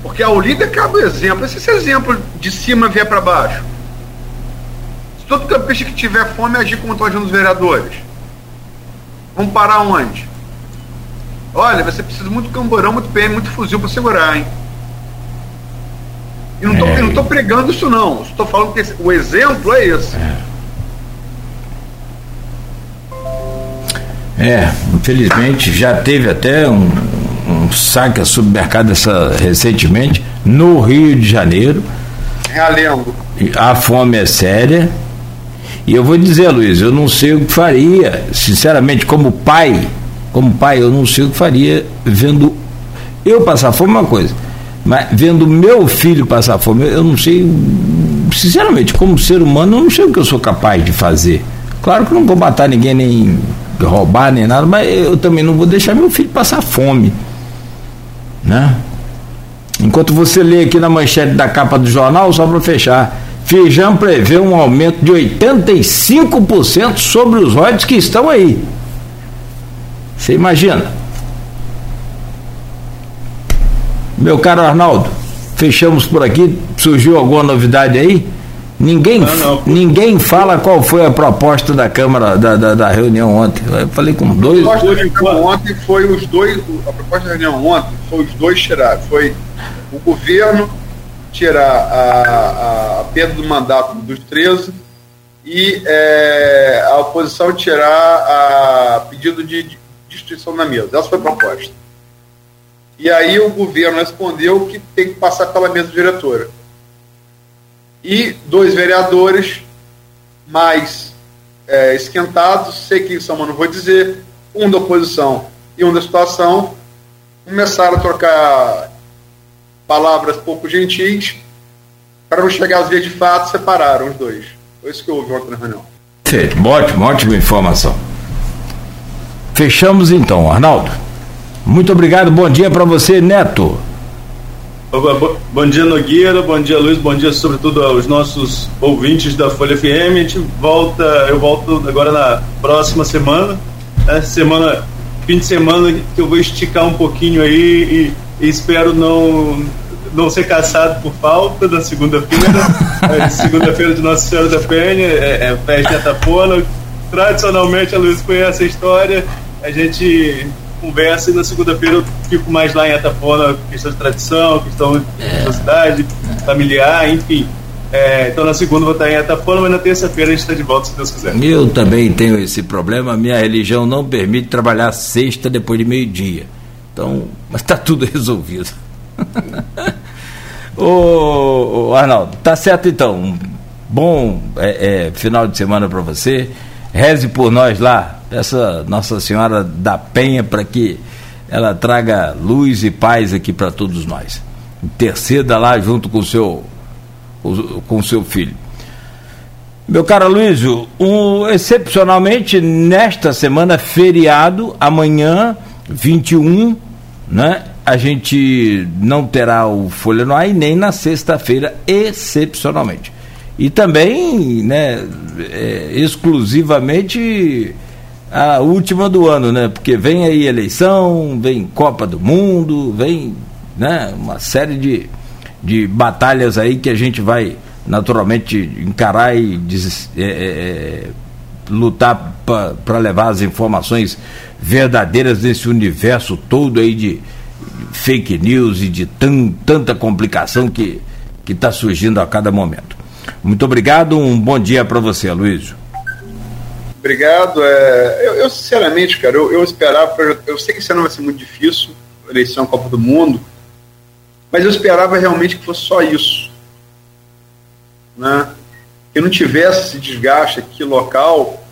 Speaker 5: Porque ao líder cabe o exemplo. Se esse exemplo de cima vier para baixo, se todo campista que tiver fome agir como estão agindo os vereadores, vamos parar onde? Olha, você precisa muito camborão, muito PM, muito fuzil para segurar, hein? Não estou pregando isso não. Estou falando que esse, o exemplo é esse.
Speaker 2: É. é. infelizmente já teve até um, um saque a supermercado essa, recentemente no Rio de Janeiro.
Speaker 5: Realendo.
Speaker 2: A fome é séria. E eu vou dizer, Luiz, eu não sei o que faria, sinceramente, como pai, como pai, eu não sei o que faria vendo eu passar fome uma coisa. Mas vendo meu filho passar fome, eu não sei, sinceramente, como ser humano, eu não sei o que eu sou capaz de fazer. Claro que não vou matar ninguém, nem roubar, nem nada, mas eu também não vou deixar meu filho passar fome. Né? Enquanto você lê aqui na manchete da capa do jornal, só para fechar, Feijão prevê um aumento de 85% sobre os royalties que estão aí. Você imagina? Meu caro Arnaldo, fechamos por aqui. Surgiu alguma novidade aí? Ninguém, não, não. ninguém fala qual foi a proposta da Câmara da, da, da reunião ontem. Eu falei com dois.
Speaker 5: A proposta da reunião ontem foi os dois. A proposta da reunião ontem foi os dois tirar. Foi o governo tirar a, a perda do mandato dos 13 e é, a oposição tirar a pedido de destituição da mesa. Essa foi a proposta. E aí o governo respondeu que tem que passar pela mesa diretora. E dois vereadores mais é, esquentados, sei quem são, mas não vou dizer, um da oposição e um da situação, começaram a trocar palavras pouco gentis, para não chegar às vias de fato, separaram os dois. Foi isso que houve ontem na reunião.
Speaker 2: Perfeito, ótimo, ótima informação. Fechamos então, Arnaldo. Muito obrigado, bom dia para você, Neto.
Speaker 4: Bom dia, Nogueira, bom dia, Luiz, bom dia, sobretudo aos nossos ouvintes da Folha FM. A gente volta, eu volto agora na próxima semana, né? semana, fim de semana que eu vou esticar um pouquinho aí e, e espero não não ser caçado por falta da segunda-feira, é, segunda-feira de Nossa Senhora da Penha, é, é festa em Atapona. Tradicionalmente a Luiz conhece a história, a gente conversa e na segunda-feira eu fico mais lá em Atapona, questão de tradição, questão de é. cidade, familiar, enfim. É, então na segunda vou estar em Atapona, mas na terça-feira a gente está de volta, se Deus quiser.
Speaker 2: Eu também tenho esse problema, minha religião não permite trabalhar sexta depois de meio-dia. Então, mas está tudo resolvido. ô, ô, Arnaldo, tá certo então. Um bom é, é, final de semana para você. Reze por nós lá, essa Nossa Senhora da Penha, para que ela traga luz e paz aqui para todos nós. Interceda lá junto com seu, com seu filho. Meu caro Luísio, um, excepcionalmente nesta semana, feriado, amanhã, 21, né? A gente não terá o Folha no Ar e nem na sexta-feira, excepcionalmente e também né, é, exclusivamente a última do ano, né? Porque vem aí eleição, vem Copa do Mundo, vem né, uma série de, de batalhas aí que a gente vai naturalmente encarar e des, é, é, é lutar para levar as informações verdadeiras desse universo todo aí de fake news e de tan, tanta complicação que está surgindo a cada momento. Muito obrigado, um bom dia para você, Luísio.
Speaker 5: Obrigado. É, eu, eu, sinceramente, cara, eu, eu esperava, eu sei que isso não vai ser muito difícil, eleição Copa do Mundo, mas eu esperava realmente que fosse só isso. Né? Que não tivesse esse desgaste aqui local,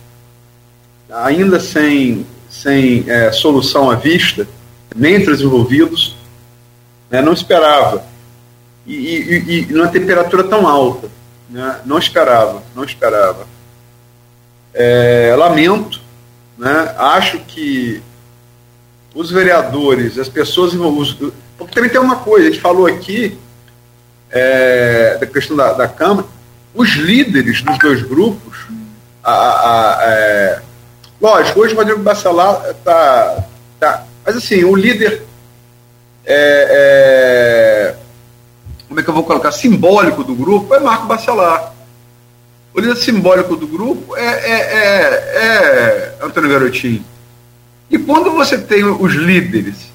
Speaker 5: ainda sem, sem é, solução à vista, nem entre os envolvidos, né? não esperava. E, e, e numa temperatura tão alta. Né? Não esperava, não esperava. É, lamento, né? acho que os vereadores, as pessoas envolvidas. Porque também tem uma coisa, a gente falou aqui é, da questão da, da Câmara, os líderes dos dois grupos, a, a, a, é, lógico, hoje o Rodrigo Bacelar está. Tá, mas assim, o líder é, é como é que eu vou colocar, simbólico do grupo é Marco Bacelar. O líder simbólico do grupo é, é, é, é Antônio Garotinho. E quando você tem os líderes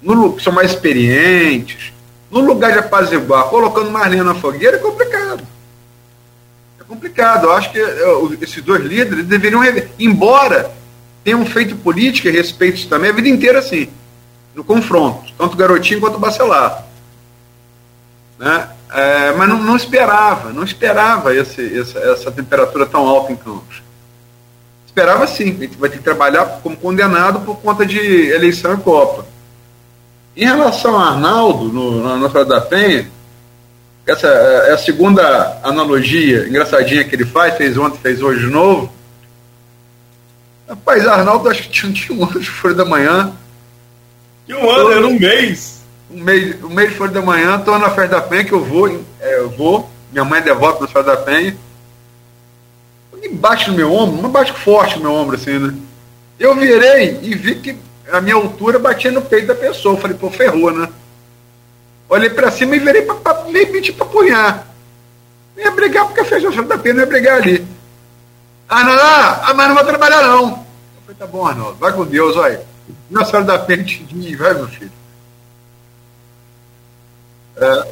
Speaker 5: no, que são mais experientes, no lugar de apaziguar, colocando mais linha na fogueira, é complicado. É complicado. Eu acho que eu, esses dois líderes deveriam. Embora tenham feito política a respeito também a vida inteira assim, no confronto, tanto Garotinho quanto Bacelar. Né? É, mas não, não, esperava, não esperava esse, essa, essa, temperatura tão alta em Campos. Esperava sim, a gente vai ter que trabalhar como condenado por conta de eleição e Copa. Em relação a Arnaldo, no, na Nossa da Penha, essa é a segunda analogia engraçadinha que ele faz, fez ontem, fez hoje de novo. Rapaz, Arnaldo acho que tinha, tinha um ano de Folha da Manhã.
Speaker 4: Tinha um ano, era um mês
Speaker 5: um mês, um mês de Folha da Manhã, estou na festa da penha que eu vou, é, eu vou, Minha mãe é devota na Senhora da Penha. Alguém bate no meu ombro, mas bate forte no meu ombro, assim, né? Eu virei e vi que a minha altura batia no peito da pessoa. Eu falei, pô, ferrou, né? Olhei pra cima e virei pra, pra, meio pedir pra punhar. Não ia brigar porque a Senhora da Penha não ia brigar ali. Ah, não, ah, mas não vou trabalhar não. Eu falei, tá bom, Arnaldo, vai com Deus, olha. Nossa Senhora da Penha vai, meu filho.
Speaker 2: É,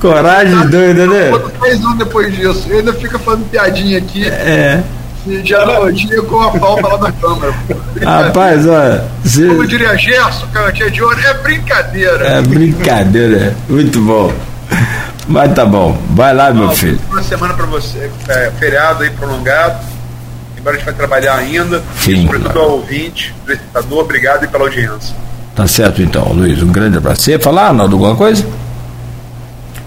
Speaker 2: Coragem tá, doida, né?
Speaker 5: Três anos depois disso. Ele ainda fica fazendo piadinha aqui.
Speaker 2: É.
Speaker 5: De analogia com a falta lá da câmera.
Speaker 2: Rapaz, olha.
Speaker 5: Se... Como diria Gerson, cantinha de ouro, é brincadeira.
Speaker 2: É brincadeira. Muito bom. Mas tá bom. Vai lá, meu Não, filho.
Speaker 5: Uma semana para você. É, feriado aí prolongado. Embora a gente vai trabalhar ainda.
Speaker 2: Sim.
Speaker 5: Sobretudo ao ouvinte, do obrigado e pela audiência.
Speaker 2: Tá certo então, Luiz. Um grande abraço. Você ia falar, Arnaldo, alguma coisa?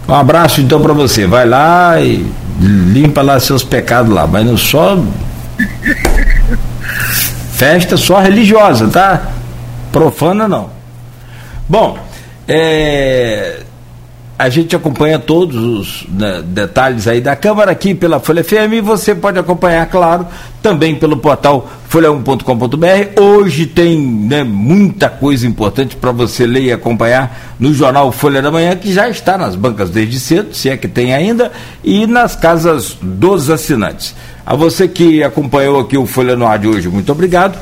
Speaker 2: Um abraço então para você. Vai lá e limpa lá seus pecados lá, mas não só festa só religiosa, tá? Profana não. Bom, é, a gente acompanha todos os né, detalhes aí da Câmara aqui pela Folha FM e você pode acompanhar, claro, também pelo portal folha1.com.br. Hoje tem né, muita coisa importante para você ler e acompanhar no jornal Folha da Manhã, que já está nas bancas desde cedo, se é que tem ainda, e nas casas dos assinantes. A você que acompanhou aqui o Folha no Ar de hoje, muito obrigado.